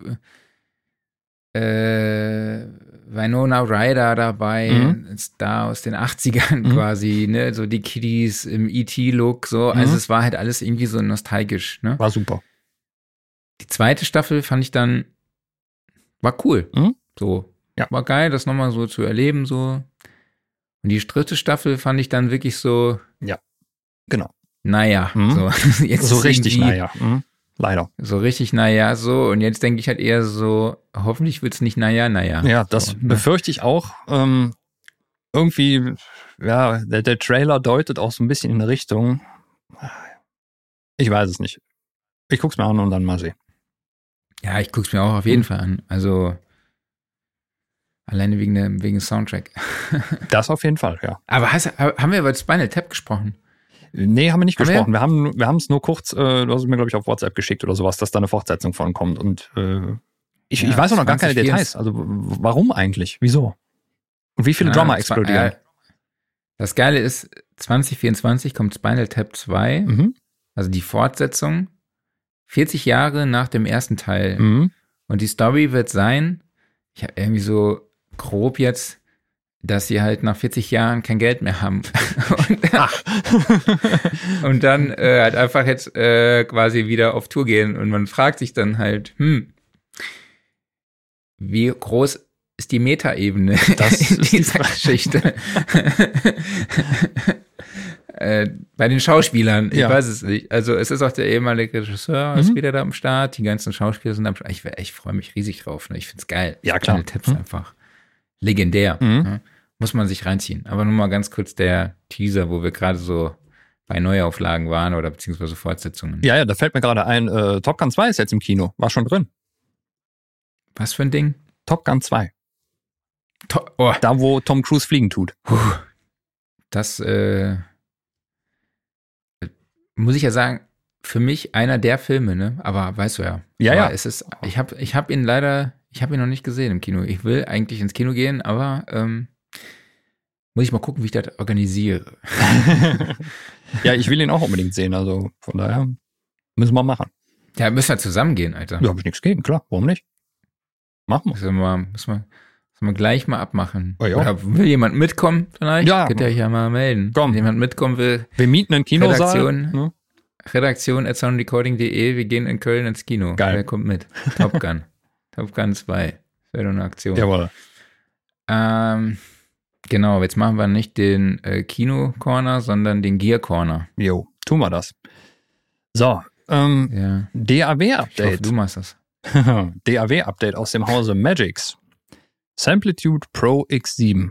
äh, Winona Ryder dabei, mhm. Star aus den 80ern mhm. quasi, ne? So die Kiddies im E.T.-Look, so. Also mhm. es war halt alles irgendwie so nostalgisch, ne? War super. Die zweite Staffel fand ich dann, war cool. Mhm. So. Ja. War geil, das nochmal so zu erleben, so. Und die dritte Staffel fand ich dann wirklich so. Ja, genau. Naja, mhm. so, jetzt so richtig naja. Mhm. Leider. So richtig naja, so. Und jetzt denke ich halt eher so, hoffentlich wird es nicht naja, naja. Ja, das so, ne? befürchte ich auch. Ähm, irgendwie, ja, der, der Trailer deutet auch so ein bisschen in eine Richtung. Ich weiß es nicht. Ich guck's mir an und dann mal sehen. Ja, ich guck's mir auch auf jeden Fall an. Also, Alleine wegen dem wegen Soundtrack. das auf jeden Fall, ja. Aber hast, haben wir über Spinal Tap gesprochen? Nee, haben wir nicht haben gesprochen. Wir? haben wir haben es nur kurz, äh, du hast es mir, glaube ich, auf WhatsApp geschickt oder sowas, dass da eine Fortsetzung von kommt. Und äh, ich, ja, ich weiß auch noch gar keine Details. Also warum eigentlich? Wieso? Und wie viele ja, Drummer explodieren? Äh, das Geile ist, 2024 kommt Spinal Tap 2, mhm. also die Fortsetzung, 40 Jahre nach dem ersten Teil. Mhm. Und die Story wird sein, ich habe irgendwie so grob jetzt, dass sie halt nach 40 Jahren kein Geld mehr haben. und, und dann äh, halt einfach jetzt äh, quasi wieder auf Tour gehen. Und man fragt sich dann halt, hm, wie groß ist die Metaebene in dieser Geschichte? äh, bei den Schauspielern, ich ja. weiß es nicht. Also es ist auch der ehemalige Regisseur mhm. ist wieder da am Start, die ganzen Schauspieler sind am Start. Ich, ich freue mich riesig drauf. Ne? Ich find's geil. Ja, klar. Tipps mhm. einfach legendär. Mhm. Ne? Muss man sich reinziehen. Aber nur mal ganz kurz der Teaser, wo wir gerade so bei Neuauflagen waren oder beziehungsweise Fortsetzungen. Ja, ja, da fällt mir gerade ein, äh, Top Gun 2 ist jetzt im Kino. War schon drin. Was für ein Ding? Top Gun 2. To oh. Da, wo Tom Cruise fliegen tut. Das, äh, muss ich ja sagen, für mich einer der Filme, ne? Aber weißt du ja. Ja, ja. Es ist, ich habe ich hab ihn leider, ich habe ihn noch nicht gesehen im Kino. Ich will eigentlich ins Kino gehen, aber ähm, muss ich mal gucken, wie ich das organisiere. ja, ich will ihn auch unbedingt sehen, also von daher müssen wir machen. Ja, müssen wir zusammen gehen, Alter. Ja, habe ich nichts gegen, klar, warum nicht? Machen wir. Müssen wir, müssen wir, müssen wir gleich mal abmachen. Oh ja. Oder will jemand mitkommen vielleicht? Ja. Könnt ihr euch ja mal melden. Komm. Wenn jemand mitkommen will, Wir mieten einen Kinosaal. Redaktion. Ne? Redaktion at soundrecording.de, wir gehen in Köln ins Kino. Geil. Wer kommt mit? Top Gun. Top Gun 2. Wäre doch eine Aktion. Jawohl. Ähm, genau, jetzt machen wir nicht den äh, Kino-Corner, sondern den Gear-Corner. Jo, tun wir das. So, ähm, Ja. DAW-Update. du machst das. DAW-Update aus dem Hause Magix. Samplitude Pro X7.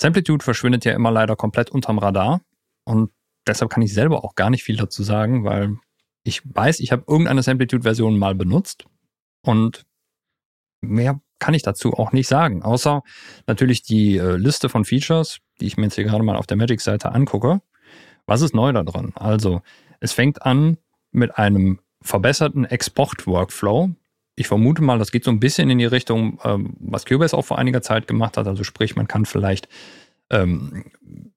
Samplitude verschwindet ja immer leider komplett unterm Radar und deshalb kann ich selber auch gar nicht viel dazu sagen, weil ich weiß, ich habe irgendeine Samplitude-Version mal benutzt und mehr kann ich dazu auch nicht sagen, außer natürlich die äh, Liste von Features, die ich mir jetzt hier gerade mal auf der Magix-Seite angucke. Was ist neu da drin? Also, es fängt an mit einem verbesserten Export-Workflow. Ich vermute mal, das geht so ein bisschen in die Richtung, ähm, was Cubase auch vor einiger Zeit gemacht hat. Also sprich, man kann vielleicht ähm,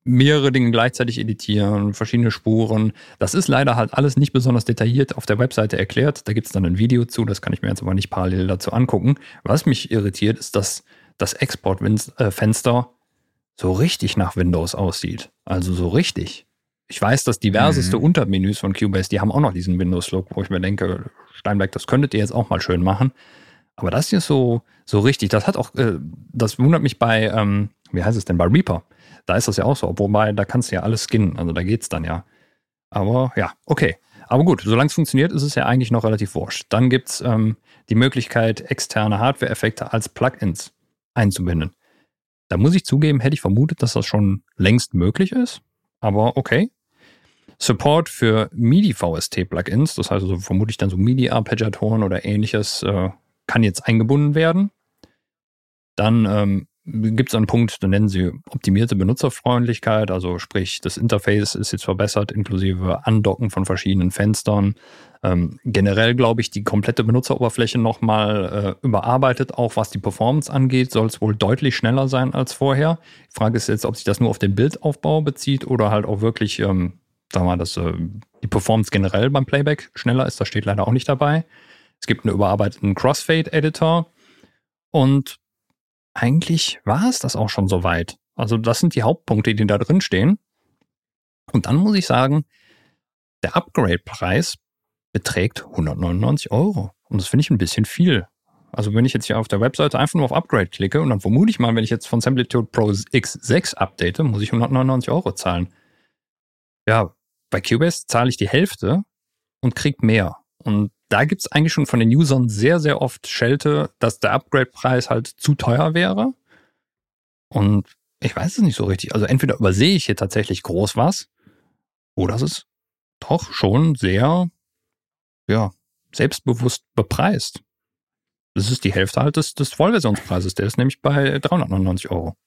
mehrere Dinge gleichzeitig editieren, verschiedene Spuren. Das ist leider halt alles nicht besonders detailliert auf der Webseite erklärt. Da gibt es dann ein Video zu, das kann ich mir jetzt aber nicht parallel dazu angucken. Was mich irritiert, ist, dass das Export-Fenster so richtig nach Windows aussieht. Also so richtig. Ich weiß, dass diverseste Mhm. Untermenüs von Cubase, die haben auch noch diesen Windows-Look, wo ich mir denke, Steinberg, das könntet ihr jetzt auch mal schön machen. Aber das hier ist so, so richtig. Das hat auch, äh, das wundert mich bei, ähm, wie heißt es denn, bei Reaper. Da ist das ja auch so. Wobei, da kannst du ja alles skinnen. Also da geht's dann ja. Aber ja, okay. Aber gut, solange es funktioniert, ist es ja eigentlich noch relativ wurscht. Dann gibt's ähm, die Möglichkeit, externe Hardware-Effekte als Plugins einzubinden. Da muss ich zugeben, hätte ich vermutet, dass das schon längst möglich ist. Aber okay. Support für MIDI-VST-Plugins, das heißt also vermutlich dann so MIDI-Arpeggiatoren oder ähnliches, äh, kann jetzt eingebunden werden. Dann ähm, gibt es einen Punkt, da nennen sie optimierte Benutzerfreundlichkeit, also sprich, das Interface ist jetzt verbessert, inklusive Andocken von verschiedenen Fenstern. Ähm, generell glaube ich, die komplette Benutzeroberfläche nochmal äh, überarbeitet, auch was die Performance angeht, soll es wohl deutlich schneller sein als vorher. Die Frage ist jetzt, ob sich das nur auf den Bildaufbau bezieht oder halt auch wirklich, ähm, sagen wir mal, dass äh, die Performance generell beim Playback schneller ist. Das steht leider auch nicht dabei. Es gibt einen überarbeiteten Crossfade-Editor und eigentlich war es das auch schon soweit. Also das sind die Hauptpunkte, die da drin stehen. Und dann muss ich sagen, der Upgrade-Preis beträgt 199 Euro. Und das finde ich ein bisschen viel. Also wenn ich jetzt hier auf der Webseite einfach nur auf Upgrade klicke und dann vermute ich mal, wenn ich jetzt von Samplitude Pro X6 update, muss ich 199 Euro zahlen. Ja, bei Cubase zahle ich die Hälfte und krieg mehr. Und da gibt's eigentlich schon von den Usern sehr, sehr oft Schelte, dass der Upgrade-Preis halt zu teuer wäre. Und ich weiß es nicht so richtig. Also entweder übersehe ich hier tatsächlich groß was, oder es ist doch schon sehr, ja, selbstbewusst bepreist. Das ist die Hälfte halt des, des Vollversionspreises. Der ist nämlich bei 399 Euro.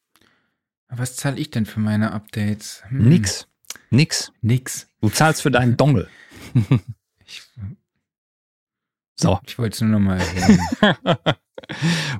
Was zahle ich denn für meine Updates? Hm, Nix. Nix. Nix. Du zahlst für deinen Dongle. Ich, So. ich wollte es nur nochmal erwähnen.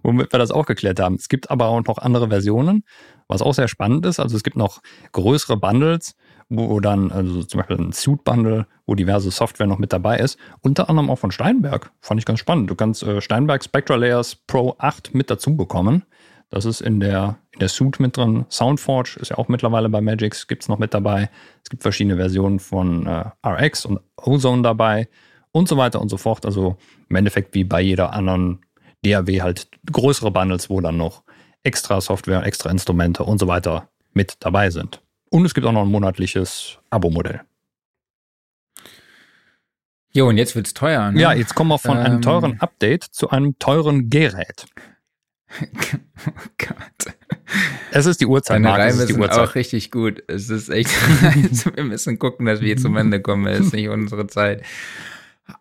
Womit wir das auch geklärt haben. Es gibt aber auch noch andere Versionen, was auch sehr spannend ist. Also es gibt noch größere Bundles, wo dann, also zum Beispiel ein Suit-Bundle, wo diverse Software noch mit dabei ist. Unter anderem auch von Steinberg. Fand ich ganz spannend. Du kannst äh, Steinberg Spectra Layers Pro 8 mit dazu bekommen. Das ist in der, in der Suite mit drin. Soundforge ist ja auch mittlerweile bei Magix, gibt es noch mit dabei. Es gibt verschiedene Versionen von äh, RX und Ozone dabei und so weiter und so fort. Also im Endeffekt wie bei jeder anderen DAW halt größere Bundles, wo dann noch extra Software, extra Instrumente und so weiter mit dabei sind. Und es gibt auch noch ein monatliches Abo-Modell. Jo, und jetzt wird's teuer, ne? Ja, jetzt kommen wir von einem Ähm. teuren Update zu einem teuren Gerät. oh Gott. Es ist die Uhrzeit, Deine Marc, es Reime ist die Uhrzeit. auch richtig gut. Es ist echt, wir müssen gucken, dass wir zum Ende kommen. Es ist nicht unsere Zeit.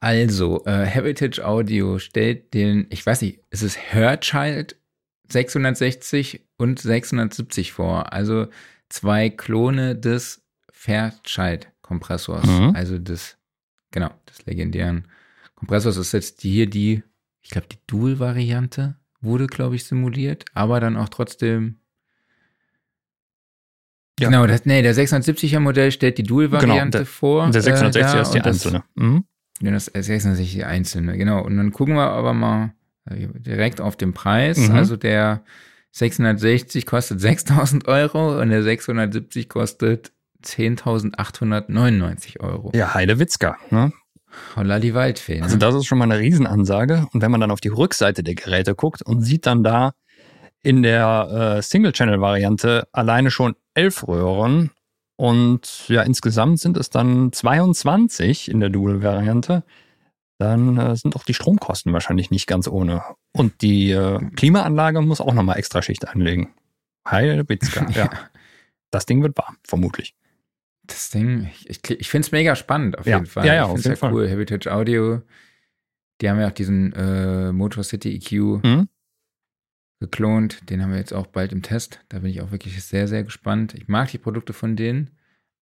Also, äh, Heritage Audio stellt den, ich weiß nicht, es ist Hörchild 660 und 670 vor. Also zwei Klone des Fairchild Kompressors. Mhm. Also des, genau, des legendären Kompressors ist jetzt hier die, ich glaube, die Dual-Variante wurde, glaube ich, simuliert, aber dann auch trotzdem. Ja. Genau, das, nee, der 670er Modell stellt die Dual-Variante genau, vor. Der 660er äh, ist die einzelne. Mhm. Ja, das 660 einzelne, genau. Und dann gucken wir aber mal äh, direkt auf den Preis. Mhm. Also der 660 kostet 6000 Euro und der 670 kostet 10.899 Euro. Ja, Heidewitzka, ne? Holla die Waldfee. Ne? Also das ist schon mal eine Riesenansage. Und wenn man dann auf die Rückseite der Geräte guckt und sieht dann da in der äh, Single-Channel-Variante alleine schon elf Röhren und ja, insgesamt sind es dann 22 in der Dual-Variante, dann äh, sind auch die Stromkosten wahrscheinlich nicht ganz ohne. Und die äh, Klimaanlage muss auch nochmal extra Schicht anlegen. Heil Bitzka, ja. Das Ding wird warm, vermutlich. Das Ding, ich, ich finde es mega spannend auf ja. jeden Fall. Ja, ja, ich auf jeden halt Fall. cool. Heritage Audio, die haben ja auch diesen äh, Motor City EQ mhm. Geklont. Den haben wir jetzt auch bald im Test. Da bin ich auch wirklich sehr, sehr gespannt. Ich mag die Produkte von denen,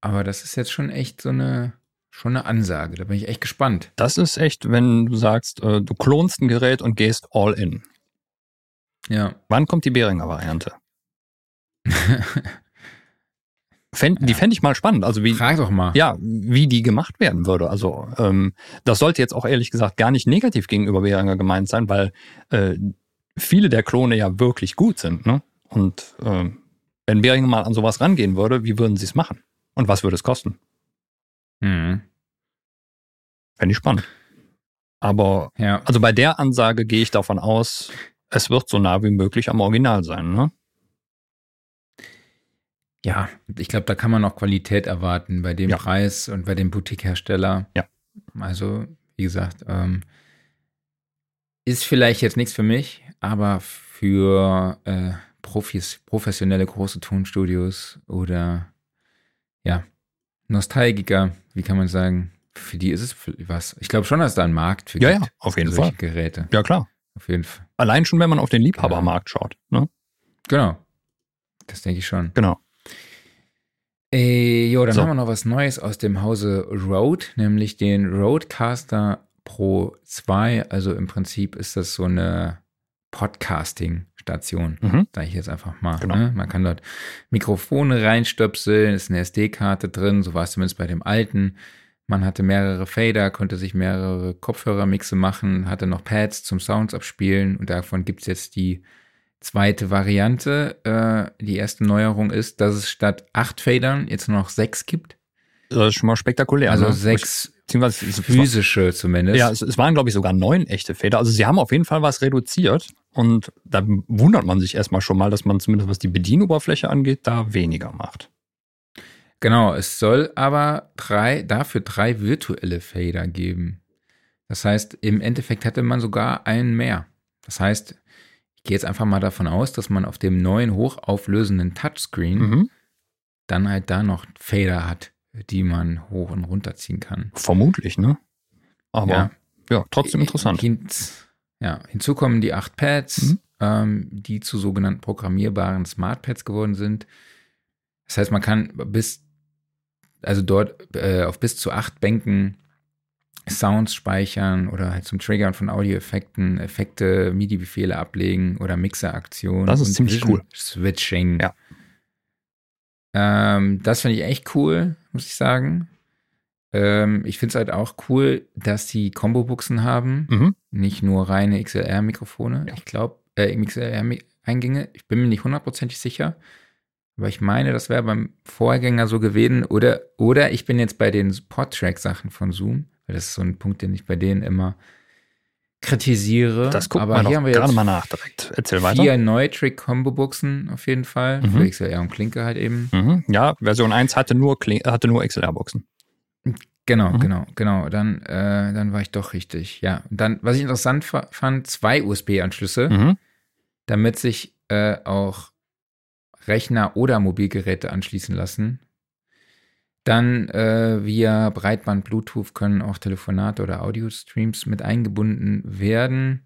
aber das ist jetzt schon echt so eine, schon eine Ansage. Da bin ich echt gespannt. Das ist echt, wenn du sagst, äh, du klonst ein Gerät und gehst all in. Ja. Wann kommt die Behringer Variante? Fänd, ja. Die fände ich mal spannend. Also wie, Frag doch mal. Ja, wie die gemacht werden würde. Also ähm, das sollte jetzt auch ehrlich gesagt gar nicht negativ gegenüber Behringer gemeint sein, weil äh, viele der Klone ja wirklich gut sind. Ne? Und äh, wenn Behringer mal an sowas rangehen würde, wie würden sie es machen? Und was würde es kosten? Mhm. Fände ich spannend. Aber ja. also bei der Ansage gehe ich davon aus, es wird so nah wie möglich am Original sein, ne? Ja, ich glaube, da kann man noch Qualität erwarten bei dem Ja. Preis und bei dem Boutique-Hersteller. Ja. Also, wie gesagt, ähm, ist vielleicht jetzt nichts für mich, aber für äh, Profis, professionelle große Tonstudios oder ja, Nostalgiker, wie kann man sagen, für die ist es was. Ich glaube schon, dass da einen Markt für Ja, gibt. ja, auf jeden Fall. Geräte. Ja, klar. Auf jeden Fall. Allein schon, wenn man auf den Liebhabermarkt schaut. Ne? Genau. Das denke ich schon. Genau. Äh, jo, dann So. haben wir noch was Neues aus dem Hause Rode, nämlich den Rodecaster Pro 2. Also im Prinzip ist das so eine Podcasting-Station, Mhm. sage ich jetzt einfach mal. Genau. Ne? Man kann dort Mikrofone reinstöpseln, ist eine SD-Karte drin, so war es zumindest bei dem alten. Man hatte mehrere Fader, konnte sich mehrere Kopfhörermixe machen, hatte noch Pads zum Sounds abspielen und davon gibt es jetzt die zweite Variante. Äh, die erste Neuerung ist, dass es statt acht Fadern jetzt nur noch sechs gibt. Das ist schon mal spektakulär. Also ne? sechs Beziehungsweise physische zumindest. ja, es, es waren, glaube ich, sogar neun echte Feder. Also sie haben auf jeden Fall was reduziert. Und da wundert man sich erstmal schon mal, dass man zumindest was die Bedienoberfläche angeht, da weniger macht. Genau, es soll aber drei, dafür drei virtuelle Fader geben. Das heißt, im Endeffekt hätte man sogar einen mehr. Das heißt, ich gehe jetzt einfach mal davon aus, dass man auf dem neuen hochauflösenden Touchscreen Mhm. dann halt da noch Fader hat, die man hoch und runter ziehen kann. Vermutlich, ne? Aber ja, Ja. trotzdem interessant. Hin, ja, hinzu kommen die acht Pads, Mhm. ähm, die zu sogenannten programmierbaren Smartpads geworden sind. Das heißt, man kann bis, also dort äh, auf bis zu acht Bänken Sounds speichern oder halt zum Triggern von Audioeffekten, Effekte, MIDI-Befehle ablegen oder Mixeraktionen. Das ist und ziemlich Vision cool. Switching. Ja. Ähm, das finde ich echt cool, muss ich sagen. Ähm, ich finde es halt auch cool, dass die Combo-Buchsen haben. Mhm. Nicht nur reine XLR-Mikrofone. Ja. Ich glaube, äh, XLR-Eingänge. Ich bin mir nicht hundertprozentig sicher. Aber ich meine, das wäre beim Vorgänger so gewesen. Oder, oder ich bin jetzt bei den Pod-Track-Sachen von Zoom. Weil das ist so ein Punkt, den ich bei denen immer kritisiere. Das guckt Aber man hier haben wir gerade jetzt mal nach direkt. Erzähl weiter. vier Neutrik-Combo-Buchsen auf jeden Fall. Mhm. Für XLR und Klinke halt eben. Mhm. Ja, Version 1 hatte nur, Kling- hatte nur XLR-Boxen. Genau, Mhm. genau, genau. Dann, äh, dann war ich doch richtig. Ja. Und dann, was ich interessant fa- fand, zwei USB-Anschlüsse, Mhm. damit sich äh, auch Rechner oder Mobilgeräte anschließen lassen. Dann äh, via Breitband Bluetooth können auch Telefonate oder Audio-Streams mit eingebunden werden.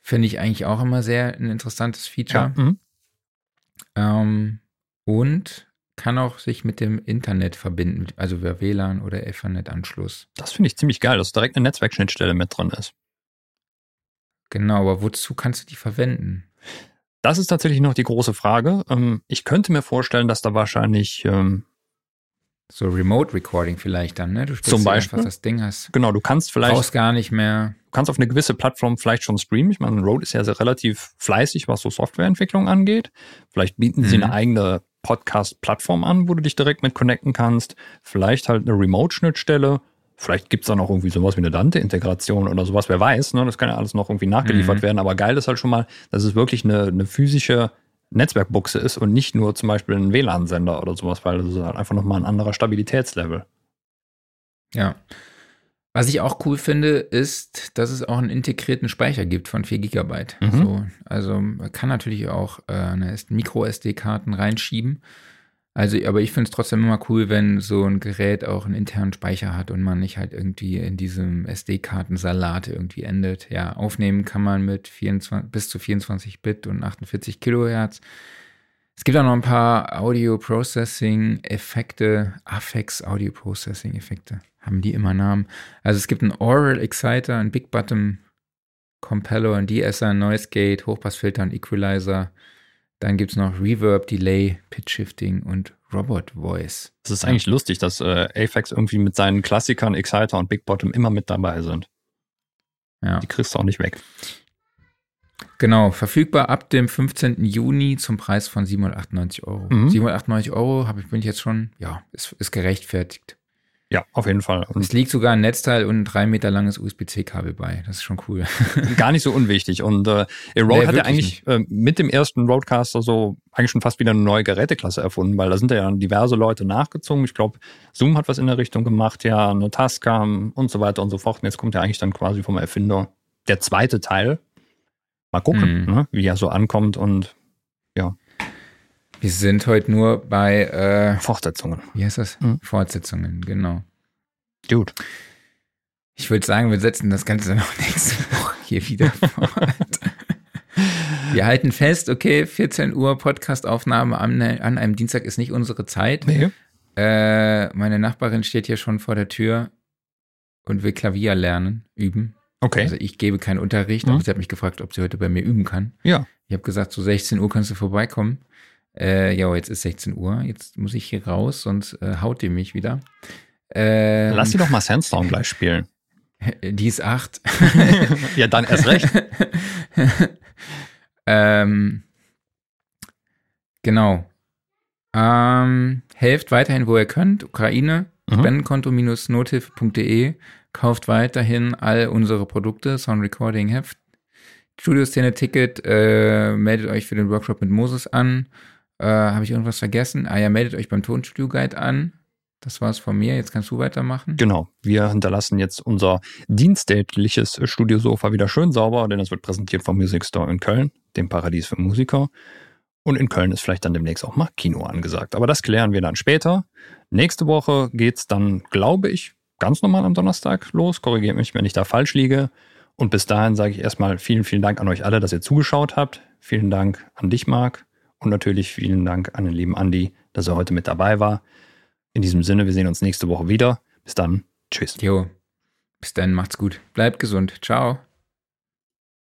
Finde ich eigentlich auch immer sehr ein interessantes Feature. Ja. Mhm. Ähm, und kann auch sich mit dem Internet verbinden, also über WLAN oder Ethernet-Anschluss. Das finde ich ziemlich geil, dass direkt eine Netzwerkschnittstelle mit drin ist. Genau, aber wozu kannst du die verwenden? Das ist tatsächlich noch die große Frage. Ähm, ich könnte mir vorstellen, dass da wahrscheinlich ähm, so Remote Recording vielleicht dann, ne? Du zum Beispiel einfach das Ding hast. Genau, du kannst vielleicht brauchst gar nicht mehr. Du kannst auf eine gewisse Plattform vielleicht schon streamen. Ich meine, Rode ist ja sehr relativ fleißig, was so Softwareentwicklung angeht. Vielleicht bieten sie mhm. eine eigene Podcast-Plattform an, wo du dich direkt mit connecten kannst. Vielleicht halt eine Remote-Schnittstelle. Vielleicht gibt's da noch irgendwie sowas wie eine Dante-Integration oder sowas, wer weiß. Ne? Das kann ja alles noch irgendwie nachgeliefert mhm. werden. Aber geil ist halt schon mal, dass es wirklich eine, eine physische Netzwerkbuchse ist und nicht nur zum Beispiel ein WLAN-Sender oder sowas, weil das ist halt einfach nochmal ein anderer Stabilitätslevel. Ja. Was ich auch cool finde, ist, dass es auch einen integrierten Speicher gibt von 4 GB. Mhm. So, also man kann natürlich auch äh, Micro-SD-Karten reinschieben. Also, aber ich finde es trotzdem immer cool, wenn so ein Gerät auch einen internen Speicher hat und man nicht halt irgendwie in diesem SD-Kartensalat irgendwie endet. Ja, aufnehmen kann man mit 24, bis zu 24 Bit und 48 Kilohertz. Es gibt auch noch ein paar Audio Processing Effekte, Affex Audio Processing Effekte. Haben die immer Namen? Also es gibt einen Oral Exciter, einen Big Bottom Compeller, einen DSR, Noise Gate, Hochpassfilter und Equalizer. Dann gibt es noch Reverb, Delay, Pitch Shifting und Robot Voice. Es ist eigentlich lustig, dass äh, Apex irgendwie mit seinen Klassikern Exciter und Big Bottom immer mit dabei sind. Ja. Die kriegst du auch nicht weg. Genau, verfügbar ab dem 15. Juni zum Preis von 798 Euro. Mhm. 798 Euro habe ich, bin ich jetzt schon, ja, ist, ist gerechtfertigt. Ja, auf jeden Fall. Und es liegt sogar ein Netzteil und ein drei Meter langes USB-C-Kabel bei. Das ist schon cool. Gar nicht so unwichtig. Und äh, Rode nee, hat ja eigentlich äh, mit dem ersten Roadcaster so eigentlich schon fast wieder eine neue Geräteklasse erfunden, weil da sind ja diverse Leute nachgezogen. Ich glaube, Zoom hat was in der Richtung gemacht, ja, eine Tascam und so weiter und so fort. Und jetzt kommt ja eigentlich dann quasi vom Erfinder der zweite Teil. Mal gucken, mhm. ne, wie er so ankommt und ja. Wir sind heute nur bei äh, Fortsetzungen. Wie heißt das? Mhm. Fortsetzungen, genau. Gut. Ich würde sagen, wir setzen das Ganze noch nächste Woche hier wieder fort. wir halten fest, okay, 14 Uhr Podcastaufnahme an, an einem Dienstag ist nicht unsere Zeit. Nee. Äh, meine Nachbarin steht hier schon vor der Tür und will Klavier lernen, üben. Okay. Also ich gebe keinen Unterricht, mhm. aber sie hat mich gefragt, ob sie heute bei mir üben kann. Ja. Ich habe gesagt, so 16 Uhr kannst du vorbeikommen. Äh, ja, jetzt ist 16 Uhr, jetzt muss ich hier raus, sonst äh, haut die mich wieder. Ähm, Lass sie doch mal Sandstorm gleich spielen. Die ist acht. ja, dann erst recht. ähm, genau. Ähm, helft weiterhin, wo ihr könnt. Ukraine, mhm. Spendenkonto-nothilfe.de. Kauft weiterhin all unsere Produkte, Sound Recording Heft, Studioszene Ticket, äh, meldet euch für den Workshop mit Moses an. Äh, Habe ich irgendwas vergessen? Ah ja, meldet euch beim Tonstudio Guide an. Das war's von mir. Jetzt kannst du weitermachen. Genau. Wir hinterlassen jetzt unser dienstältliches Studiosofa wieder schön sauber, denn es wird präsentiert vom Music Store in Köln, dem Paradies für Musiker. Und in Köln ist vielleicht dann demnächst auch mal Kino angesagt. Aber das klären wir dann später. Nächste Woche geht's dann, glaube ich, ganz normal am Donnerstag los. Korrigiert mich, wenn ich da falsch liege. Und bis dahin sage ich erstmal vielen, vielen Dank an euch alle, dass ihr zugeschaut habt. Vielen Dank an dich, Marc. Und natürlich vielen Dank an den lieben Andi, dass er heute mit dabei war. In diesem Sinne, wir sehen uns nächste Woche wieder. Bis dann. Tschüss. Jo. Bis dann, macht's gut. Bleibt gesund. Ciao.